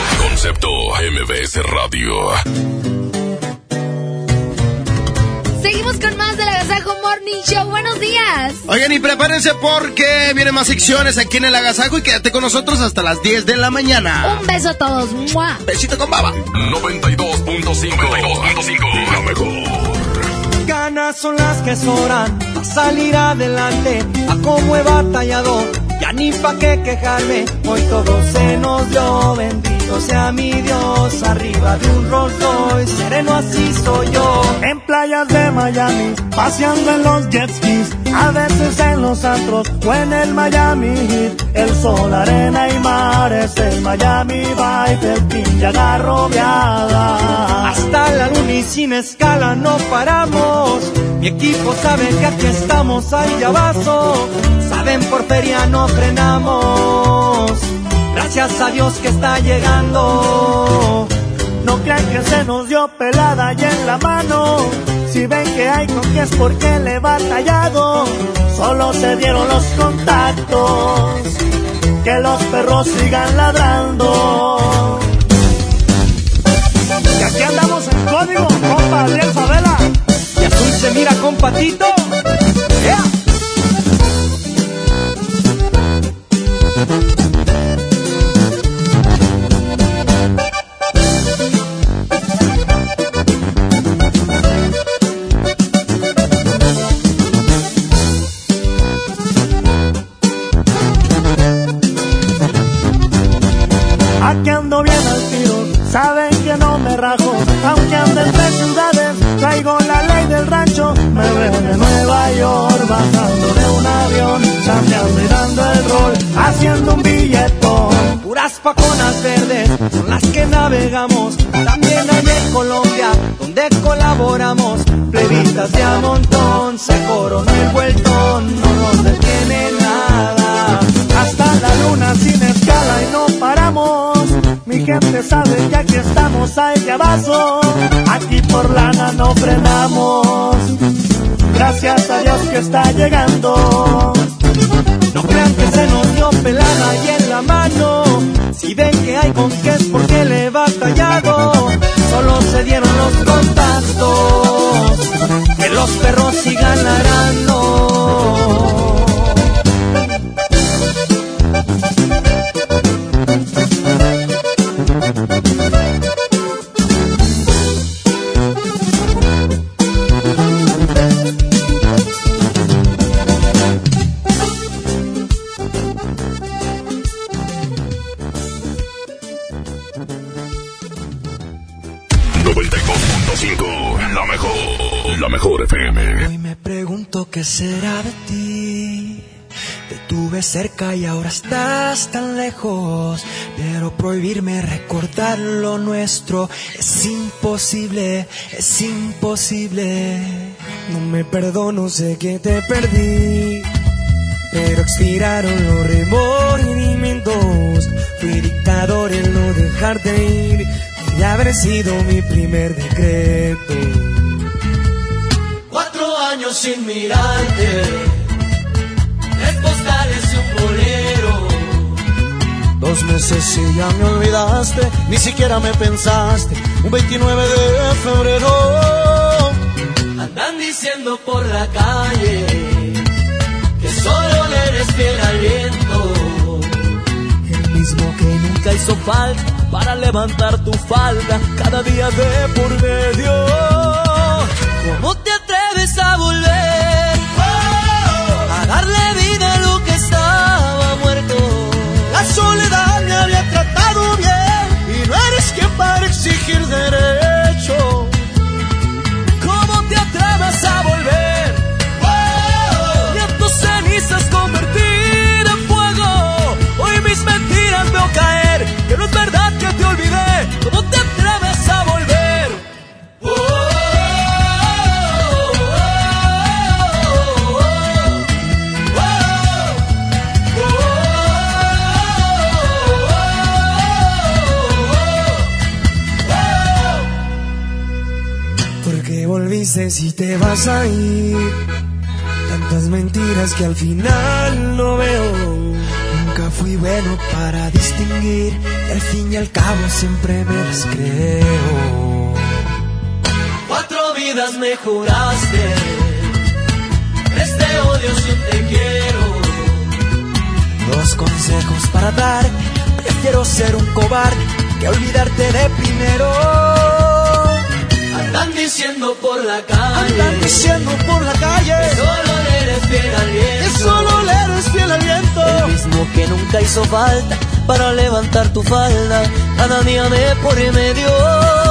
Concepto MBS Radio. Seguimos con más del Agasajo Morning Show. Buenos días. Oigan, y prepárense porque vienen más secciones aquí en el Agasajo y quédate con nosotros hasta las 10 de la mañana. Un beso a todos. ¡Mua! Besito con baba. 92.5. 92.5. La mejor. Ganas son las que sobran para salir adelante. A cómo he batallado, ya ni pa' qué quejarme. Hoy todo se nos dio, bendito sea mi Dios. Arriba de un Rolls Royce, sereno así soy yo. En playas de Miami, paseando en los jet skis. A veces en los antros o en el Miami Heat. El sol, arena y mar es el Miami Vibe. El pin ya agarrobeada. Hasta la luna y sin escala no paramos. Mi equipo sabe que aquí estamos, ahí ya vaso. Saben por feria no frenamos. Gracias a Dios que está llegando. No crean que se nos dio pelada y en la mano. Si ven que hay con que es porque le he batallado. Solo se dieron los contactos. Que los perros sigan ladrando. Y aquí andamos en código, compa Adriel Favela. Y azul se mira con patito. Bajando de un avión, chambeando y dando el rol, haciendo un billetón. Puras paconas verdes son las que navegamos, también hay en Colombia, donde colaboramos, plebitas de a montón, se coronó el vueltón, no nos detiene nada, hasta la luna sin escala y no paramos. Mi gente sabe que aquí estamos ella vaso. Aquí por lana no frenamos. Gracias a Dios que está llegando. No crean que se nos dio pelada y en la mano. Si ven que hay con qué porque le he batallado. Solo se dieron los contactos. Que los perros sigan ladrando. Será de ti. Te tuve cerca y ahora estás tan lejos. Pero prohibirme recordar lo nuestro es imposible, es imposible. No me perdono, sé que te perdí. Pero expiraron los remordimientos. Fui dictador en no dejarte ir. Y haber sido mi primer decreto. Sin mirarte, tres postales y un bolero. Dos meses y ya me olvidaste, ni siquiera me pensaste. Un 29 de febrero. Andan diciendo por la calle que solo le eres fiel al viento. El mismo mismo que nunca hizo falta para levantar tu falda cada día de por medio. ¿Cómo te atreves a volver. A darle volviste si te vas a ir? Tantas mentiras que al final no veo. Nunca fui bueno para distinguir y al fin y al cabo siempre me las creo. Cuatro vidas mejoraste. Este odio si te quiero. Dos consejos para dar. Prefiero ser un cobarde que olvidarte de primero. Andan diciendo por la calle. Andan diciendo por la calle. Que solo le eres fiel al viento. Que solo le eres fiel al viento. El mismo que nunca hizo falta para levantar tu falda. Cada día de por en medio.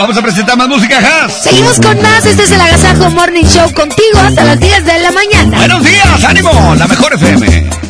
Vamos a presentar más música, Has. Seguimos con más. Este es el Agasajo Morning Show contigo hasta las 10 de la mañana. Buenos días, ánimo, la mejor FM.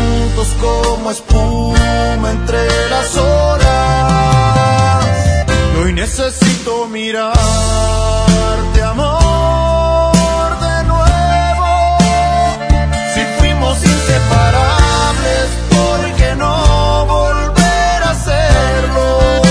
como espuma entre las horas. Y hoy necesito mirarte, amor, de nuevo. Si fuimos inseparables, ¿por qué no volver a hacerlo?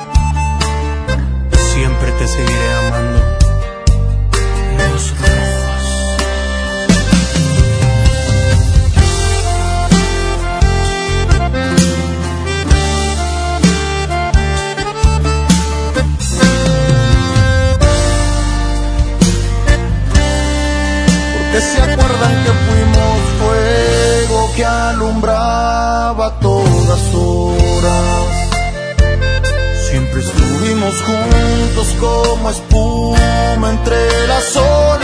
entre las olas.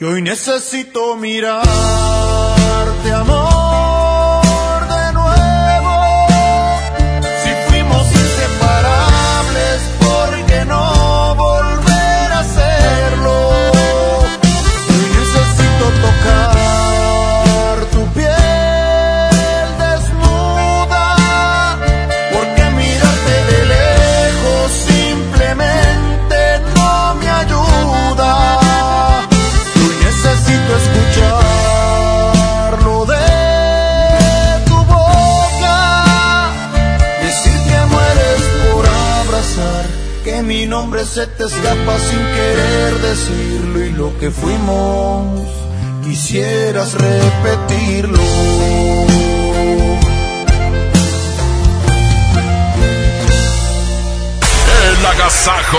Y hoy necesito mirarte, se te escapa sin querer decirlo y lo que fuimos quisieras repetirlo. El agasajo.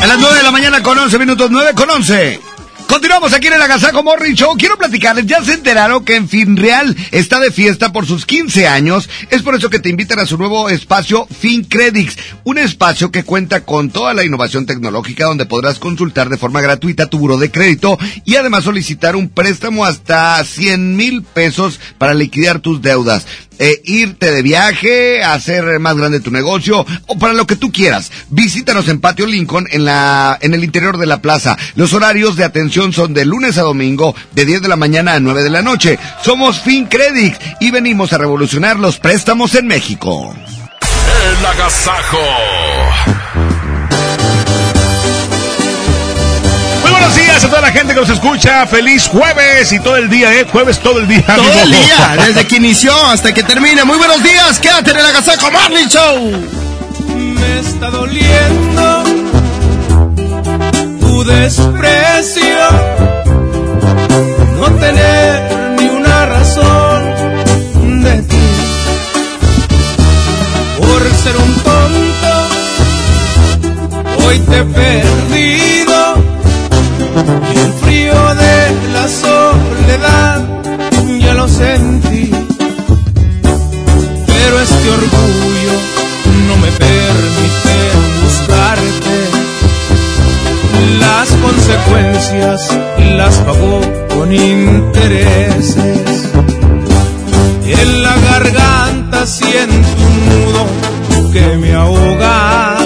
A las 9 de la mañana con 11 minutos, 9 con 11. Continuamos aquí en el Agasajo Morning Show. Quiero platicarles, ya se enteraron que en Finreal está de fiesta por sus 15 años. Es por eso que te invitan a su nuevo espacio FinCredits, un espacio que cuenta con toda la innovación tecnológica donde podrás consultar de forma gratuita tu buro de crédito y además solicitar un préstamo hasta 100 mil pesos para liquidar tus deudas eh, irte de viaje, hacer más grande tu negocio o para lo que tú quieras. Visítanos en Patio Lincoln en la en el interior de la plaza. Los horarios de atención son de lunes a domingo de 10 de la mañana a 9 de la noche. Somos FinCredit y venimos a revolucionar los préstamos en México. El agasajo. Buenos días a toda la gente que nos escucha. Feliz jueves y todo el día, ¿eh? Jueves todo el día. Todo amigo. el día, desde que inició hasta que termine. Muy buenos días, quédate en el Agasajo Morning Show. Me está doliendo tu desprecio, no tener ni una razón de ti. Por ser un tonto, hoy te perdido y el frío de la soledad ya lo sentí. Pero este orgullo no me permite buscarte. Las consecuencias las pagó con intereses. En la garganta siento un nudo que me ahoga.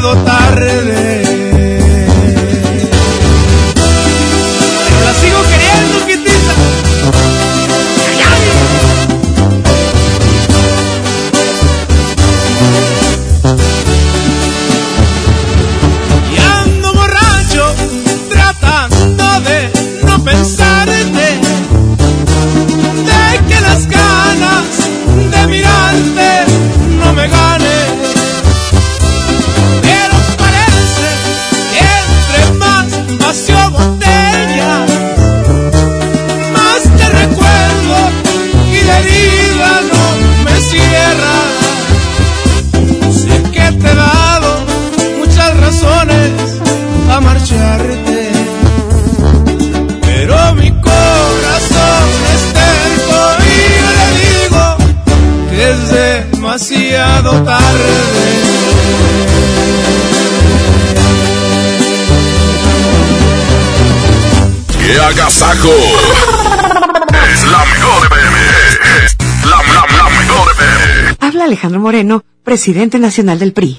Demasiado tarde. Demasiado tarde. ¡Qué agasajo! Es la mejor FM. Es la, la, la mejor FM. Habla Alejandro Moreno, presidente nacional del PRI.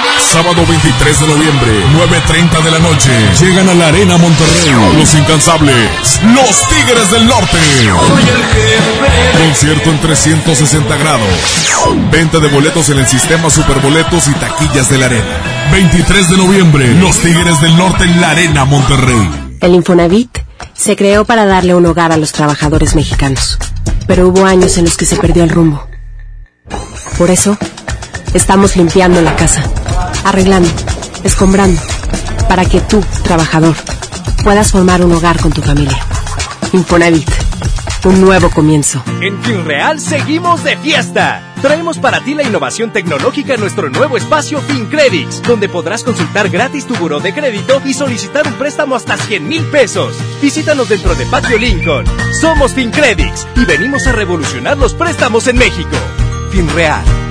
Sábado 23 de noviembre, 9.30 de la noche. Llegan a la Arena Monterrey. Los incansables. Los Tigres del Norte. Concierto en 360 grados. Venta de boletos en el sistema Superboletos y taquillas de la Arena. 23 de noviembre, Los Tigres del Norte en la Arena Monterrey. El Infonavit se creó para darle un hogar a los trabajadores mexicanos. Pero hubo años en los que se perdió el rumbo. Por eso, estamos limpiando la casa, arreglando, escombrando, para que tú, trabajador, puedas formar un hogar con tu familia. Infonavit, un nuevo comienzo. En FinReal seguimos de fiesta. Traemos para ti la innovación tecnológica en nuestro nuevo espacio FinCredits, donde podrás consultar gratis tu buró de crédito y solicitar un préstamo hasta 100 mil pesos. Visítanos dentro de Patio Lincoln. Somos FinCredits y venimos a revolucionar los préstamos en México. FinReal.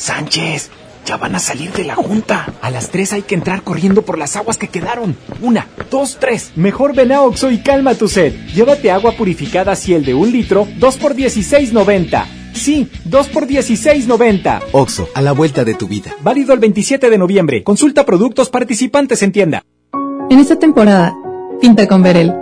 Sánchez, ya van a salir de la junta. A las tres hay que entrar corriendo por las aguas que quedaron. Una, dos, tres. Mejor ven a Oxo y calma tu sed. Llévate agua purificada Ciel de un litro, dos por $16.90. Sí, 2 por $16.90. Oxo, a la vuelta de tu vida. Válido el 27 de noviembre. Consulta productos participantes en tienda. En esta temporada, pinta con Verel.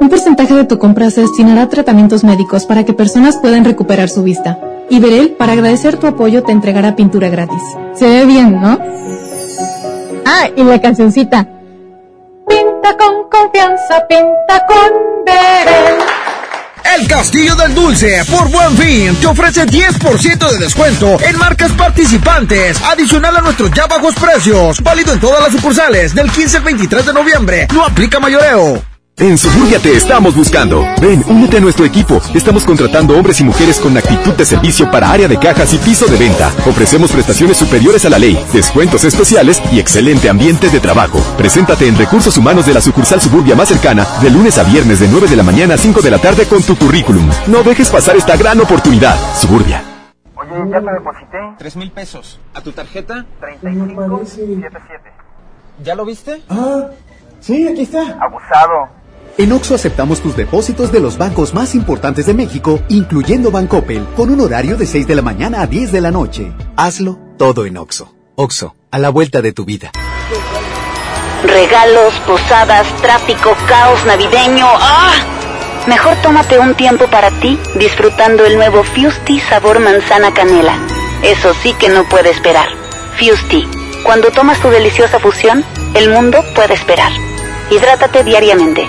Un porcentaje de tu compra se destinará a tratamientos médicos para que personas puedan recuperar su vista. Y Verel, para agradecer tu apoyo, te entregará pintura gratis. Se ve bien, ¿no? Ah, y la cancioncita. Pinta con confianza, pinta con Verel. El Castillo del Dulce, por Buen Fin, te ofrece 10% de descuento en marcas participantes, adicional a nuestros ya bajos precios. Válido en todas las sucursales del 15 al 23 de noviembre. No aplica mayoreo. En Suburbia te estamos buscando. Ven, únete a nuestro equipo. Estamos contratando hombres y mujeres con actitud de servicio para área de cajas y piso de venta. Ofrecemos prestaciones superiores a la ley, descuentos especiales y excelente ambiente de trabajo. Preséntate en Recursos Humanos de la sucursal Suburbia más cercana de lunes a viernes de 9 de la mañana a 5 de la tarde con tu currículum. No dejes pasar esta gran oportunidad. Suburbia. Oye, ya te deposité. Tres mil pesos. ¿A tu tarjeta? 3577. ¿Ya lo viste? Ah, sí, aquí está. Abusado. En Oxo aceptamos tus depósitos de los bancos más importantes de México, incluyendo Bancoppel, con un horario de 6 de la mañana a 10 de la noche. Hazlo todo en Oxo. Oxo, a la vuelta de tu vida. Regalos, posadas, tráfico, caos navideño. ¡Ah! Mejor tómate un tiempo para ti disfrutando el nuevo Fusti sabor manzana canela. Eso sí que no puede esperar. Fusti. Cuando tomas tu deliciosa fusión, el mundo puede esperar. Hidrátate diariamente.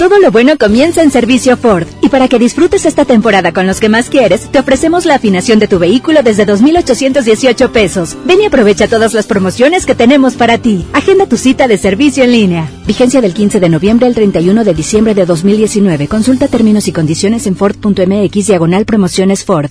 Todo lo bueno comienza en Servicio Ford. Y para que disfrutes esta temporada con los que más quieres, te ofrecemos la afinación de tu vehículo desde 2,818 pesos. Ven y aprovecha todas las promociones que tenemos para ti. Agenda tu cita de servicio en línea. Vigencia del 15 de noviembre al 31 de diciembre de 2019. Consulta términos y condiciones en Ford.mx diagonal promociones Ford.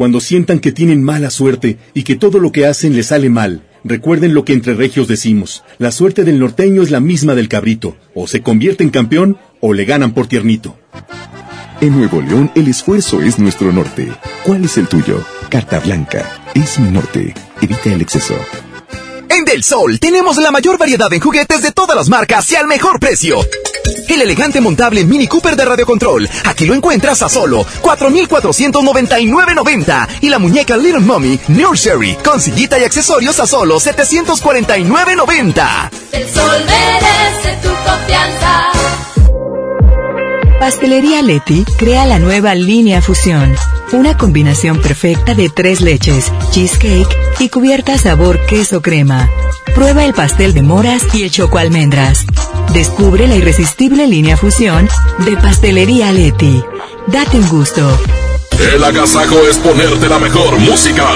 Cuando sientan que tienen mala suerte y que todo lo que hacen les sale mal, recuerden lo que entre regios decimos. La suerte del norteño es la misma del cabrito. O se convierte en campeón o le ganan por tiernito. En Nuevo León el esfuerzo es nuestro norte. ¿Cuál es el tuyo? Carta Blanca. Es mi norte. Evita el exceso. En Del Sol tenemos la mayor variedad en juguetes de todas las marcas y al mejor precio. El elegante montable Mini Cooper de Radio Control. Aquí lo encuentras a solo 4,499.90. Y la muñeca Little Mommy Nursery con sillita y accesorios a solo 749.90. El sol merece tu confianza. Pastelería Leti crea la nueva línea Fusión. Una combinación perfecta de tres leches, cheesecake y cubierta sabor queso crema. Prueba el pastel de moras y el choco almendras. Descubre la irresistible línea Fusión de Pastelería Leti. Date un gusto. El agasajo es ponerte la mejor música.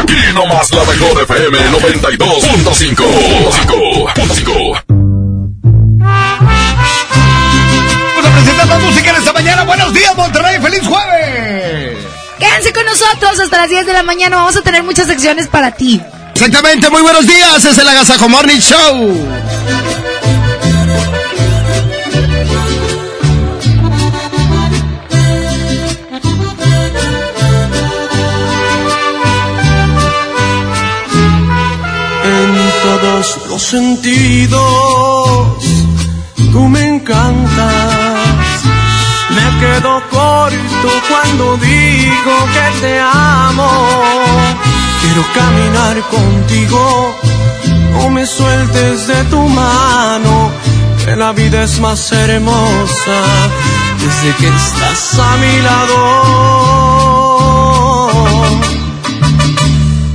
Aquí nomás la mejor FM 92.5. música en esta mañana. Buenos días, Monterrey. ¡Feliz jueves! Quédense con nosotros hasta las 10 de la mañana. Vamos a tener muchas secciones para ti. Exactamente, muy buenos días. Es el Agasajo Morning Show. En todos los sentidos, tú me encantas Quedo corto cuando digo que te amo Quiero caminar contigo, no me sueltes de tu mano, que la vida es más hermosa desde que estás a mi lado.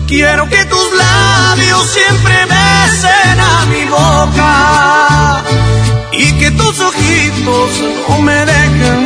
Quiero que tus labios siempre besen a mi boca y que tus ojitos no me dejen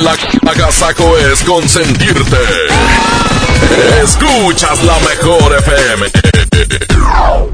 La agasaco es consentirte. Escuchas la mejor FM.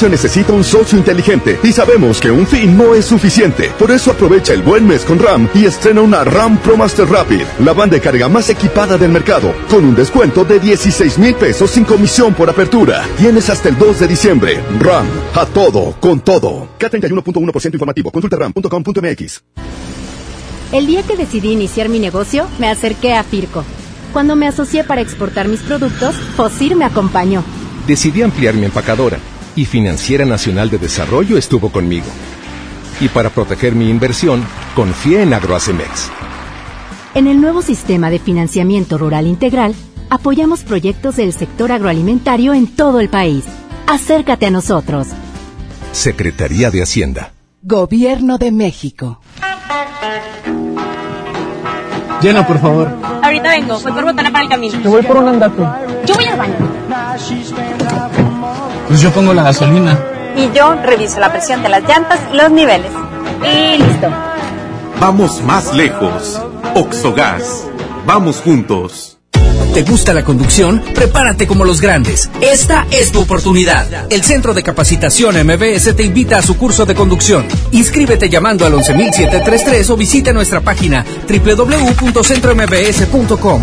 necesita un socio inteligente y sabemos que un fin no es suficiente. Por eso aprovecha el buen mes con RAM y estrena una RAM Pro Master Rapid, la banda de carga más equipada del mercado, con un descuento de 16 mil pesos sin comisión por apertura. Tienes hasta el 2 de diciembre. RAM, a todo, con todo. K31.1% informativo. Consulta ram.com.mx. El día que decidí iniciar mi negocio, me acerqué a Firco. Cuando me asocié para exportar mis productos, Fosir me acompañó. Decidí ampliar mi empacadora y Financiera Nacional de Desarrollo estuvo conmigo. Y para proteger mi inversión, confié en Agroacemex. En el nuevo sistema de financiamiento rural integral, apoyamos proyectos del sector agroalimentario en todo el país. Acércate a nosotros. Secretaría de Hacienda. Gobierno de México. Llena, por favor. ahorita vengo. Voy por botana para el camino. Yo voy por un andate. Yo voy al baño. Pues yo pongo la gasolina. Y yo reviso la presión de las llantas y los niveles. Y listo. Vamos más lejos. Oxogas. Vamos juntos. ¿Te gusta la conducción? Prepárate como los grandes. Esta es tu oportunidad. El Centro de Capacitación MBS te invita a su curso de conducción. Inscríbete llamando al 11733 o visita nuestra página www.centrombs.com.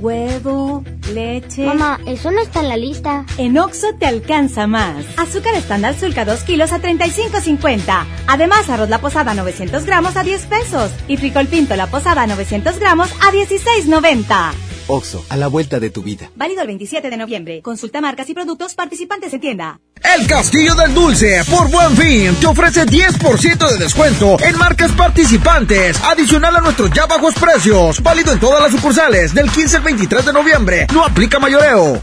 Huevo, leche. Mamá, eso no está en la lista. En Oxo te alcanza más. Azúcar estándar Sulca 2 kilos a 35.50. Además, arroz la posada 900 gramos a 10 pesos. Y frijol pinto la posada 900 gramos a 16.90. Oxo, a la vuelta de tu vida. Válido el 27 de noviembre. Consulta marcas y productos participantes en tienda. El Castillo del Dulce, por buen fin, te ofrece 10% de descuento en marcas participantes, adicional a nuestros ya bajos precios. Válido en todas las sucursales del 15 al 23 de noviembre. No aplica mayoreo.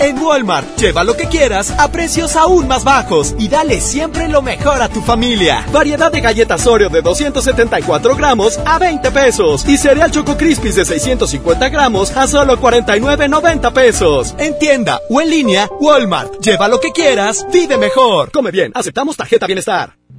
En Walmart, lleva lo que quieras a precios aún más bajos y dale siempre lo mejor a tu familia. Variedad de galletas Oreo de 274 gramos a 20 pesos y cereal Choco Crispies de 650 gramos a solo 49.90 pesos. En tienda o en línea, Walmart, lleva lo que quieras, vive mejor. Come bien, aceptamos tarjeta bienestar.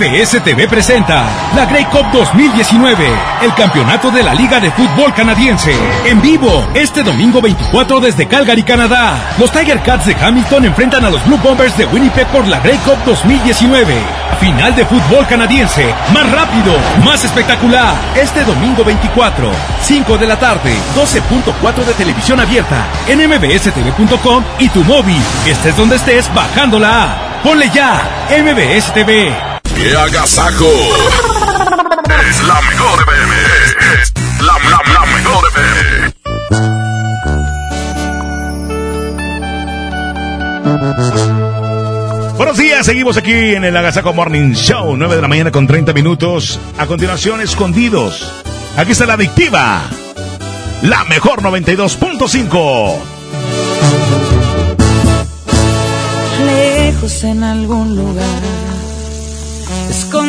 MBS TV presenta la Grey Cup 2019, el campeonato de la Liga de Fútbol Canadiense. En vivo, este domingo 24 desde Calgary, Canadá. Los Tiger Cats de Hamilton enfrentan a los Blue Bombers de Winnipeg por la Grey Cup 2019. Final de fútbol canadiense, más rápido, más espectacular. Este domingo 24, 5 de la tarde, 12.4 de televisión abierta, en mbstv.com y tu móvil. Estés donde estés, bajando la. Ponle ya, MBS TV. ¡Qué agasajo! es la mejor FM. Es la, la, la mejor FM. Buenos días, seguimos aquí en el Agasajo Morning Show, 9 de la mañana con 30 minutos. A continuación, escondidos. Aquí está la adictiva. La mejor 92.5. Lejos en algún lugar,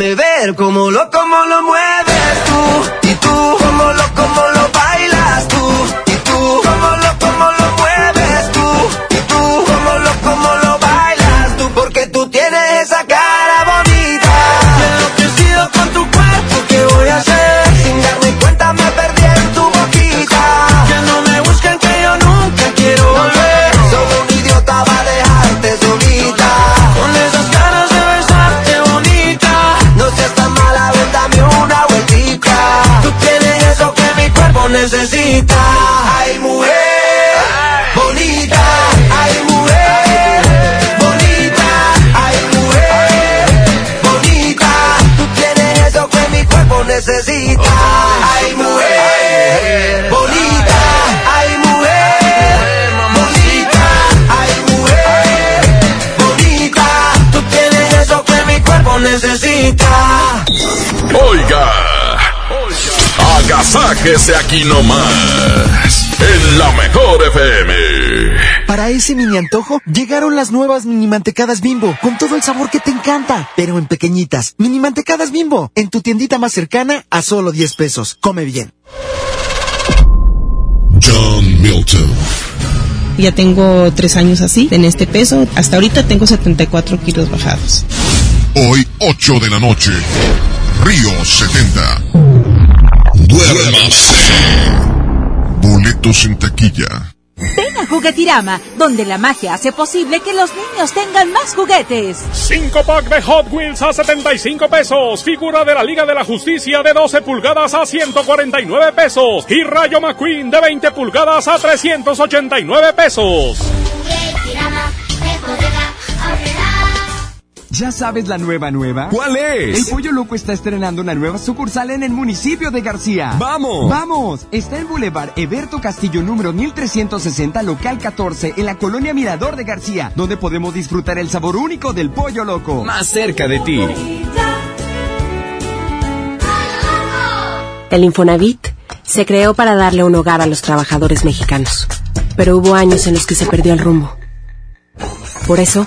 Déjame ver cómo lo, cómo lo mueves tú. Y tú, cómo lo, cómo lo necesita. Oiga. Agasáquese aquí nomás. En la mejor FM. Para ese mini antojo, llegaron las nuevas mini mantecadas bimbo, con todo el sabor que te encanta, pero en pequeñitas. Mini mantecadas bimbo, en tu tiendita más cercana a solo 10 pesos. Come bien. John Milton. Ya tengo tres años así, en este peso. Hasta ahorita tengo 74 kilos bajados. Hoy, 8 de la noche. Río 70. Duérmase. Boletos en taquilla. Ven a Juguetirama, donde la magia hace posible que los niños tengan más juguetes. 5 pack de Hot Wheels a 75 pesos. Figura de la Liga de la Justicia de 12 pulgadas a 149 pesos. Y Rayo McQueen de 20 pulgadas a 389 pesos. ¿Ya sabes la nueva nueva? ¿Cuál es? El Pollo Loco está estrenando una nueva sucursal en el municipio de García. ¡Vamos! ¡Vamos! Está en Boulevard Eberto Castillo número 1360, local 14, en la colonia Mirador de García, donde podemos disfrutar el sabor único del Pollo Loco. Más cerca de ti. El Infonavit se creó para darle un hogar a los trabajadores mexicanos, pero hubo años en los que se perdió el rumbo. Por eso,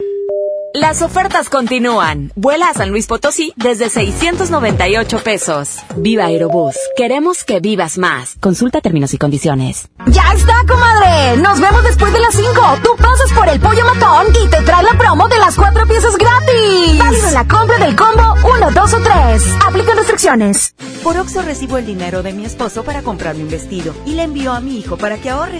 Las ofertas continúan. Vuela a San Luis Potosí desde 698 pesos. Viva Aerobús. Queremos que vivas más. Consulta términos y condiciones. ¡Ya está, comadre! Nos vemos después de las 5. Tú pasas por el pollo matón y te trae la promo de las cuatro piezas gratis. Válido en la compra del combo 1, 2 o 3. Aplican restricciones. Por Oxo recibo el dinero de mi esposo para comprarme un vestido y le envío a mi hijo para que ahorre.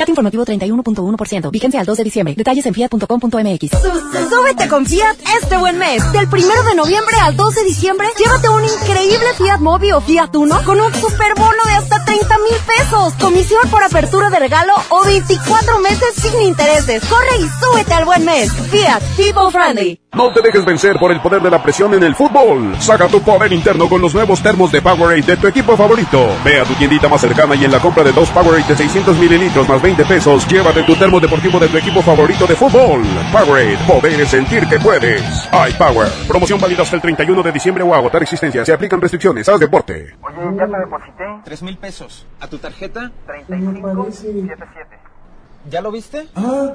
CAT informativo 31.1%. Vigencia al 2 de diciembre. Detalles en fiat.com.mx. Súbete con Fiat este buen mes. Del 1 de noviembre al 2 de diciembre, llévate un increíble Fiat Mobi o Fiat Uno con un superbono de hasta 30 mil pesos. Comisión por apertura de regalo o 24 meses sin intereses. Corre y súbete al buen mes. Fiat People Friendly. No te dejes vencer por el poder de la presión en el fútbol. Saca tu poder interno con los nuevos termos de Powerade de tu equipo favorito. Ve a tu tiendita más cercana y en la compra de dos Powerade de 600 mililitros más 20 pesos, llévate tu termo deportivo de tu equipo favorito de fútbol. Powerade, poder sentir que puedes. iPower. Promoción válida hasta el 31 de diciembre o agotar existencia. Se aplican restricciones. Haz deporte. Oye, ya te deposité. Tres mil pesos. ¿A tu tarjeta? 3577. ¿Ya lo viste? Ah,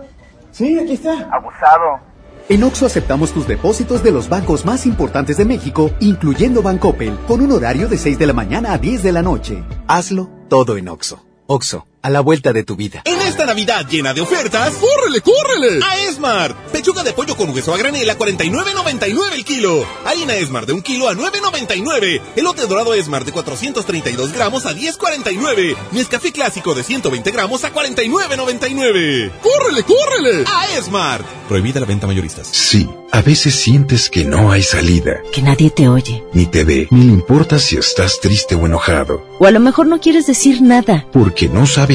sí, aquí está. Abusado. En Oxo aceptamos tus depósitos de los bancos más importantes de México, incluyendo Bancoppel, con un horario de 6 de la mañana a 10 de la noche. Hazlo todo en Oxo. Oxo, a la vuelta de tu vida. En esta Navidad llena de ofertas, ¡córrele, córrele! A Esmart. Pechuga de pollo con hueso a granel a 49.99 el kilo. Harina Esmart de un kilo a 9.99. Elote dorado Esmart de 432 gramos a 10.49. Nescafé clásico de 120 gramos a 49.99. ¡Córrele, córrele! A Esmart. Prohibida la venta mayoristas. Sí, a veces sientes que no hay salida. Que nadie te oye. Ni te ve, ni le importa si estás triste o enojado. O a lo mejor no quieres decir nada. Porque no sabes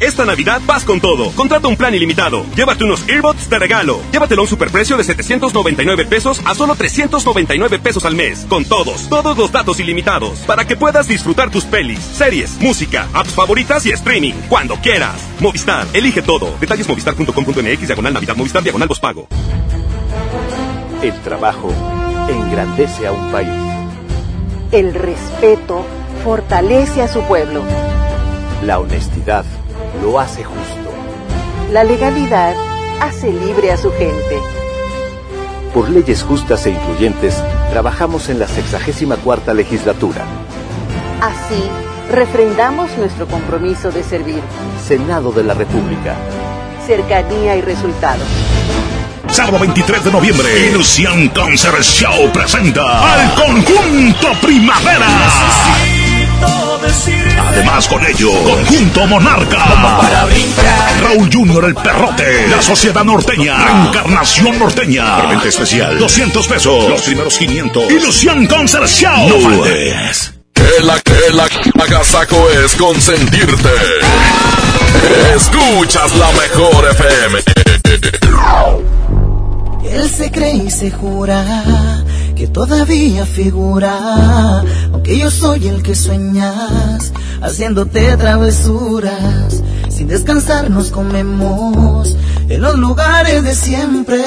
Esta Navidad vas con todo. Contrata un plan ilimitado. Llévate unos earbuds de regalo. Llévatelo a un superprecio de 799 pesos a solo 399 pesos al mes. Con todos, todos los datos ilimitados. Para que puedas disfrutar tus pelis, series, música, apps favoritas y streaming. Cuando quieras. Movistar, elige todo. Detalles movistar.com.mx, diagonal Navidad, Movistar, diagonal pago. El trabajo engrandece a un país. El respeto fortalece a su pueblo. La honestidad lo hace justo. La legalidad hace libre a su gente. Por leyes justas e incluyentes, trabajamos en la 64 legislatura. Así, refrendamos nuestro compromiso de servir. Senado de la República. Cercanía y resultados. Sábado 23 de noviembre, Ilusión Concert Show presenta al conjunto Primavera. Además con ello, Conjunto Monarca. Raúl Junior el Perrote. La Sociedad Norteña. Encarnación Norteña. Preventa especial. 200 pesos. Los primeros 500. Ilusión Concert Show. No faltes. Que la que la agasaco es consentirte. Escuchas la mejor FM. Él se cree y se jura que todavía figura, aunque yo soy el que sueñas, haciéndote travesuras sin descansar nos comemos en los lugares de siempre.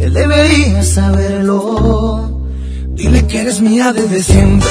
Él debería saberlo. Dile que eres mía desde siempre.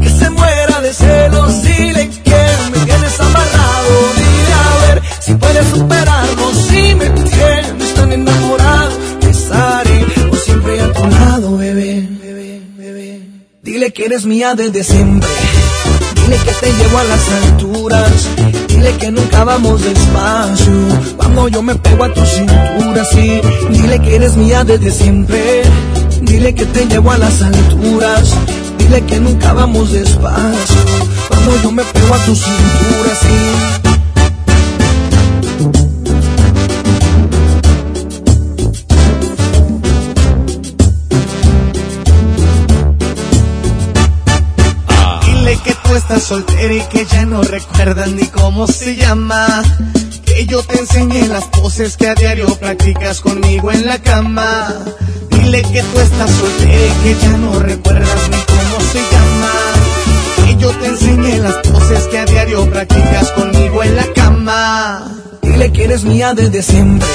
Que se muera de celos. Dile que me tienes amarrado. Dile a ver si puedes superarlo. Si me tienes tan enamorado, estaré por siempre a tu lado, bebé. Dile que eres mía desde siempre. Dile que te llevo a las alturas. Dile que nunca vamos despacio. Cuando yo me pego a tu cintura, sí. Dile que eres mía desde siempre. Dile que te llevo a las alturas. Dile que nunca vamos despacio. Cuando yo me pego a tu cintura, sí. Dile que tú estás soltera y que ya no recuerdas ni cómo se llama. Que yo te enseñé las poses que a diario practicas conmigo en la cama. Dile que tú estás soltera y que ya no recuerdas ni se llama. Que yo te enseñé las poses que a diario practicas conmigo en la cama. Dile que eres mía desde siempre.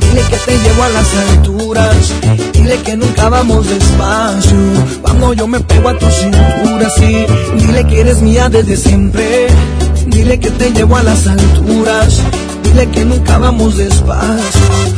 Dile que te llevo a las alturas. Dile que nunca vamos despacio. Cuando yo me pego a tu cintura, sí. Dile que eres mía desde siempre. Dile que te llevo a las alturas. Dile que nunca vamos despacio.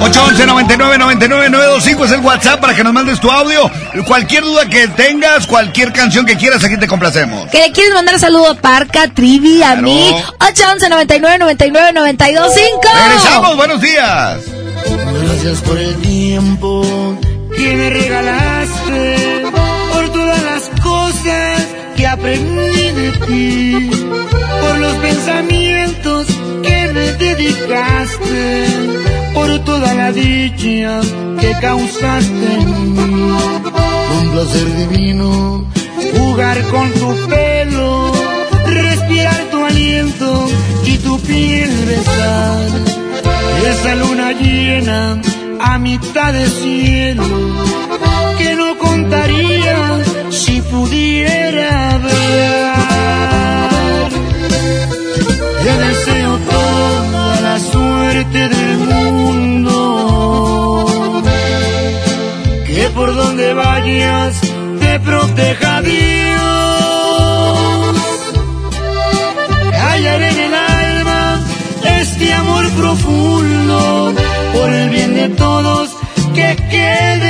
811 99 99 925 es el WhatsApp para que nos mandes tu audio. Cualquier duda que tengas, cualquier canción que quieras, aquí te complacemos. ¿Que le quieres mandar saludo a Parca, Trivi, a mí? 811 99 99 925 Regresamos, buenos días. Gracias por el tiempo que me regalaste, por todas las cosas que aprendí de ti, por los pensamientos que me dedicaste, toda la dicha que causaste en mí. Un placer divino jugar con tu pelo, respirar tu aliento y tu piel besar. Esa luna llena a mitad de cielo que no contaría si pudiera ver. Donde vayas te proteja Dios. Hallaré en el alma este amor profundo por el bien de todos que quede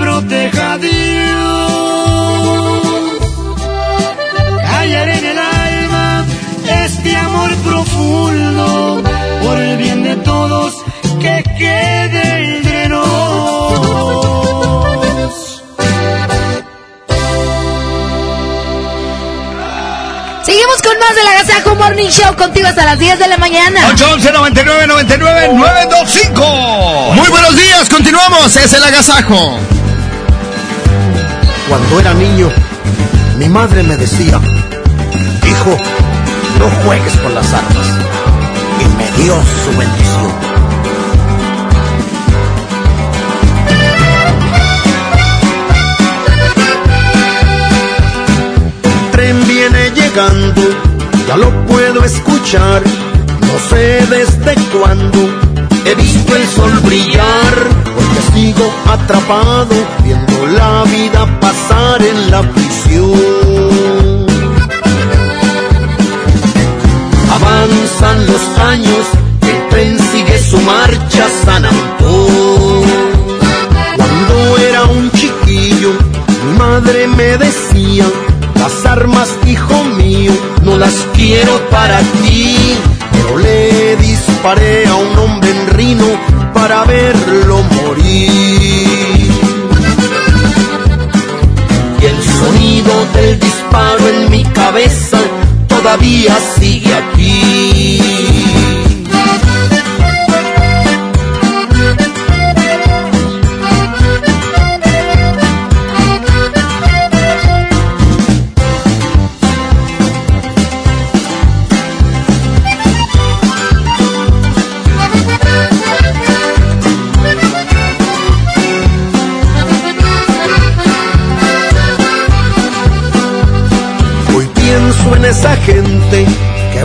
proteja Dios. Callaré en el alma este amor profundo por el bien de todos que quede entre nos. Seguimos con más de la Gazajo Morning Show contigo hasta las 10 de la mañana. 811 99 99 925. Muy buenos días, continuamos, es el agasajo. Cuando era niño, mi madre me decía, hijo, no juegues con las armas. Y me dio su bendición. El tren viene llegando, ya lo puedo escuchar. No sé desde cuándo he visto el sol brillar, porque sigo atrapado viendo la vida pasar en la prisión. Avanzan los años, el tren sigue su marcha San Antón. Cuando era un chiquillo, mi madre me decía, las armas, hijo mío, no las quiero para ti. Pero le disparé a un hombre en Rino para verlo morir. Del disparo en mi cabeza todavía sigue aquí.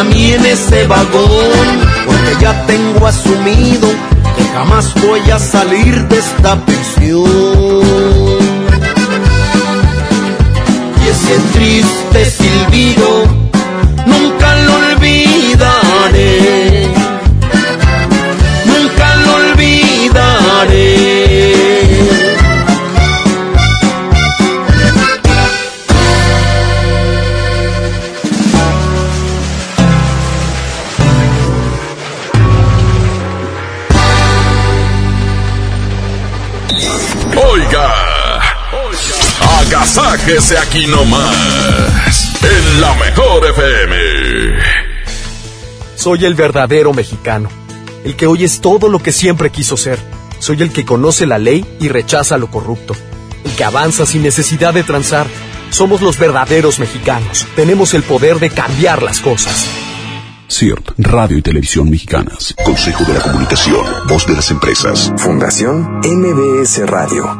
Para mí en ese vagón, porque ya tengo asumido que jamás voy a salir de esta prisión. Y ese triste silbido agasáquese aquí nomás, en la mejor FM. Soy el verdadero mexicano, el que hoy es todo lo que siempre quiso ser. Soy el que conoce la ley y rechaza lo corrupto, el que avanza sin necesidad de transar. Somos los verdaderos mexicanos. Tenemos el poder de cambiar las cosas. CIRT, Radio y Televisión Mexicanas. Consejo de la Comunicación, Voz de las Empresas. Fundación MBS Radio.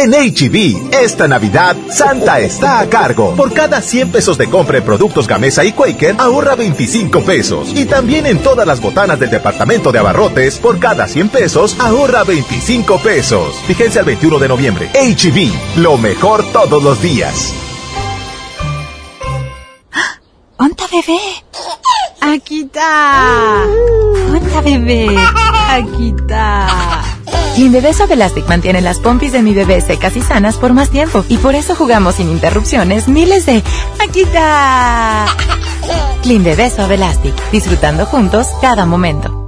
En HB, e esta Navidad, Santa está a cargo. Por cada 100 pesos de compra en productos Gamesa y Quaker, ahorra 25 pesos. Y también en todas las botanas del departamento de abarrotes, por cada 100 pesos, ahorra 25 pesos. Fíjense al 21 de noviembre. HB, e lo mejor todos los días. ¡Onta bebé! Aquí está. ¡Onta bebé! Aquí está. Clean Bebé Suave Elastic mantiene las pompis de mi bebé secas y sanas por más tiempo. Y por eso jugamos sin interrupciones miles de ¡Aquí está! Clean Bebé Suave Elastic. Disfrutando juntos cada momento.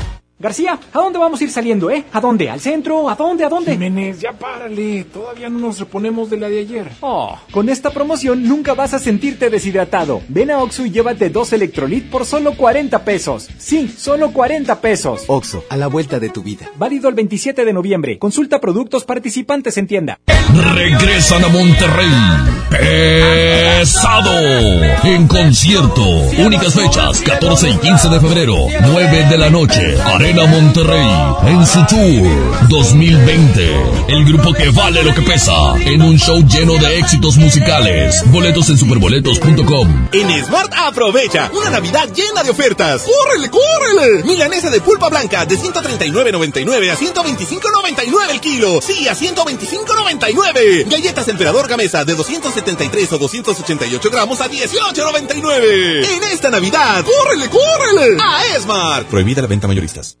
García, ¿a dónde vamos a ir saliendo, eh? ¿A dónde? ¿Al centro? ¿A dónde? ¿A dónde? Jiménez, ya párale. Todavía no nos reponemos de la de ayer. Oh, con esta promoción nunca vas a sentirte deshidratado. Ven a Oxo y llévate dos Electrolit por solo 40 pesos. Sí, solo 40 pesos. Oxo, a la vuelta de tu vida. Válido el 27 de noviembre. Consulta productos participantes en tienda. Regresan a Monterrey. Pesado. En concierto. Únicas fechas, 14 y 15 de febrero. 9 de la noche. Arena Monterrey. En su tour 2020. El grupo que vale lo que pesa. En un show lleno de éxitos musicales. Boletos en superboletos.com. En Smart aprovecha una Navidad llena de ofertas. ¡Córrele, córrele! Milanesa de pulpa blanca de 139.99 a 125.99 el kilo. Sí, a 125.99. Galletas Emperador Gamesa de 273 o 288 gramos a 18.99. En esta Navidad, ¡córrele, córrele! A Esmar. Prohibida la venta mayoristas.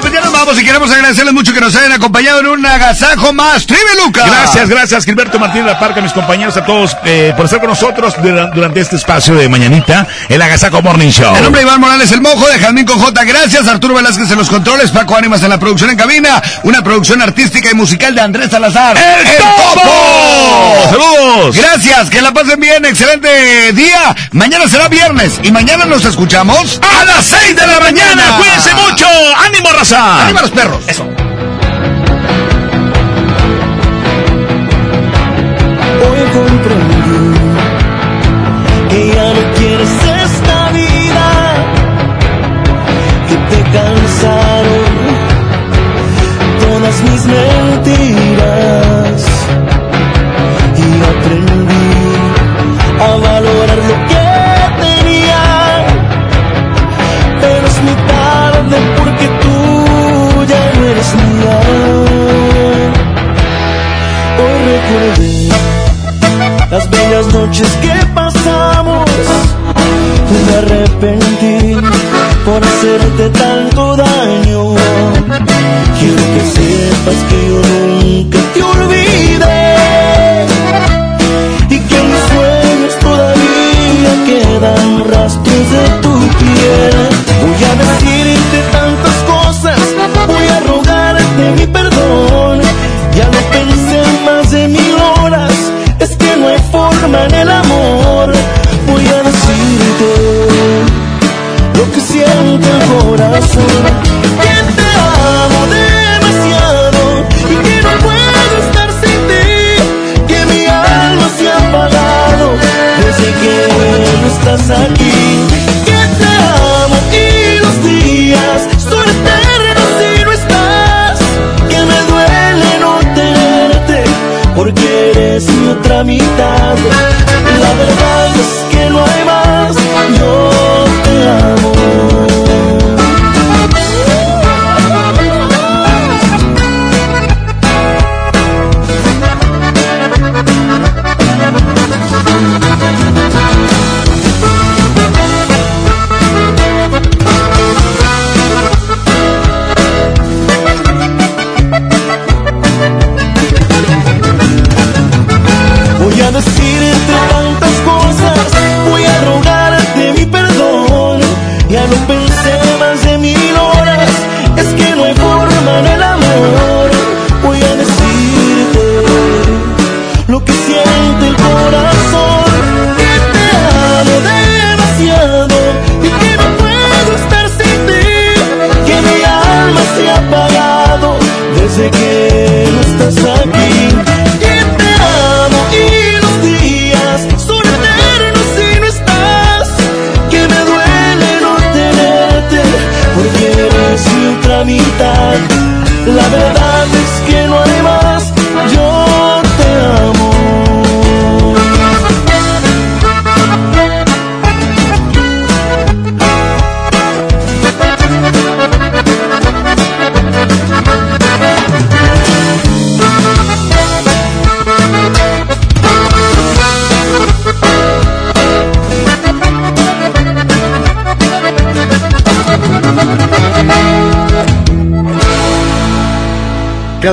Pues ya nos vamos y queremos agradecerles mucho que nos hayan acompañado en un agasajo más. Tribe Luca. Gracias, gracias, Gilberto Martínez La Parca, mis compañeros, a todos eh, por estar con nosotros dura- durante este espacio de mañanita, el Agasajo Morning Show. El nombre de Iván Morales, el mojo de Jazmín con J. Gracias. Arturo Velázquez en los controles. Paco Ánimas en la producción en cabina. Una producción artística y musical de Andrés Salazar. ¡El Topo! ¡Saludos! Gracias. Que la pasen bien. Excelente día. Mañana será viernes. Y mañana nos escuchamos a las 6 de la mañana. Cuídense mucho. ¡Ánimo, raza! ¡Arriba los perros! Eso. Hoy comprendí que ya no quieres esta vida, que te cansaron todas mis mentiras y aprendí a valorar lo que aquellas noches que pasamos. Me arrepentí por hacerte tanto daño. Quiero que sepas que yo nunca te olvidé y que en mis sueños todavía quedan rastros de tu piel. Voy a en el amor. Voy a decirte lo que siente el corazón. Que te amo demasiado y que no puedo estar sin ti. Que mi alma se ha apagado desde que no estás aquí. Otra mitad. La verdad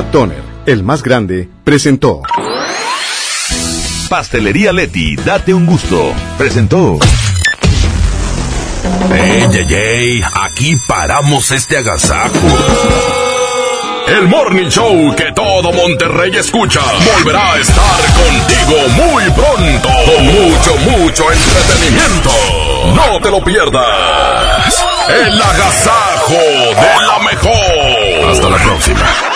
Toner, el más grande, presentó. Pastelería Leti, date un gusto. Presentó. ¡Ey, ey, ey! Aquí paramos este agasajo. El Morning Show que todo Monterrey escucha volverá a estar contigo muy pronto. Con mucho, mucho entretenimiento. No te lo pierdas. El agasajo de la mejor. Hasta la próxima.